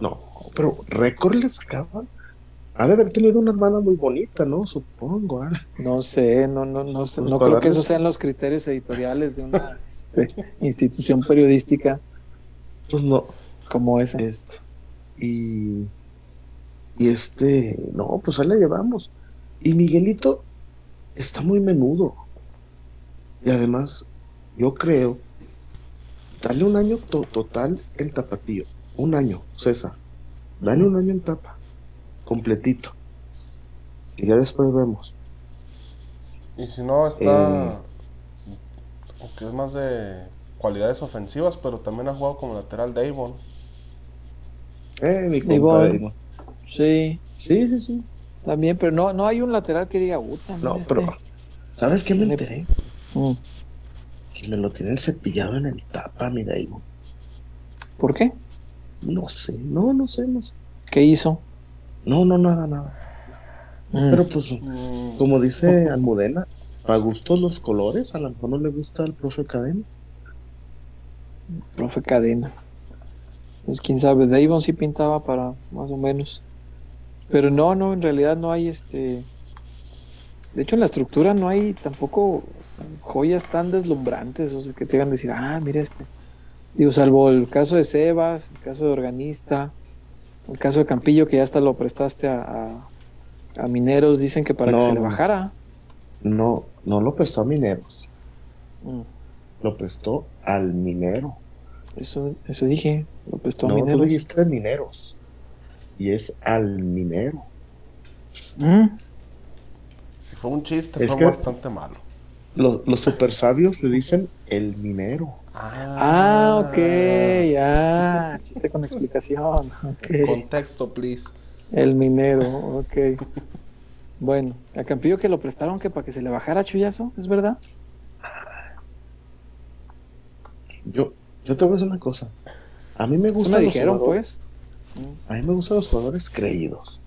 No, pero récord le sacaban. Ha de haber tenido una hermana muy bonita, ¿no? Supongo. ¿eh? No sé, no, no, no sé. No creo que esos sean los criterios editoriales de una este, institución periodística. Pues no. Como esa. Este. Y y este, no, pues ahí la llevamos. Y Miguelito está muy menudo. Y además, yo creo, dale un año total en tapatío. Un año, César. Dale un año en tapa. Completito. Y ya después vemos. Y si no, está. Eh, que es más de cualidades ofensivas, pero también ha jugado como lateral de Avon. Eh, mi compa Sí. Sí, sí, sí. También, pero no, no hay un lateral que diga, No, este pero, ¿sabes qué me enteré? Mm. Que me lo tienen cepillado en el tapa, mi Daigo. ¿Por qué? No sé, no, no sé, no sé. ¿Qué hizo? No, no, nada, nada. Mm. Pero pues, mm. como dice Almudena, para gustos los colores, a lo mejor no le gusta al profe Cadena. Profe Cadena. Pues quién sabe, Davon sí pintaba para más o menos. Pero no, no, en realidad no hay este. De hecho, en la estructura no hay tampoco joyas tan deslumbrantes, o sea, que te hagan decir, ah, mira este. Digo, salvo el caso de Sebas, el caso de Organista, el caso de Campillo, que ya hasta lo prestaste a, a, Mineros, dicen que para que se le bajara. No, no lo prestó a Mineros. Mm. Lo prestó al Minero. Eso, eso dije, lo prestó a no, Mineros. Tú dijiste Mineros y es al minero. ¿Mm? Si fue un chiste, fue bastante malo. Los, los super sabios le dicen el minero. Ah, ok, ya. Chiste con explicación. Okay. Contexto, please. El minero, ok. Bueno, a Campillo que lo prestaron que para que se le bajara chullazo, ¿es verdad? Yo, yo te voy a decir una cosa. A mí me gusta. me dijeron, pues. A mí me gustan los jugadores creídos.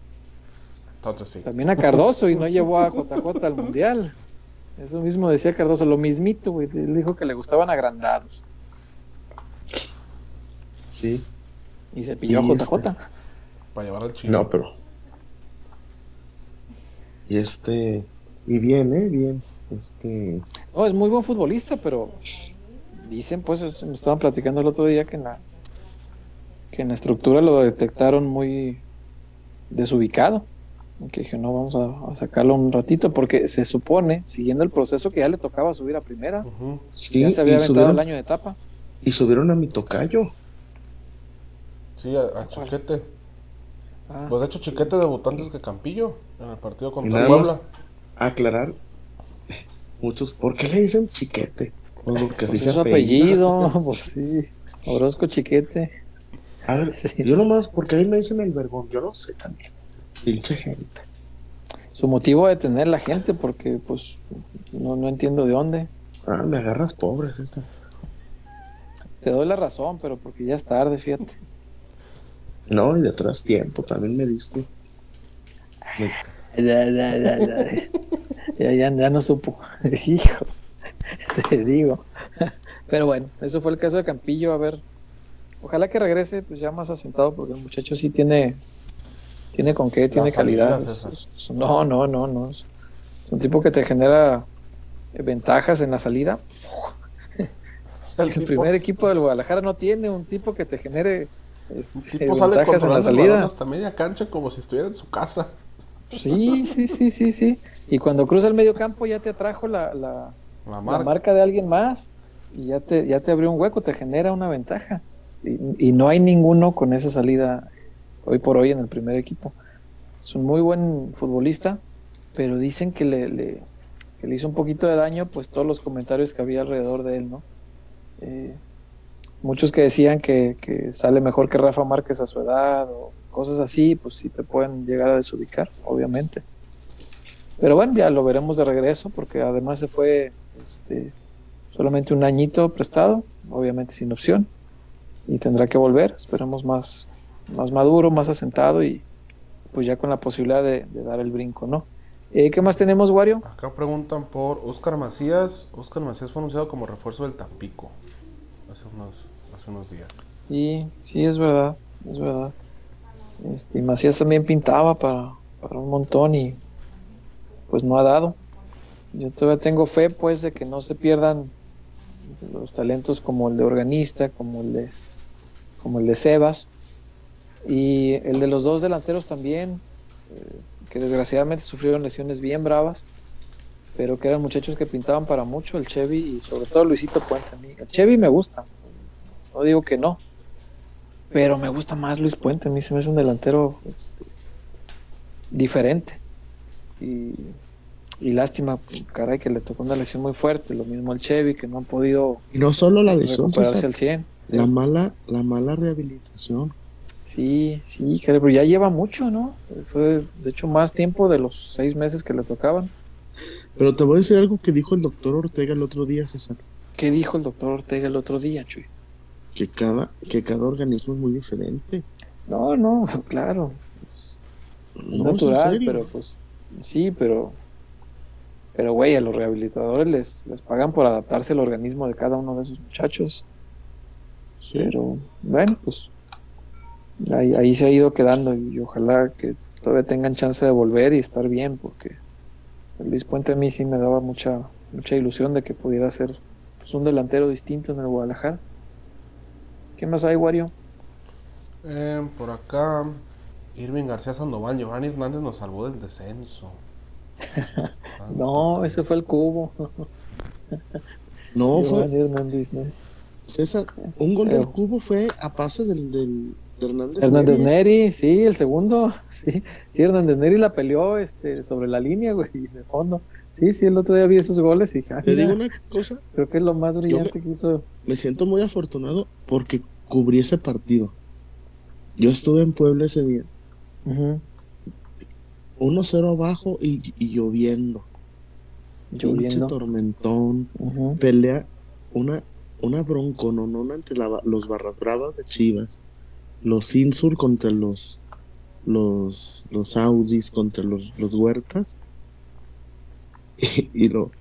Entonces sí. También a Cardoso y no llevó a JJ al mundial. Eso mismo decía Cardoso, lo mismito, güey. Él dijo que le gustaban agrandados. Sí. Y se pilló a JJ. Este Para llevar al chino. No, pero. Y este. Y bien, ¿eh? Bien. Este. No, es muy buen futbolista, pero. Dicen, pues, me estaban platicando el otro día que en la que en la estructura lo detectaron muy desubicado. Que dije, no, vamos a, sacarlo un ratito, porque se supone, siguiendo el proceso, que ya le tocaba subir a primera. ya se había aventado el año de etapa. Y subieron a mi tocayo. Sí, a, Chiquete. Ah. Pues de hecho, Chiquete debutó antes que Campillo en el partido contra Puebla. aclarar, muchos, ¿por qué le dicen Chiquete? Pues porque así pues es su apellido, pues sí. Orozco Chiquete. A ver, yo nomás, porque ahí me dicen el vergón, yo no sé también. Pinche gente. Su motivo de tener la gente, porque pues no, no entiendo de dónde. Ah, me agarras pobres esta. Te doy la razón, pero porque ya es tarde, fíjate. No, y de atrás tiempo, también me diste. Ya, ya, ya, ya. ya, ya, ya no supo. Hijo, te digo. Pero bueno, eso fue el caso de Campillo. A ver, ojalá que regrese pues ya más asentado, porque el muchacho sí tiene, tiene con qué, tiene calidad. no, no, no, no. Es un tipo que te genera ventajas en la salida. El, primer equipo del Guadalajara no tiene un tipo que te genere este, ventajas en la salida. Hasta media cancha como si estuviera en su casa. Sí, sí, sí, sí, sí. Y cuando cruza el medio campo ya te atrajo la, la, marca. de alguien más y ya te, ya te abrió un hueco, te genera una ventaja. Y, no hay ninguno con esa salida hoy por hoy en el primer equipo. Es un muy buen futbolista, pero dicen que le, le, le hizo un poquito de daño pues todos los comentarios que había alrededor de él, ¿no? Eh, muchos que decían que, que, sale mejor que Rafa Márquez a su edad o cosas así, pues sí te pueden llegar a desubicar, obviamente. Pero bueno, ya lo veremos de regreso porque además se fue este, solamente un añito prestado, obviamente sin opción, y tendrá que volver, esperemos más, más maduro, más asentado y pues ya con la posibilidad de, dar el brinco, ¿no? Eh, ¿Qué más tenemos, Wario? Acá preguntan por Oscar Macías. Oscar Macías fue anunciado como refuerzo del Tampico hace unos unos días. Sí, sí, es verdad, es verdad. Este, Macías también pintaba para, para un montón y pues no ha dado. Yo todavía tengo fe pues de que no se pierdan los talentos como el de organista, como el de como el de Sebas y el de los dos delanteros también eh, que desgraciadamente sufrieron lesiones bien bravas, pero que eran muchachos que pintaban para mucho, el Chevy y sobre todo Luisito Puente. El Chevy me gusta, no digo que no. Pero me gusta más Luis Puente. A mí se me hace un delantero este, diferente. Y, lástima, caray, que le tocó una lesión muy fuerte. Lo mismo al Chevy, que no han podido. Y no solo la lesión, recuperarse al 100. La mala, la mala rehabilitación. Sí, sí, pero ya lleva mucho, ¿no? Fue, de hecho, más tiempo de los seis meses que le tocaban. Pero te voy a decir algo que dijo el doctor Ortega el otro día, César. ¿Qué dijo el doctor Ortega el otro día, Chuy? que cada, que cada organismo es muy diferente. No, no, claro. Es natural, pero pues sí, pero pero güey, a los rehabilitadores les, les pagan por adaptarse al organismo de cada uno de esos muchachos. Pero bueno, pues ahí, ahí, se ha ido quedando y ojalá que todavía tengan chance de volver y estar bien, porque el Luis Puente a mí sí me daba mucha, mucha ilusión de que pudiera ser pues, un delantero distinto en el Guadalajara. ¿Qué más hay, Wario? Eh, por acá, Irving García Sandoval, Giovanni Hernández nos salvó del descenso. no, ese fue el cubo. no, fue. Hernández, ¿no? César, un gol del cubo fue a pase del, del Hernández, Hernández Neri. sí, el segundo, sí, sí, Hernández Neri la peleó este, sobre la línea, güey, de fondo. Sí, sí, el otro día vi esos goles y Te digo una cosa. Creo que es lo más brillante que hizo. Me siento muy afortunado porque cubrí ese partido. Yo estuve en Puebla ese día. 1-0 abajo y, lloviendo. Lloviendo. tormentón. Pelea una, una broncononona entre los barras bravas de Chivas. Los Insur contra los los, los Audis contra los, los Huertas y, lo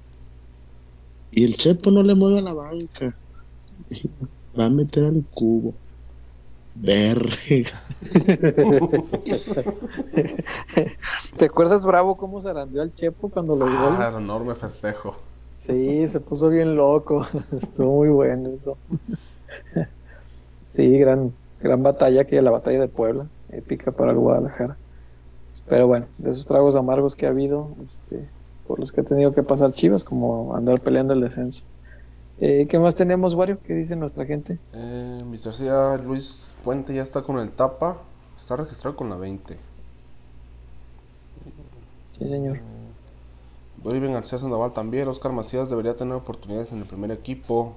y el Chepo no le mueve a la banca va a meter al cubo verga ¿Te acuerdas, Bravo, cómo se arandeó al Chepo cuando lo vio? Ah, enorme festejo. Sí, se puso bien loco. Estuvo muy bueno eso. Sí, gran, gran batalla que la batalla de Puebla, épica para el Guadalajara. Pero bueno, de esos tragos amargos que ha habido, este, por los que ha tenido que pasar Chivas, como andar peleando el descenso. Eh, ¿Qué más tenemos, Wario? ¿Qué dice nuestra gente? Eh, Mr. Luis Puente ya está con el tapa, está registrado con la 20. Sí, señor. Oliver García Sandoval también. Oscar Macías debería tener oportunidades en el primer equipo.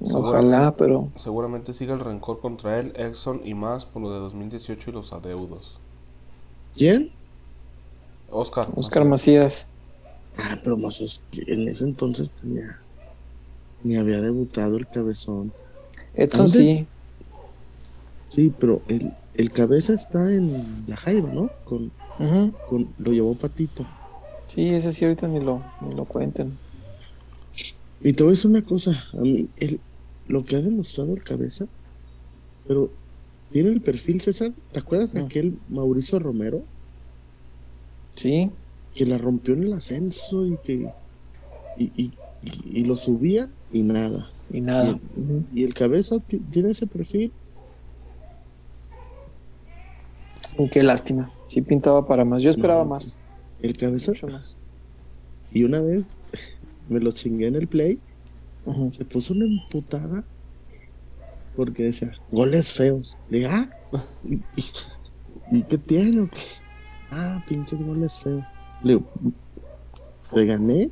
Ojalá, pero. Seguramente sigue el rencor contra él, Exxon y más por lo de 2018 y los adeudos. ¿Quién? Oscar. Oscar Macías. Ah, pero Macías en ese entonces tenía. Ni había debutado el cabezón. Edson sí. Sí, pero el, el cabeza está en la Jaiba, ¿no? Con, con, lo llevó Patito. Sí, ese sí ahorita ni lo, ni lo cuenten. Y te voy a decir una cosa, a mí, el, lo que ha demostrado el cabeza, pero tiene el perfil, César, ¿te acuerdas de aquel Mauricio Romero? Sí. Que la rompió en el ascenso y que y, y, lo subía y nada. Y nada. Y el, cabeza tiene ese perfil. qué lástima. Sí pintaba para más. Yo esperaba más. El cabeza. más. Y una vez me lo chingué en el play. Se puso una emputada porque decía, goles feos. Le dije, ah, ¿y, qué tiene? Ah, pinches goles feos. Le digo, ¿te gané?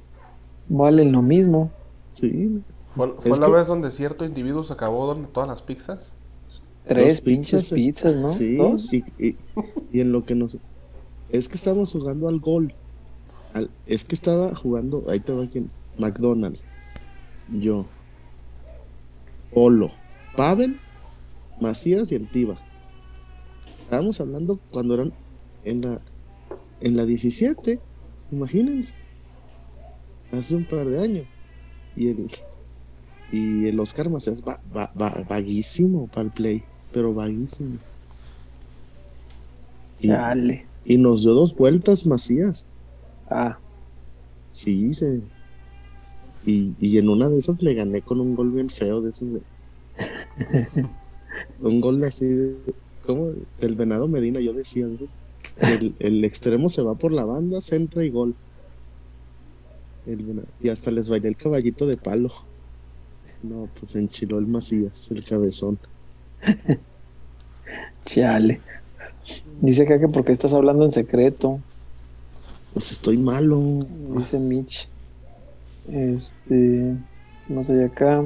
Valen lo mismo. Sí. ¿Fue, la vez donde cierto individuo se acabó donde todas las pizzas? Tres pinches pizzas, ¿no? Sí, Y, y, en lo que nos... Es que estábamos jugando al gol. es que estaba jugando, ahí te va aquí, McDonald's. Yo. Polo. Pavel, Macías y el Tiba. Estábamos hablando cuando eran en la, en la 17, imagínense. Hace un par de años. Y el, y el Oscar Macías va, vaguísimo para el play pero vaguísimo. Y, Dale. Y nos dio dos vueltas Macías. Ah. Sí, se. Y, y en una de esas le gané con un gol bien feo de esos de. un gol así de, como del Venado Medina, yo decía, el, el, extremo se va por la banda, centra y gol. y hasta les bailé el caballito de palo. No, pues enchiló el Macías, el cabezón. Chale. Dice acá que porque estás hablando en secreto. Pues estoy malo. Dice Mitch. Este. No sé de acá.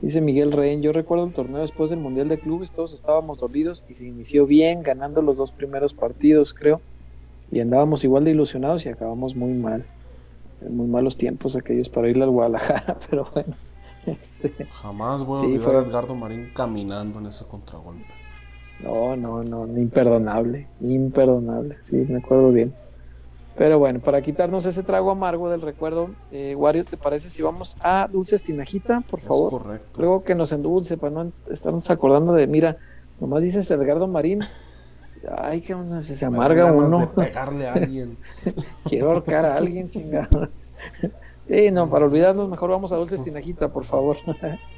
Dice Miguel Rehn, yo recuerdo el torneo después del Mundial de Clubes, todos estábamos dolidos y se inició bien, ganando los dos primeros partidos, creo. Y andábamos igual de ilusionados y acabamos muy mal. En muy malos tiempos aquellos para ir al Guadalajara, pero bueno. Este, Jamás voy a olvidar a Edgardo Marín caminando en ese contragolpe. No, no, no, imperdonable, imperdonable, sí, me acuerdo bien. Pero bueno, para quitarnos ese trago amargo del recuerdo, eh, Wario, ¿te parece si vamos a Dulces Tinajita, por favor? correcto. Luego que nos endulce, para no estarnos acordando de, mira, nomás dices Edgardo Marín, ay, que se, amarga uno. De pegarle a alguien. Quiero ahorcar a alguien, chingado. Sí, no, para olvidarnos, mejor vamos a Dulces Tinajita, por favor.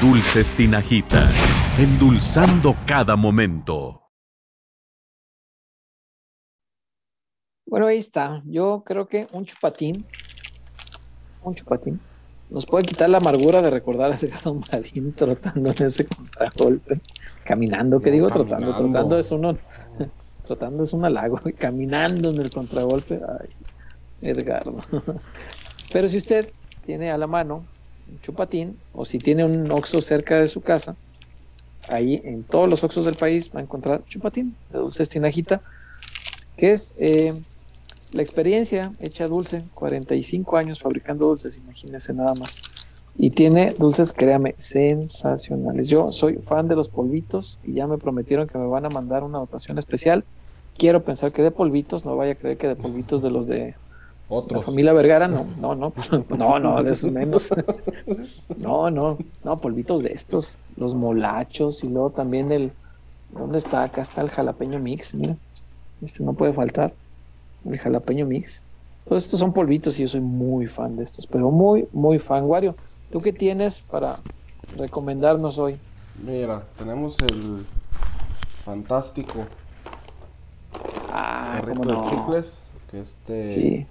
Dulces Tinajita, endulzando cada momento. Bueno, ahí está. Yo creo que un chupatín, un chupatín, nos puede quitar la amargura de recordar a Edgardo Marín trotando en ese contragolpe, caminando, ¿qué digo? Trotando, trotando es uno, trotando es un halago, caminando en el contragolpe. Ay, Edgardo. Pero si usted tiene a la mano chupatín o si tiene un oxo cerca de su casa, ahí en todos los oxos del país va a encontrar chupatín de dulces tinajita, que es eh, la experiencia hecha dulce, 45 años fabricando dulces, imagínense nada más. Y tiene dulces, créame, sensacionales. Yo soy fan de los polvitos y ya me prometieron que me van a mandar una dotación especial. Quiero pensar que de polvitos, no vaya a creer que de polvitos de los de la familia Vergara, no, no, no, no, no, de esos menos. No, no, no, polvitos de estos, los molachos y luego también el, ¿dónde está? Acá está el jalapeño mix, mira, este no puede faltar el jalapeño mix. Todos estos son polvitos y yo soy muy fan de estos, pero muy, muy fan. Wario, ¿tú qué tienes para recomendarnos hoy? Mira, tenemos el fantástico ah, carrito no? de chicles, que este sí.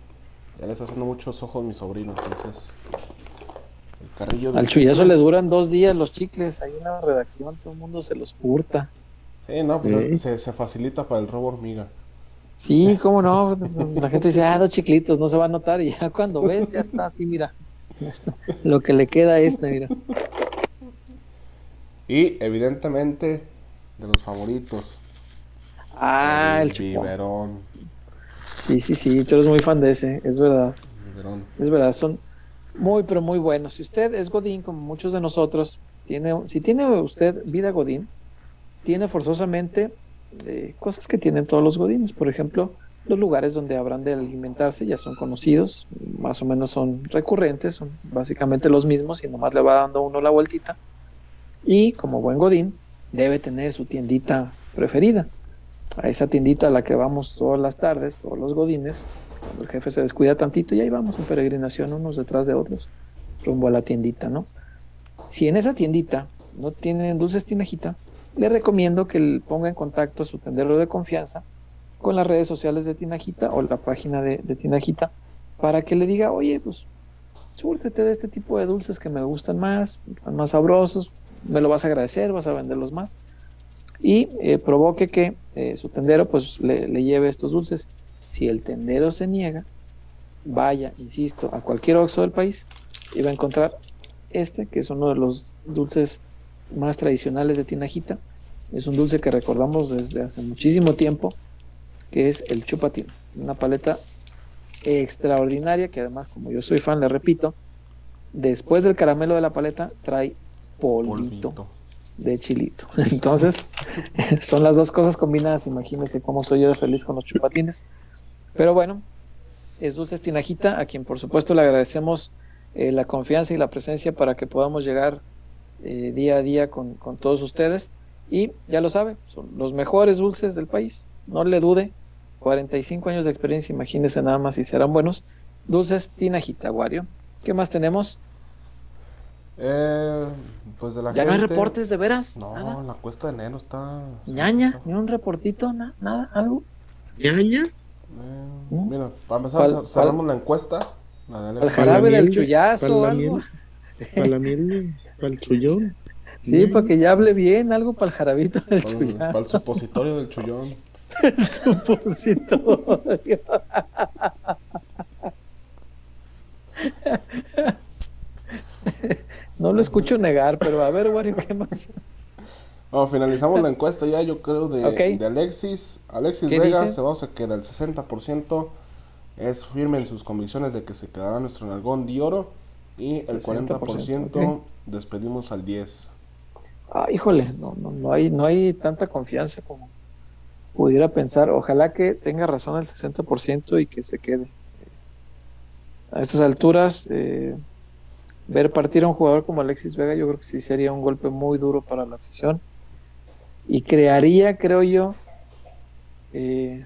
Ya le está haciendo muchos ojos mi sobrino, entonces el carrillo Al chuyazo le duran dos días los chicles, ahí en la redacción todo el mundo se los hurta. Sí, no, pues Se, se facilita para el robo hormiga. Sí, cómo no. La gente dice, ah, dos chiclitos, no se va a notar. Y ya cuando ves, ya está así, mira. Lo que le queda a este, mira. Y evidentemente, de los favoritos. Ah, el, biberón. Sí, sí, sí, tú eres muy fan de ese, es verdad. Es verdad, son muy, pero muy buenos. Si usted es Godín, como muchos de nosotros, tiene, si tiene usted vida Godín, tiene forzosamente eh, cosas que tienen todos los godines. Por ejemplo, los lugares donde habrán de alimentarse ya son conocidos, más o menos son recurrentes, son básicamente los mismos y nomás le va dando uno la vueltita. Y como buen godín, debe tener su tiendita preferida. A esa tiendita a la que vamos todas las tardes, todos los godines, cuando el jefe se descuida tantito y ahí vamos en peregrinación unos detrás de otros, rumbo a la tiendita, ¿no? Si en esa tiendita no tienen dulces tinajita, le recomiendo que ponga en contacto a su tendero de confianza con las redes sociales de Tinajita o la página de, Tinajita para que le diga, oye, pues súrtete de este tipo de dulces que me gustan más, están más sabrosos, me lo vas a agradecer, vas a venderlos más. Y eh, provoque que eh, su tendero pues le, le, lleve estos dulces. Si el tendero se niega, vaya, insisto, a cualquier oxo del país y va a encontrar este, que es uno de los dulces más tradicionales de Tinajita. Es un dulce que recordamos desde hace muchísimo tiempo, que es el chupatín. Una paleta extraordinaria que además, como yo soy fan, le repito, después del caramelo de la paleta trae polvito, de chilito. Entonces, son las dos cosas combinadas. Imagínense cómo soy yo de feliz con los chupatines. Pero bueno, es Dulces Tinajita, a quien por supuesto le agradecemos eh, la confianza y la presencia para que podamos llegar eh, día a día con, todos ustedes. Y ya lo sabe, son los mejores dulces del país. No le dude. 45 años de experiencia, imagínese nada más si serán buenos. Dulces Tina Gitaguario. ¿Qué más tenemos? Eh, pues de la ¿Ya no hay reportes de veras? No, la cuesta de enero está. ñaña, ni un reportito, nada, algo. ñaña. Eh, mira, para empezar, cerramos la encuesta. el jarabe del chullazo, para la miel, para el chullón. Sí, para que ya hable bien, algo para el jarabito del chullón. Para el supositorio del chullón. el supositorio. no lo escucho negar, pero a ver, Wario, ¿qué más? Bueno, finalizamos la encuesta ya, yo creo, de, de Alexis. Alexis Vega se va a quedar el 60%. Es firme en sus convicciones de que se quedará nuestro nalgón de oro. Y el 40% despedimos al 10. Ah, híjole, no, no, no, hay, no hay tanta confianza como pudiera pensar. Ojalá que tenga razón el 60% y que se quede. A estas alturas, eh, ver partir a un jugador como Alexis Vega, yo creo que sí sería un golpe muy duro para la afición. Y crearía, creo yo, eh,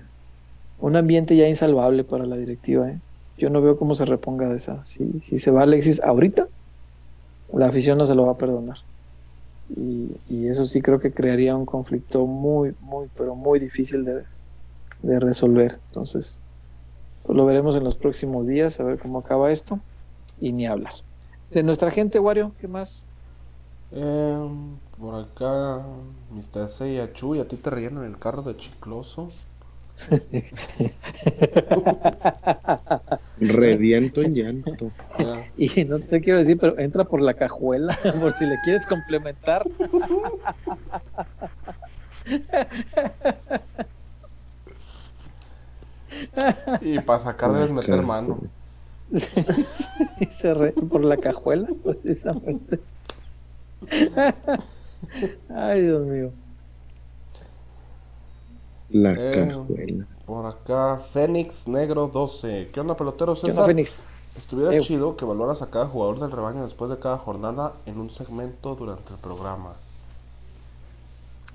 un ambiente ya insalvable para la directiva. ¿eh? Yo no veo cómo se reponga de esa. Si, se va Alexis ahorita, la afición no se lo va a perdonar. Y, eso sí creo que crearía un conflicto muy, muy, pero muy difícil de, de resolver. Entonces, pues lo veremos en los próximos días, a ver cómo acaba esto y ni hablar. De nuestra gente, Wario, ¿qué más? Eh, por acá, Mr. Seiya Chuy, a ti te rellenan el carro de chicloso. Reviento en llanto. Y no te quiero decir, pero entra por la cajuela, por si le quieres complementar. y para sacar de meter mano. se re por la cajuela, precisamente. Ay, Dios mío. La eh, cajuela. Por acá, Fénix Negro 12. ¿Qué onda, pelotero César? Fénix? Estuviera chido que valoras a cada jugador del rebaño después de cada jornada en un segmento durante el programa.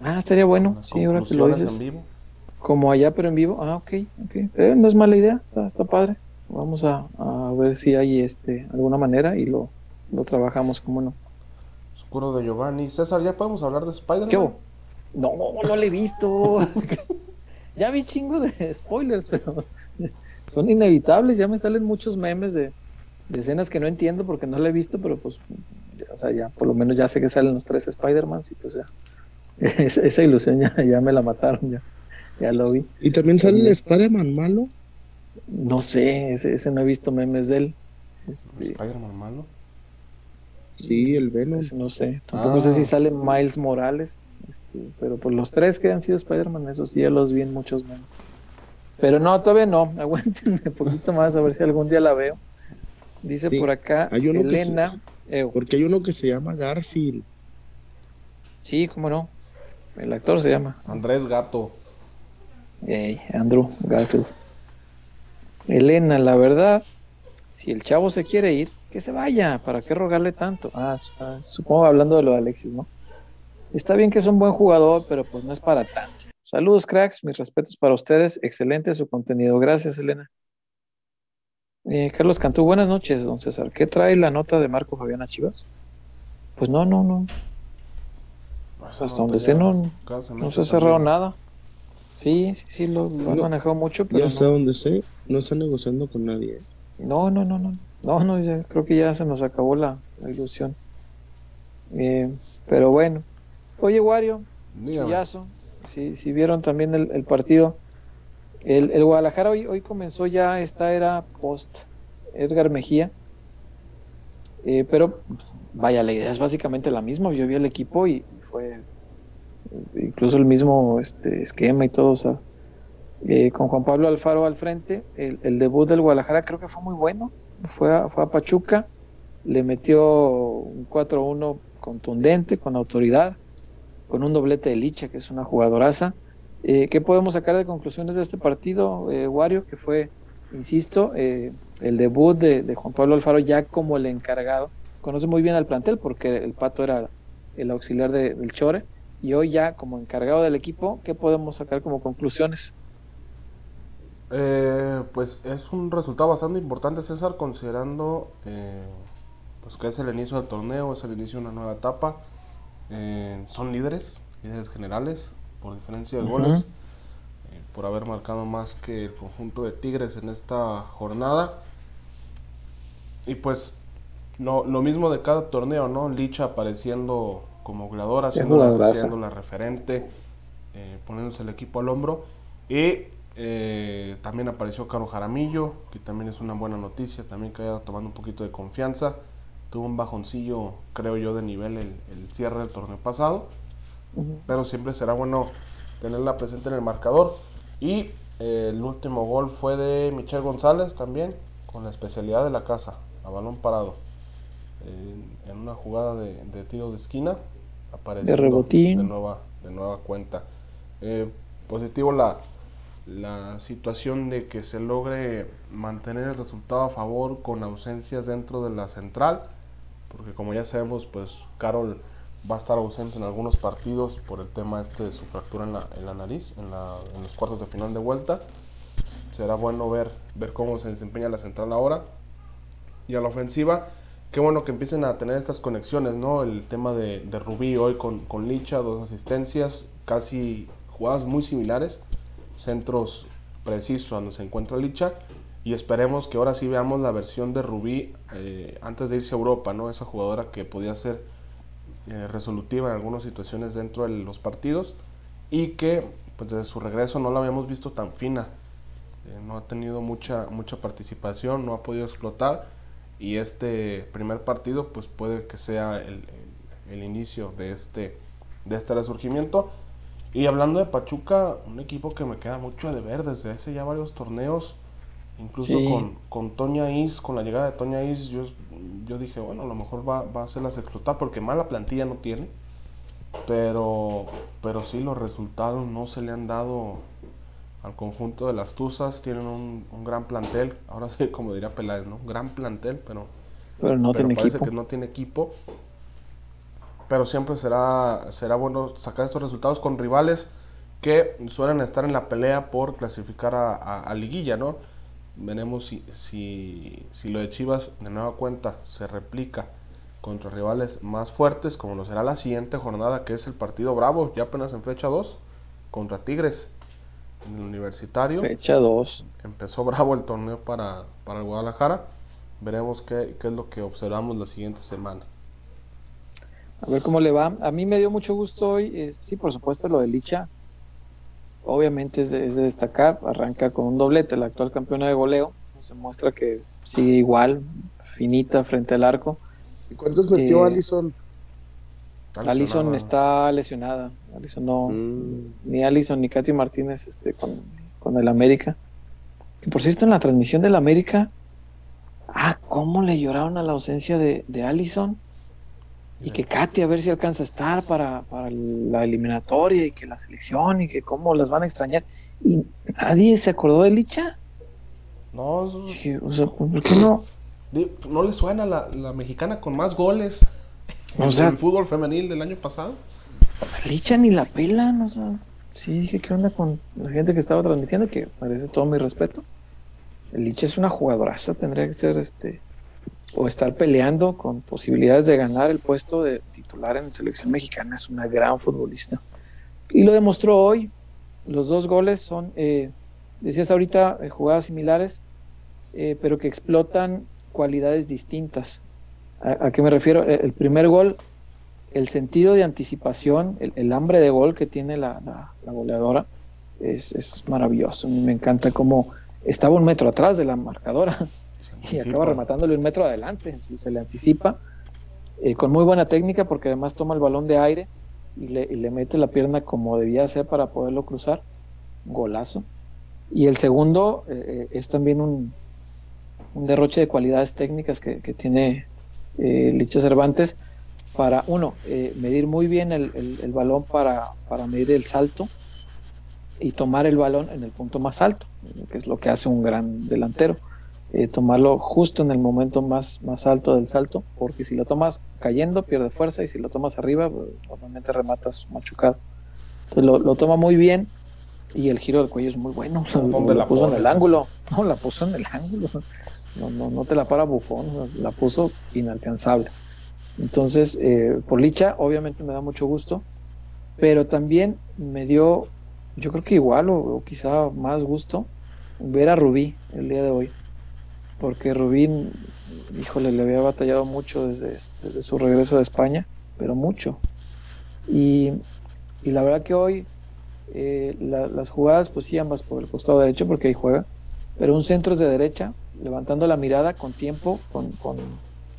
Ah, estaría bueno. Sí, ahora que lo dices. Como allá, pero en vivo. Ah, ok, ok. Eh, no es mala idea, está, está padre. Vamos a, a, ver si hay este alguna manera y lo, lo trabajamos, como no. Oscuro de Giovanni. César, ¿ya podemos hablar de Spider-Man? No, no lo he visto. ya vi chingo de spoilers, pero son inevitables. Ya me salen muchos memes de, escenas que no entiendo porque no lo he visto, pero pues, o sea, ya por lo menos ya sé que salen los tres Spider-Man y pues ya. esa ilusión ya, ya me la mataron, ya, ya lo vi. ¿Y también sale el Spider-Man malo? No sé, ese, no he visto memes de él. Este, ¿Spider-Man malo? Sí, el Venom. no sé. Tampoco sé si ah. sale Miles Morales. Este, pero por los tres que han sido Spider-Man, esos sí ya los vi en muchos memes. Pero no, todavía no. Aguántenme un poquito más a ver si algún día la veo. Dice por acá hay uno Elena. porque hay uno que se llama Garfield. Sí, cómo no. El actor se llama. Andrés Gato. Andrew Garfield. Elena, la verdad, si el chavo se quiere ir, que se vaya, ¿para qué rogarle tanto? Ah, ah, supongo hablando de lo de Alexis, ¿no? Está bien que es un buen jugador, pero pues no es para tanto. Saludos, cracks, mis respetos para ustedes, excelente su contenido. Gracias, Elena. Eh, Carlos Cantú, buenas noches, don César. ¿Qué trae la nota de Marco Fabián Chivas? Pues no, no, no. Pues hasta donde sé, no, no se ha cerrado nada. Sí, sí, sí, lo, han manejado mucho. Pero ya hasta donde sé, no está negociando con nadie. ¿eh? No, no, no, no. No, no, ya, creo que ya se nos acabó la, ilusión. Eh, pero bueno. Oye, Wario, chullazo. Si, si vieron también el, partido. El, el, Guadalajara hoy, hoy comenzó ya esta era post Edgar Mejía. Eh, pero vaya, la idea es básicamente la misma. Yo vi el equipo y fue incluso el mismo este, esquema y todo. Eh, con Juan Pablo Alfaro al frente, el, debut del Guadalajara creo que fue muy bueno fue a, fue a Pachuca, le metió un 4-1 contundente, con autoridad, con un doblete de Licha, que es una jugadoraza. Eh, ¿Qué podemos sacar de conclusiones de este partido, eh, Wario? Que fue, insisto, eh, el debut de, Juan Pablo Alfaro ya como el encargado. Conoce muy bien al plantel porque el Pato era el auxiliar del Chore. Y hoy ya como encargado del equipo, ¿qué podemos sacar como conclusiones? Eh, pues es un resultado bastante importante, César, considerando eh, pues que es el inicio del torneo, es el inicio de una nueva etapa. Eh, son líderes, líderes generales, por diferencia de goles, por haber marcado más que el conjunto de Tigres en esta jornada. Y pues lo, lo mismo de cada torneo, ¿no? Licha apareciendo como goleadora, siendo, siendo la referente, poniéndose el equipo al hombro. Y eh, también apareció Caro Jaramillo, que también es una buena noticia, también que haya tomando un poquito de confianza. Tuvo un bajoncillo, creo yo, de nivel el, el cierre del torneo pasado, pero siempre será bueno tenerla presente en el marcador. Y eh, el último gol fue de Michel González también, con la especialidad de la casa, a balón parado. en una jugada de, tiro de esquina, apareció de, nueva, de nueva cuenta. Eh, positivo la, la situación de que se logre mantener el resultado a favor con ausencias dentro de la central, porque como ya sabemos, pues Carol va a estar ausente en algunos partidos por el tema este de su fractura en la, en la nariz, en, la, en, los cuartos de final de vuelta. Será bueno ver, ver cómo se desempeña la central ahora. Y a la ofensiva, qué bueno que empiecen a tener estas conexiones, ¿no? El tema de, de Rubí hoy con, con Licha, dos asistencias, casi jugadas muy similares, centros precisos donde se encuentra Licha. Y esperemos que ahora sí veamos la versión de Rubí eh, antes de irse a Europa, ¿no? Esa jugadora que podía ser eh, resolutiva en algunas situaciones dentro de los partidos y que pues desde su regreso no la habíamos visto tan fina. Eh, no ha tenido mucha, mucha participación, no ha podido explotar y este primer partido pues puede que sea el, el, inicio de este, de este resurgimiento. Y hablando de Pachuca, un equipo que me queda mucho de ver desde hace ya varios torneos Incluso con, con Toña Is, con la llegada de Toña Is, yo, yo dije, bueno, a lo mejor va, va a hacerlas explotar porque mala plantilla no tiene. Pero, pero sí, los resultados no se le han dado al conjunto de las Tuzas. Tienen un, un gran plantel. Ahora sí, como diría Peláez, ¿no? Gran plantel, pero, pero no tiene parece equipo. que no tiene equipo. Pero siempre será, será bueno sacar estos resultados con rivales que suelen estar en la pelea por clasificar a, a, a liguilla, ¿no? veremos si, si, si, lo de Chivas de nueva cuenta se replica contra rivales más fuertes, como lo será la siguiente jornada, que es el partido Bravo, ya apenas en fecha 2, contra Tigres, en el universitario. Fecha 2. Empezó Bravo el torneo para, para el Guadalajara. Veremos qué, qué es lo que observamos la siguiente semana. A ver cómo le va. A mí me dio mucho gusto hoy, eh, sí, por supuesto, lo de Licha, obviamente es de, es de, destacar, arranca con un doblete, la actual campeona de goleo, se muestra que sigue igual, finita frente al arco. ¿Y cuántos metió eh, Alison? Alison está lesionada, Alison no, mm. ni Alison ni Katy Martínez este, con, con el América. Que por cierto, en la transmisión del América, ah, cómo le lloraron a la ausencia de, de Alison y que Katy a ver si alcanza a estar para, para, la eliminatoria y que la selección y que cómo las van a extrañar. Y nadie se acordó de Licha. No, eso... O sea, ¿por qué no? ¿No le suena la, la mexicana con más goles? O sea, el fútbol femenil del año pasado. Licha ni la pelan, o sea. Sí, dije, ¿qué onda con la gente que estaba transmitiendo? Que merece todo mi respeto. Licha es una jugadoraza, tendría que ser este o estar peleando con posibilidades de ganar el puesto de titular en la selección mexicana. Es una gran futbolista. Y lo demostró hoy. Los dos goles son, eh, decías ahorita, eh, jugadas similares, eh, pero que explotan cualidades distintas. ¿A, a qué me refiero? El primer gol, el sentido de anticipación, el, el hambre de gol que tiene la, la, la goleadora es, es maravilloso. Me encanta cómo estaba un metro atrás de la marcadora y acaba rematándole un metro adelante, si se le anticipa, eh, con muy buena técnica porque además toma el balón de aire y le, y le, mete la pierna como debía ser para poderlo cruzar, golazo. Y el segundo eh, es también un, un, derroche de cualidades técnicas que, que tiene eh, Licha Cervantes para, uno, eh, medir muy bien el, el, el balón para, para medir el salto y tomar el balón en el punto más alto, que es lo que hace un gran delantero eh, tomarlo justo en el momento más, más alto del salto, porque si lo tomas cayendo pierde fuerza y si lo tomas arriba, pues, normalmente rematas machucado. Entonces lo, lo, toma muy bien y el giro del cuello es muy bueno. ¿Dónde lo la puso en el ángulo. No, la puso en el ángulo. No, no, no te la para bufón, la puso inalcanzable. Entonces, eh, por Licha, obviamente me da mucho gusto, pero también me dio, yo creo que igual o, o quizá más gusto, ver a Rubí el día de hoy porque Rubín, híjole, le había batallado mucho desde, desde su regreso de España, pero mucho. Y, y la verdad que hoy eh, la, las jugadas, pues sí, ambas por el costado derecho, porque ahí juega, pero un centro es de derecha, levantando la mirada con tiempo, con, con,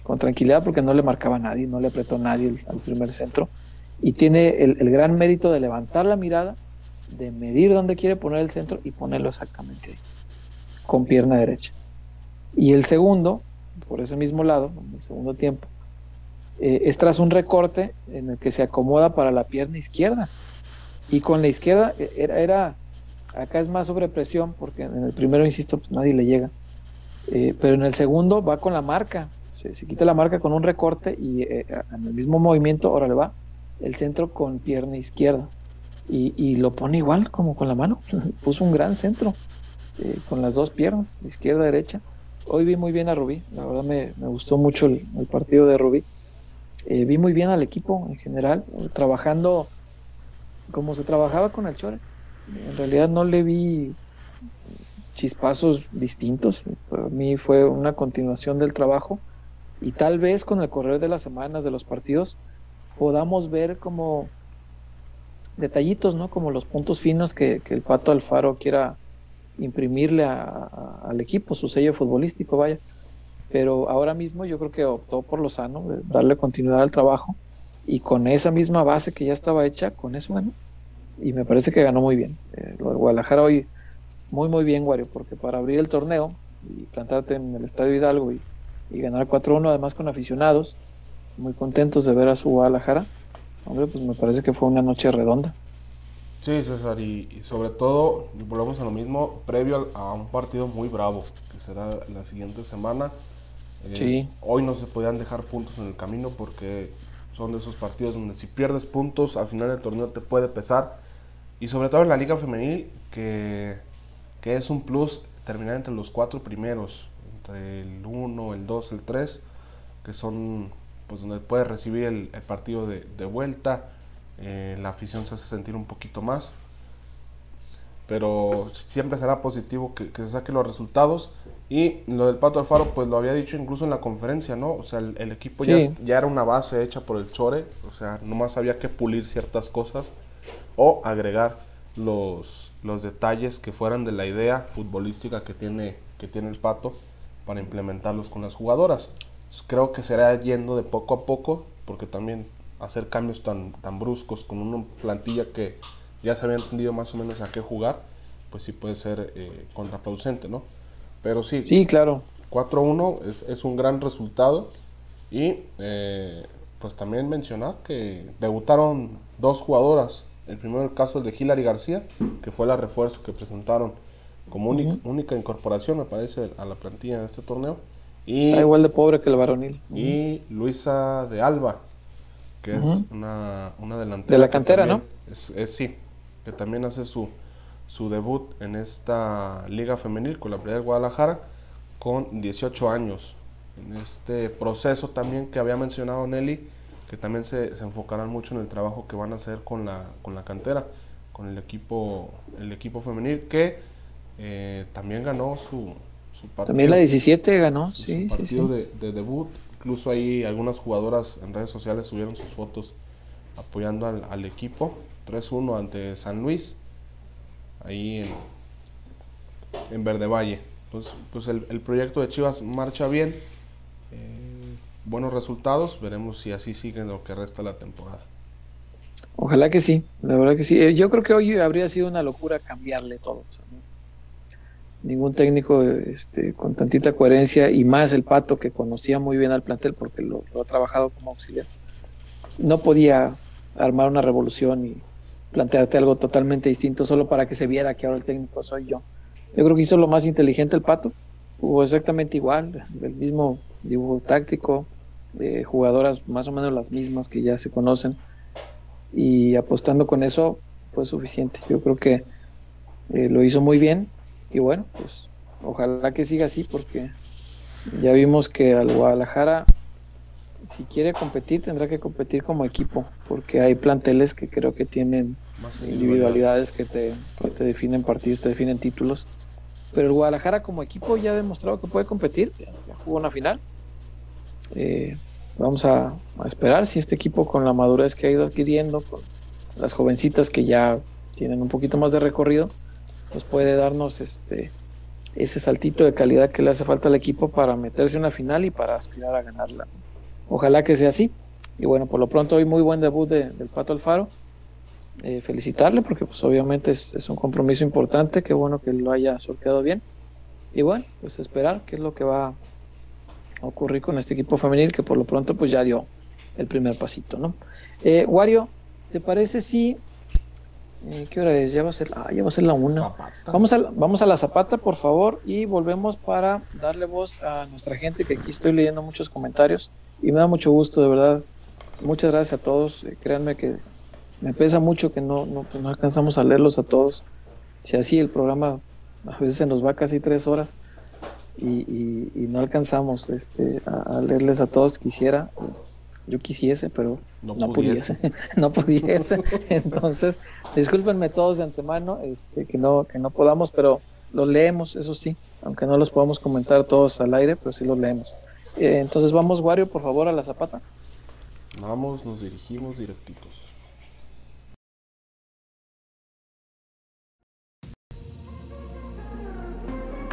con tranquilidad, porque no le marcaba a nadie, no le apretó a nadie el, al primer centro. Y tiene el, el gran mérito de levantar la mirada, de medir dónde quiere poner el centro y ponerlo exactamente ahí, con pierna derecha. Y el segundo, por ese mismo lado, en el segundo tiempo, eh, es tras un recorte en el que se acomoda para la pierna izquierda. Y con la izquierda era, era acá es más sobre presión, porque en el primero, insisto, pues nadie le llega. Eh, pero en el segundo va con la marca, se, se, quita la marca con un recorte y eh, en el mismo movimiento, ahora le va el centro con pierna izquierda. Y, lo pone igual, como con la mano. Puso un gran centro eh, con las dos piernas, izquierda, derecha. Hoy vi muy bien a Rubí, la verdad me, gustó mucho el, partido de Rubí. Vi muy bien al equipo en general, trabajando como se trabajaba con el Chore. En realidad no le vi chispazos distintos. Para mí fue una continuación del trabajo y tal vez con el correr de las semanas, de los partidos, podamos ver como detallitos, ¿no? Como los puntos finos que, el Pato Alfaro quiera imprimirle al equipo, su sello futbolístico, vaya. Pero ahora mismo yo creo que optó por lo sano, de darle continuidad al trabajo y con esa misma base que ya estaba hecha, con eso ganó. Y me parece que ganó muy bien. Eh, lo de Guadalajara hoy, muy, muy bien, Wario, porque para abrir el torneo y plantarte en el Estadio Hidalgo y, y ganar 4-1, además con aficionados, muy contentos de ver a su Guadalajara Hombre, pues me parece que fue una noche redonda. Sí, César, y, sobre todo, volvemos a lo mismo, previo a, un partido muy bravo, que será la siguiente semana. Eh, sí. Hoy no se podían dejar puntos en el camino porque son de esos partidos donde si pierdes puntos al final del torneo te puede pesar. Y sobre todo en la Liga Femenil, que, que es un plus terminar entre los cuatro primeros, entre el 1, el 2, el 3, que son pues donde puede recibir el, partido de, vuelta, eh, la afición se hace sentir un poquito más, pero siempre será positivo que, se saquen los resultados. Y lo del Pato Alfaro, pues lo había dicho incluso en la conferencia, ¿no? O sea, el, equipo ya, ya, era una base hecha por el Chore, o sea, nomás había que pulir ciertas cosas o agregar los, los detalles que fueran de la idea futbolística que tiene, que tiene el Pato para implementarlos con las jugadoras creo que será yendo de poco a poco, porque también hacer cambios tan, tan bruscos con una plantilla que ya se había entendido más o menos a qué jugar, pues sí puede ser eh, contraproducente, ¿no? Pero sí, sí claro. 4-1 es, es, un gran resultado y eh, pues también mencionar que debutaron dos jugadoras. El primero el caso de Hilary García, que fue la refuerzo que presentaron como única incorporación, me parece, a la plantilla en este torneo. Y, Está igual de pobre que el varonil. Y Luisa de Alba, que es una, una, delantera. De la cantera, ¿no? Es, sí, que también hace su, su debut en esta liga femenil con la Playa de Guadalajara con 18 años. En este proceso también que había mencionado Nelly, que también se, se enfocarán mucho en el trabajo que van a hacer con la, con la cantera, con el equipo, el equipo femenil, que eh, también ganó su, también la 17 ganó, sí, sí, sí. De, de, debut. Incluso ahí algunas jugadoras en redes sociales subieron sus fotos apoyando al, equipo. 3-1 ante San Luis, ahí en, en Verde Valle. Entonces, pues el, proyecto de Chivas marcha bien. Eh, buenos resultados. Veremos si así sigue lo que resta la temporada. Ojalá que sí, la verdad que sí. Eh, yo creo que hoy habría sido una locura cambiarle todo ningún técnico este, con tantita coherencia y más el Pato que conocía muy bien al plantel porque lo, ha trabajado como auxiliar. No podía armar una revolución y plantearte algo totalmente distinto solo para que se viera que ahora el técnico soy yo. Yo creo que hizo lo más inteligente el Pato, jugó exactamente igual, el mismo dibujo táctico, eh, jugadoras más o menos las mismas que ya se conocen y apostando con eso fue suficiente. Yo creo que eh, lo hizo muy bien y bueno, pues ojalá que siga así porque ya vimos que al Guadalajara, si quiere competir, tendrá que competir como equipo, porque hay planteles que creo que tienen individualidades que te, te definen partidos, te definen títulos. Pero el Guadalajara como equipo ya ha demostrado que puede competir, ya, jugó una final. Eh, vamos a, esperar si este equipo con la madurez que ha ido adquiriendo, con las jovencitas que ya tienen un poquito más de recorrido, pues puede darnos este ese saltito de calidad que le hace falta al equipo para meterse en una final y para aspirar a ganarla. Ojalá que sea así. Y bueno, por lo pronto hoy muy buen debut del Pato Alfaro. Eh, felicitarle porque pues obviamente es, un compromiso importante, qué bueno que lo haya sorteado bien. Y bueno, pues esperar qué es lo que va ocurrir con este equipo femenil que por lo pronto pues ya dio el primer pasito, ¿no? Eh, Wario, ¿te parece si eh, ¿Qué hora es? Ya va a ser, ah, ya va a ser la una. Vamos a, vamos a la zapata, por favor, y volvemos para darle voz a nuestra gente, que aquí estoy leyendo muchos comentarios y me da mucho gusto, de verdad, muchas gracias a todos. Eh, créanme que me pesa mucho que no, no, no, alcanzamos a leerlos a todos. Si así el programa a veces se nos va casi tres horas y, no alcanzamos este, a, leerles a todos. Quisiera, yo quisiese, pero no, pudiese, no pudiese. Entonces, discúlpenme todos de antemano este, que, no, que no podamos, pero los leemos, eso sí, aunque no los podamos comentar todos al aire, pero sí los leemos. Eh, entonces vamos, Wario, por favor, a la zapata. Vamos, nos dirigimos directitos.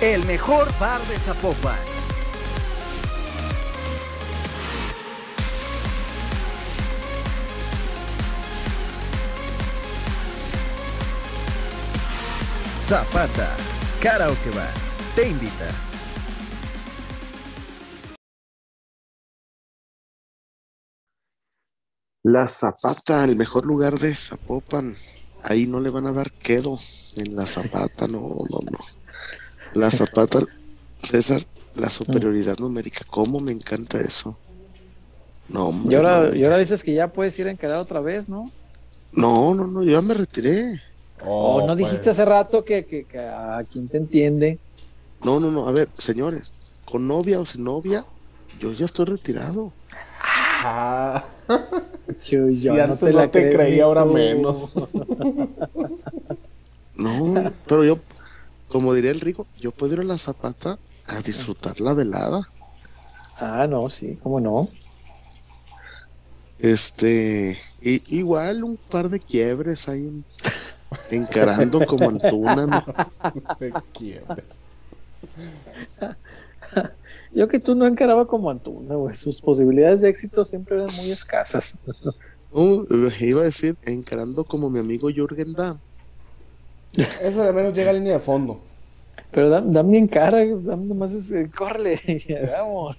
El mejor bar de Zapopan. Zapata, Karaoke Bar, te invita. La Zapata, el mejor lugar de Zapopan. Ahí no le van a dar quedo en la Zapata, no, no, no. La Zapata, César, la superioridad numérica. ¿Cómo me encanta eso? No, y ahora, y ahora dices que ya puedes ir a encarar otra vez, ¿no? No, no, no, yo ya me retiré. Oh, ¿no dijiste pues. hace rato que, que, a quien te entiende? No, no, no, a ver, señores, con novia o sin novia, yo ya estoy retirado. Ah. Yo, no te, la creí, ahora menos. no, pero yo, como diría el rico, yo puedo ir a la zapata a disfrutar la velada. Ah, no, sí, cómo no. Este, igual un par de quiebres ahí encarando como Antuna. Yo que tú no encaraba como Antuna, güey. Sus posibilidades de éxito siempre eran muy escasas. iba a decir, encarando como mi amigo Jürgen Damm. Eso de menos llega a línea de fondo. Pero dame bien cara, dame nomás es, eh, córrele, vamos.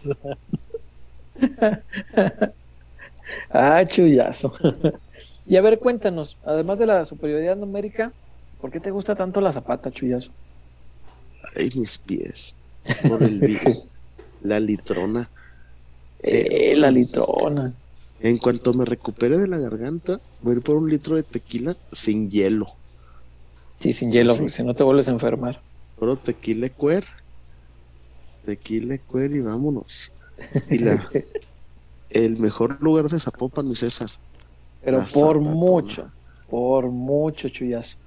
ah, chullazo. y a ver, cuéntanos, además de la superioridad numérica, ¿por qué te gusta tanto la zapata, chullazo? Ay, mis pies. Por el la litrona. Eh, la litrona. En cuanto me recupere de la garganta, voy a ir por un litro de tequila sin hielo. Sí, sin hielo, porque si no te vuelves a enfermar. Pero tequila cuer. Tequila cuer y vámonos. Y la, el mejor lugar de Zapopan, mi César. Pero por mucho, por mucho, chuyazo.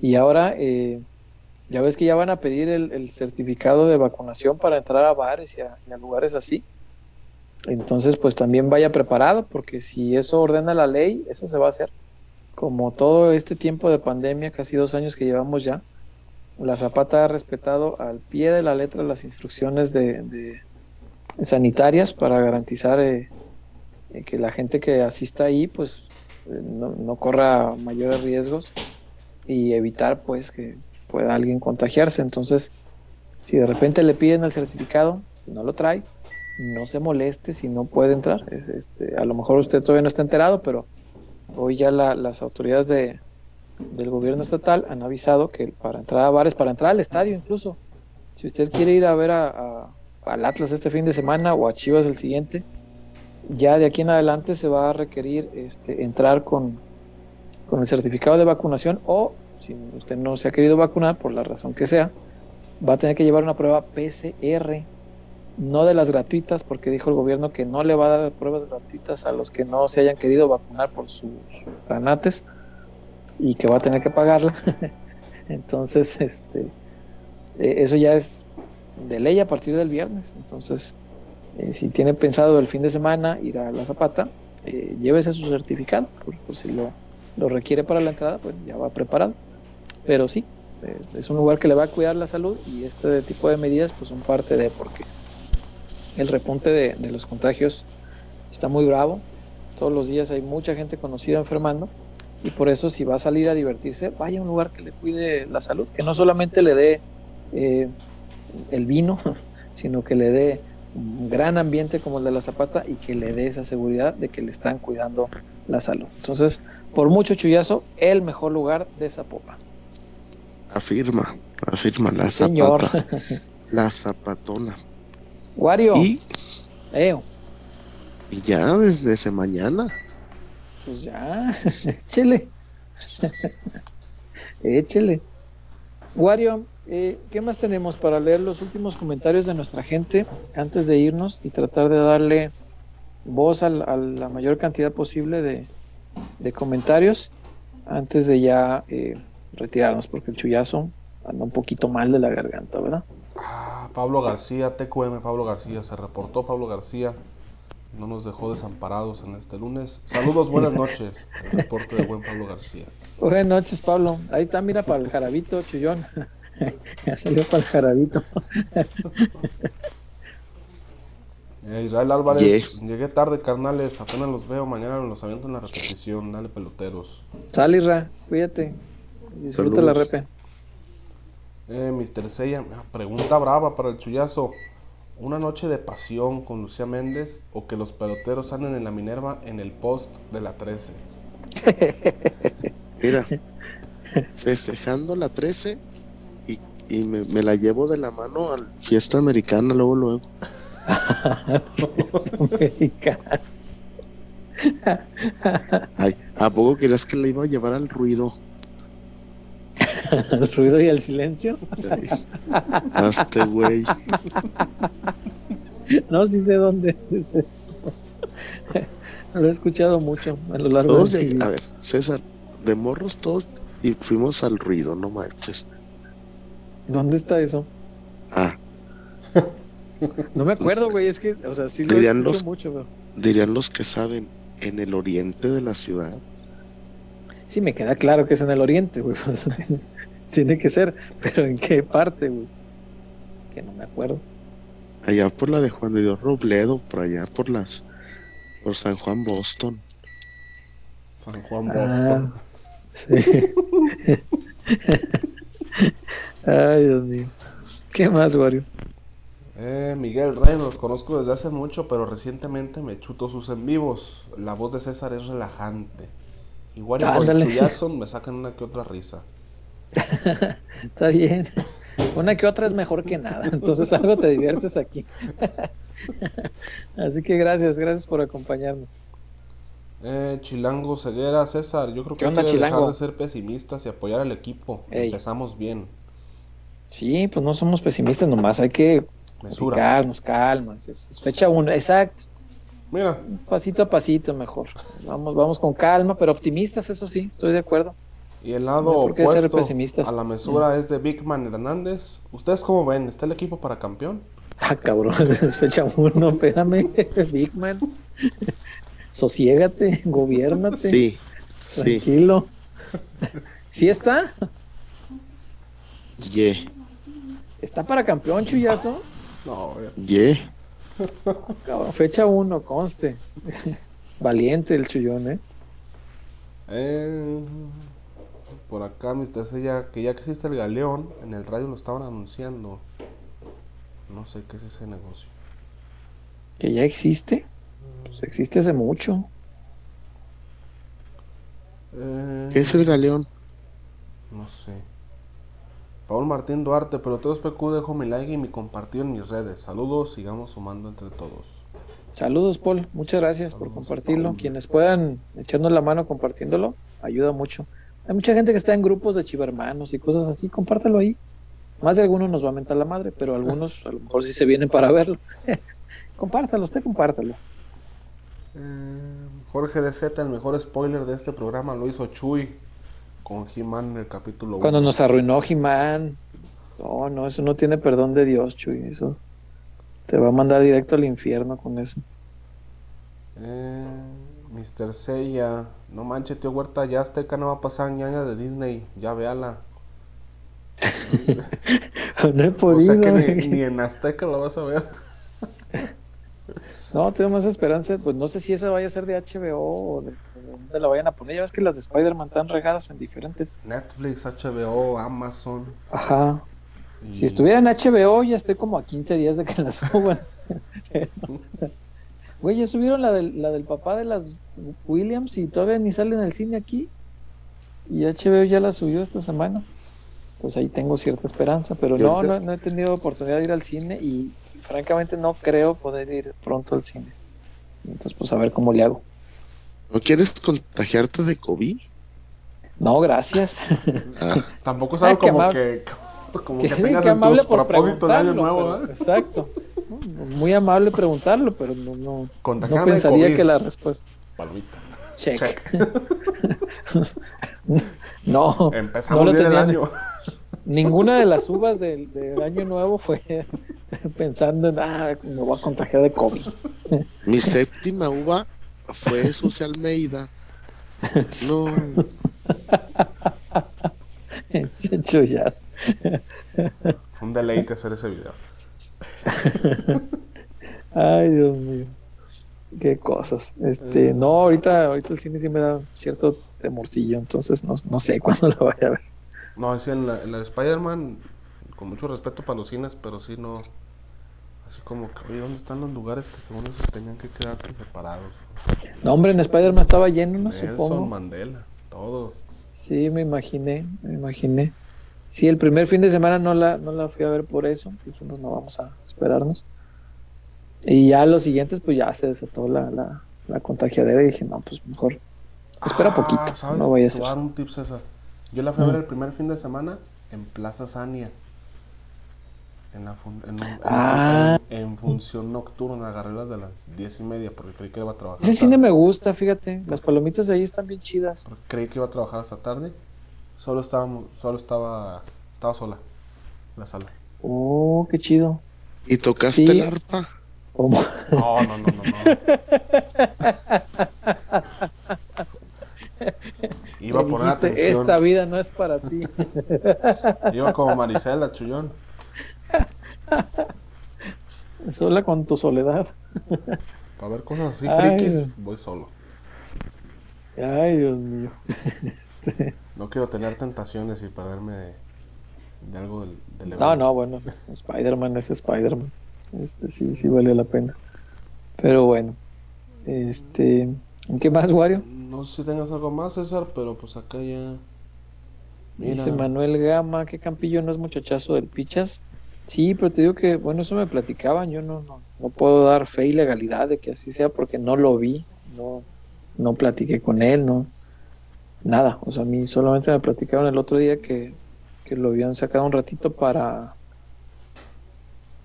Y ahora, eh, ya ves que ya van a pedir el, certificado de vacunación para entrar a bares y a, lugares así. Entonces, pues también vaya preparado, porque si eso ordena la ley, eso se va a hacer. Como todo este tiempo de pandemia, casi dos años que llevamos ya, la Zapata ha respetado al pie de la letra las instrucciones de, sanitarias para garantizar eh, eh, que la gente que asista ahí pues eh, no, corra mayores riesgos y evitar pues que pueda alguien contagiarse. Entonces, si de repente le piden el certificado, no lo trae, no se moleste si no puede entrar. Este, a lo mejor usted todavía no está enterado, pero hoy ya las autoridades de, del gobierno estatal han avisado que para entrar a bares, para entrar al estadio incluso, si usted quiere ir a ver a, al Atlas este fin de semana o a Chivas el siguiente, ya de aquí en adelante se va a requerir este, entrar con, con el certificado de vacunación o si usted no se ha querido vacunar por la razón que sea, va a tener que llevar una prueba PCR, no de las gratuitas, porque dijo el gobierno que no le va a dar pruebas gratuitas a los que no se hayan querido vacunar por sus granates y que va a tener que pagarla. Entonces, este, eh, eso ya es de ley a partir del viernes. Entonces, eh, si tiene pensado el fin de semana ir a la Zapata, eh, llévese su certificado, por, si lo, lo, requiere para la entrada, pues ya va preparado. Pero sí, es un lugar que le va a cuidar la salud y este tipo de medidas pues son parte de porque el repunte de, de los contagios está muy bravo. Todos los días hay mucha gente conocida enfermando y por eso si va a salir a divertirse, vaya a un lugar que le cuide la salud, que no solamente le dé eh, el vino, sino que le dé un gran ambiente como el de la Zapata y que le dé esa seguridad de que le están cuidando la salud. Entonces, por mucho chullazo, el mejor lugar de Zapopan. Afirma, afirma la Zapata. La Zapatona. Wario. Y, y ya desde mañana. Pues ya, échele. échele. Wario, eh, ¿qué más tenemos para leer los últimos comentarios de nuestra gente antes de irnos y tratar de darle voz a, la mayor cantidad posible de, comentarios antes de ya eh, retirarnos? Porque el chullazo anda un poquito mal de la garganta, ¿verdad? Ah, Pablo García, TQM Pablo García, se reportó Pablo García no nos dejó desamparados en este lunes. Saludos, buenas noches. El reporte de buen Pablo García. Buenas noches, Pablo. Ahí está, mira, para el jarabito, chullón. ya salió para el jarabito. Eh, Israel Álvarez, llegué tarde, carnales. Apenas los veo. Mañana los aviento en la repetición. Dale, peloteros. Sal, Isra. Cuídate. Disfruta la repe. Eh, Mr. Seiya, pregunta brava para el chullazo. Una noche de pasión con Lucía Méndez o que los peloteros anden en la Minerva en el post de la 13. Mira, festejando la 13 y, me, la llevo de la mano a la fiesta americana luego, luego. fiesta americana. Ay, ¿a poco querías que le iba a llevar al ruido? ¿Al ruido y al silencio? Hasta güey. No, sí sé dónde es eso. Lo he escuchado mucho a lo largo de, A ver, César, de morros todos y fuimos al ruido, no manches. ¿Dónde está eso? Ah. No me acuerdo, güey, es que, o sea, sí lo dirían los, mucho, Dirían los que saben, en el oriente de la ciudad. Sí, me queda claro que es en el oriente, güey. tiene que ser, pero ¿en qué parte, güey? Que no me acuerdo. Allá por la de Juan de Dios Robledo, por allá por las. por San Juan Boston. San Juan Boston. Ah, sí. Ay, Dios mío. ¿Qué más, Wario? Eh, Miguel Rey, los conozco desde hace mucho, pero recientemente me chuto sus en vivos. La voz de César es relajante. Igual y Jackson me sacan una que otra risa. Está bien. Una que otra es mejor que nada. Entonces algo te diviertes aquí. Así que gracias, gracias por acompañarnos. Eh, Chilango Ceguera, César, yo creo que hay que dejar de ser pesimistas y apoyar al equipo. Empezamos bien. Sí, pues no somos pesimistas nomás, hay que nos calmas. Es, fecha una, exacto. Mira. Pasito a pasito mejor. Vamos, vamos con calma, pero optimistas, eso sí, estoy de acuerdo. Y el lado opuesto a la mesura mm. es de Bigman Hernández. ¿Ustedes cómo ven? ¿Está el equipo para campeón? Ah, cabrón, es fecha uno, espérame, Bigman. Sosiégate, gobiernate. Sí, tranquilo. ¿Sí está? Yeah. ¿Está para campeón, Chuyazo? No, yeah. Cabrón, fecha uno, conste. Valiente el chullón, ¿eh? Eh por acá. Sella, que ya que existe el galeón, en el radio lo estaban anunciando. No sé qué es ese negocio. ¿Que ya existe? Pues existe hace mucho. Eh, ¿Qué es el galeón? No sé. Paul Martín Duarte, pero todos PQ, dejo mi like y mi compartido en mis redes. Saludos, sigamos sumando entre todos. Saludos, Paul. Muchas gracias por compartirlo. Quienes puedan echarnos la mano compartiéndolo, ayuda mucho. Hay mucha gente que está en grupos de chivermanos y cosas así, compártelo ahí. Más de algunos nos va a mentar la madre, pero algunos a lo mejor sí se vienen para verlo. compártalo, usted compártalo. Eh, Jorge de Z, el mejor spoiler de este programa lo hizo Chuy con He-Man en el capítulo Cuando nos arruinó He-Man. No, no, eso no tiene perdón de Dios, Chuy. Eso te va a mandar directo al infierno con eso. Eh, Mr. Seiya, no manches, tío Huerta, ya Azteca no va a pasar ñaña de Disney, ya véala. no he podido. O sea que ni, en Azteca lo vas a ver. no, tengo más esperanza. Pues no sé si esa vaya a ser de HBO o de, dónde la vayan a poner. Ya ves que las de Spider-Man están regadas en diferentes. Netflix, HBO, Amazon. Ajá. Si estuviera en HBO, ya estoy como a 15 días de que la suban. Güey, ya subieron la del, la del papá de las Williams y todavía ni sale en el cine aquí. Y HBO ya la subió esta semana. Pues ahí tengo cierta esperanza, pero no, no, he tenido oportunidad de ir al cine y francamente no creo poder ir pronto al cine. Entonces, pues a ver cómo le hago. ¿No quieres contagiarte de COVID? No, gracias. Ah. Tampoco es algo como que como que, tengas amable por propósito de año nuevo, ¿eh? Exacto. Muy amable preguntarlo, pero no, no, no pensaría que la respuesta. Palmita. Check. no. Empezamos no bien el año. Ninguna de las uvas del, año nuevo fue pensando en, ah, me voy a contagiar de COVID. Mi séptima uva fue Social Almeida. No. ya. Fue un deleite hacer ese video. Ay, Dios mío. Qué cosas. Este, eh. no, ahorita, ahorita el cine sí me da cierto temorcillo, entonces no, no sé cuándo lo vaya a ver. No, sí, en la, en la de Spider-Man, con mucho respeto para los cines, pero sí no. Así como que, oye, ¿dónde están los lugares que según eso tenían que quedarse separados? No, hombre, en Spider-Man estaba lleno, no supongo. Mandela, todo. Sí, me imaginé, me imaginé. Sí, el primer fin de semana no la, no la fui a ver por eso. Dijimos, no vamos a esperarnos. Y ya los siguientes, pues ya se desató la, la, la contagiadera y dije, no, pues mejor espera ah, poquito. No voy a hacer. un tip, César. Yo la fui a ver mm. el primer fin de semana en Plaza Sania. En, la en, ah. en, función nocturna, agarré las de las diez y media porque creí que iba a trabajar. Ese cine me gusta, fíjate. Las palomitas de ahí están bien chidas. creí que iba a trabajar hasta tarde Solo estaba, solo estaba, estaba sola la sala. Oh, qué chido. ¿Y tocaste el arpa? No, no, no, no, no. Iba a poner atención. Esta vida no es para ti. Iba como Marisela, chullón. Sola con tu soledad. Para ver cosas así frikis, voy solo. Ay, Dios mío. No quiero tener tentaciones y perderme de, algo del, No, no, bueno, Spider-Man es Spider-Man. Este sí, sí vale la pena. Pero bueno, este, ¿qué más, Wario? No sé si tengas algo más, César, pero pues acá ya. Dice Manuel Gama, ¿qué Campillo no es muchachazo del Pichas? Sí, pero te digo que, bueno, eso me platicaban, yo no, no, no puedo dar fe y legalidad de que así sea porque no lo vi, no, no platiqué con él, no, nada. O sea, a mí solamente me platicaron el otro día que, lo habían sacado un ratito para,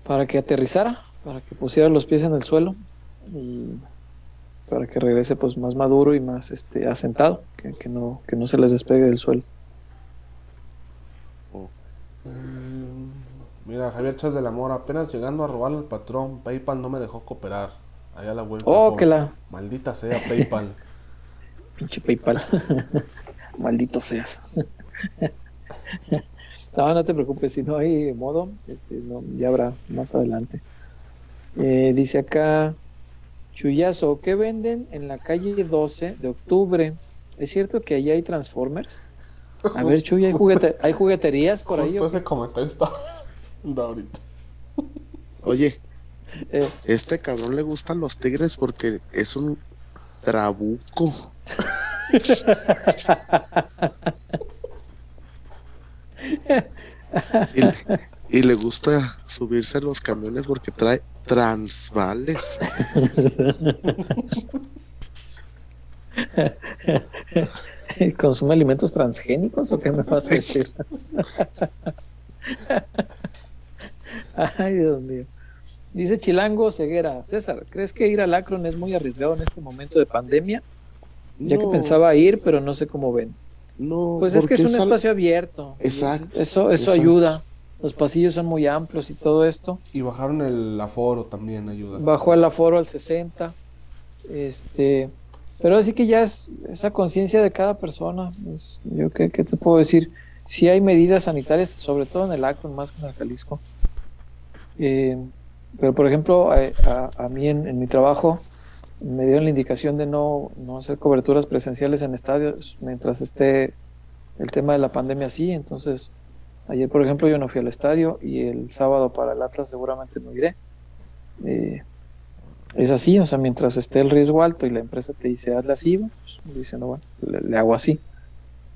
para que aterrizara, para que pusiera los pies en el suelo y para que regrese pues más maduro y más este asentado, que, no, que no se les despegue del suelo. Mira, Javier Chas del Amor, apenas llegando a robarle al patrón, PayPal no me dejó cooperar. Allá la vuelta. Oh, que la. Maldita sea PayPal. Pinche PayPal. Maldito seas. no, no te preocupes, si no hay modo, este, no, ya habrá más adelante. Eh, dice acá, Chuyazo, ¿qué venden en la calle 12 de octubre? ¿Es cierto que allá hay Transformers? A ver, Chuy, ¿hay, ¿hay jugueterías por ahí? ese comentario está ahorita. Oye, eh. este cabrón le gustan los tigres porque es un trabuco. y, le gusta subirse a los camiones porque trae transvales. ¿Consume alimentos transgénicos o qué me vas a decir? Ay, Dios mío. Dice Chilango Ceguera, César, ¿crees que ir al Acron es muy arriesgado en este momento de pandemia? Ya que pensaba ir, pero no sé cómo ven. No, pues es que es un espacio abierto. Exacto. Eso, eso ayuda. Los pasillos son muy amplios y todo esto. Y bajaron el aforo también ayuda. Bajó el aforo al 60. Este, pero así que ya es esa conciencia de cada persona. yo ¿qué, te puedo decir. sí hay medidas sanitarias, sobre todo en el Akron, más que en el Jalisco. Eh, pero, por ejemplo, a, mí en, mi trabajo me dieron la indicación de no, no hacer coberturas presenciales en estadios mientras esté el tema de la pandemia así. Entonces, ayer, por ejemplo, yo no fui al estadio y el sábado para el Atlas seguramente no iré. Eh, es así, o sea, mientras esté el riesgo alto y la empresa te dice hazle así, pues bueno, le, hago así.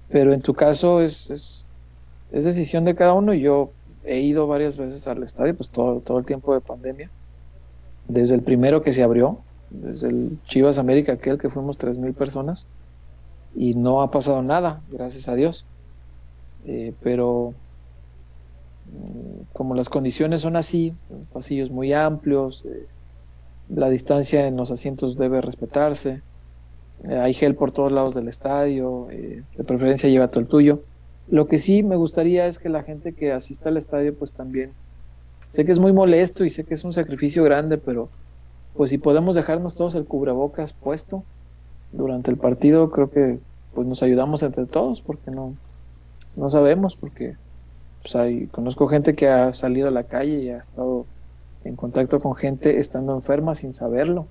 Pero en tu caso es, es, es, decisión de cada uno y yo he ido varias veces al estadio, pues todo, todo el tiempo de pandemia, desde el primero que se abrió, desde el Chivas América, aquel que fuimos 3.000 personas, y no ha pasado nada, gracias a Dios. Eh, pero mm, como las condiciones son así, pasillos muy amplios, eh, la distancia en los asientos debe respetarse, eh, hay gel por todos lados del estadio, de preferencia lleva todo el tuyo. Lo que sí me gustaría es que la gente que asista al estadio pues también, sé que es muy molesto y sé que es un sacrificio grande, pero pues si podemos dejarnos todos el cubrebocas puesto, durante el partido creo que pues nos ayudamos entre todos porque no no sabemos porque pues hay, conozco gente que ha salido a la calle y ha estado en contacto con gente estando enferma sin saberlo.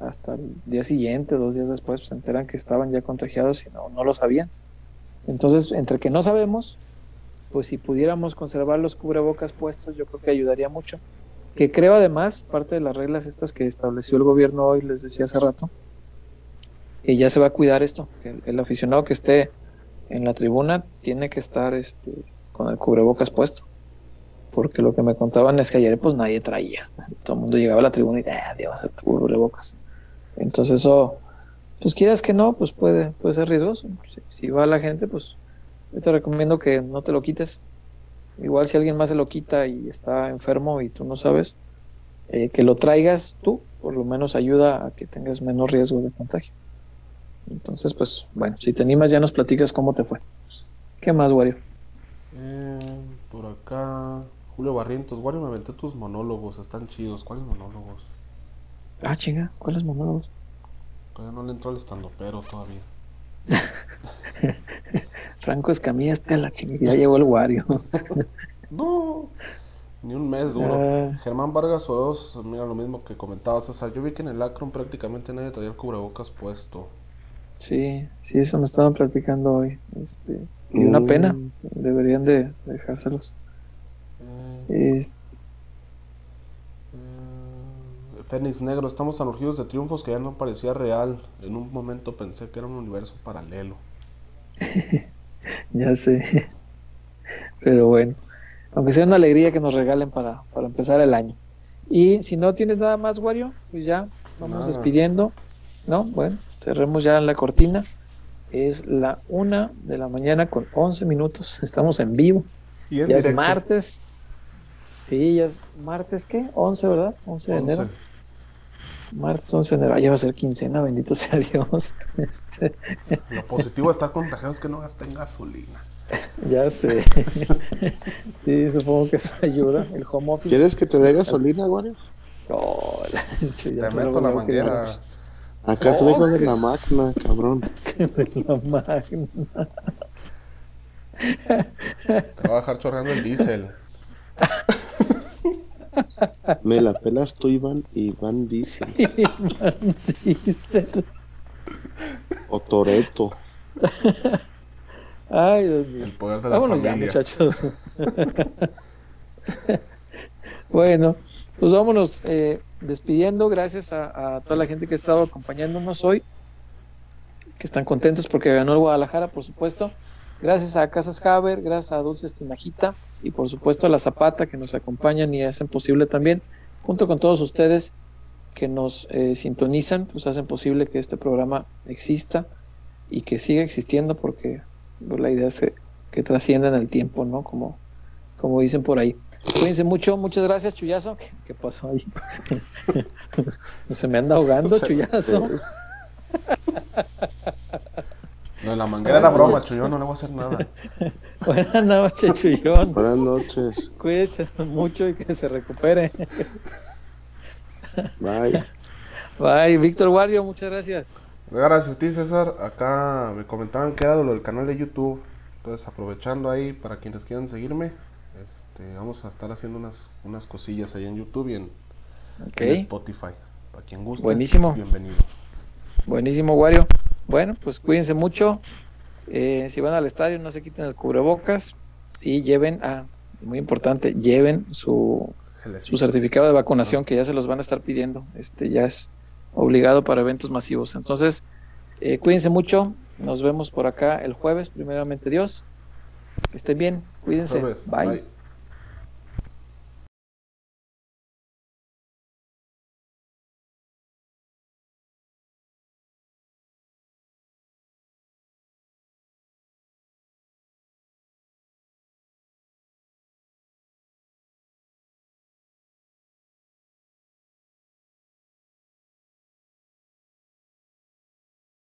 Hasta el día siguiente dos días después pues, se enteran que estaban ya contagiados y no, no lo sabían entonces entre que no sabemos pues si pudiéramos conservar los cubrebocas puestos yo creo que ayudaría mucho que creo además parte de las reglas estas que estableció el gobierno hoy les decía hace rato que ya se va a cuidar esto, el, aficionado que esté en la tribuna tiene que estar este, con el cubrebocas puesto. Porque lo que me contaban es que ayer pues nadie traía. Todo el mundo llegaba a la tribuna y ah, a hacer cubrebocas. Entonces eso, pues quieras que no, pues puede, puede ser riesgoso. Si, va la gente, pues te recomiendo que no te lo quites. Igual si alguien más se lo quita y está enfermo y tú no sabes, eh, que lo traigas tú, por lo menos ayuda a que tengas menos riesgo de contagio. Entonces, pues, bueno, si te animas ya nos platicas cómo te fue. ¿Qué más, Wario? Eh, por acá, Julio Barrientos. Wario, me aventé tus monólogos, están chidos. ¿Cuáles monólogos? Ah, chinga, ¿cuáles monólogos? Todavía no le entró al estando, pero todavía. Franco Escamilla está la chinga, ya llegó el Wario. no, ni un mes duro. Ah. Germán Vargas Oroz, mira lo mismo que comentabas. O sea, yo vi que en el Acron prácticamente nadie traía el cubrebocas puesto. Sí, sí, eso me estaban platicando hoy. Este, y una mm. pena, deberían de, dejárselos. Mm. Fénix Negro, estamos tan urgidos de triunfos que ya no parecía real. En un momento pensé que era un universo paralelo. ya sé. Pero bueno, aunque sea una alegría que nos regalen para, para empezar el año. Y si no tienes nada más, Wario, pues ya vamos despidiendo. ¿No? Bueno, cerremos ya la cortina. Es la una de la mañana con 11 minutos. Estamos en vivo. ya es martes. Sí, ya es martes, ¿qué? 11, ¿verdad? 11 de enero. Martes 11 de enero. Ya va a ser quincena, bendito sea Dios. Este... Lo positivo de estar contagiado es que no gasten gasolina. Ya sé. sí, supongo que eso ayuda. El home office. ¿Quieres que te dé gasolina, Wario? Oh, te meto la manguera. Acá traigo oh, de la máquina, cabrón. de la máquina. Te va a dejar chorreando el diésel. Me la pelas tú, Iván, Iván Diesel. Iván Diesel. O Toreto. Ay, Dios mío. El poder de la Vámonos ya, muchachos. bueno, pues vámonos. Eh, despidiendo, gracias a, toda la gente que ha estado acompañándonos hoy, que están contentos porque ganó el Guadalajara, por supuesto. Gracias a Casas Haber, gracias a Dulce Tinajita y por supuesto a la Zapata que nos acompañan y hacen posible también, junto con todos ustedes que nos eh, sintonizan, pues hacen posible que este programa exista y que siga existiendo porque pues, la idea es que, que trascienda en el tiempo, ¿no? Como, como dicen por ahí. Cuídense mucho, muchas gracias, Chuyazo. ¿Qué, pasó ahí? Se me anda ahogando, Chuyazo. No, la manguera era broma, Chuyón, no le voy a hacer nada. Buenas noches, Chuyón. Buenas noches. Cuídense mucho y que se recupere. Bye. Bye, Víctor Wario, muchas gracias. Gracias a ti, César. Acá me comentaban que era lo del canal de YouTube Entonces, aprovechando ahí, para quienes quieran seguirme, este, vamos a estar haciendo unas, unas cosillas ahí en YouTube y en, Spotify. Para quien guste, Buenísimo. bienvenido. Buenísimo, Wario. Bueno, pues cuídense mucho. Eh, si van al estadio, no se quiten el cubrebocas y lleven, a, muy importante, lleven su, su certificado de vacunación que ya se los van a estar pidiendo. Este ya es obligado para eventos masivos. Entonces, eh, cuídense mucho. Nos vemos por acá el jueves, primeramente Dios. Que estén bien. Cuídense. Bye.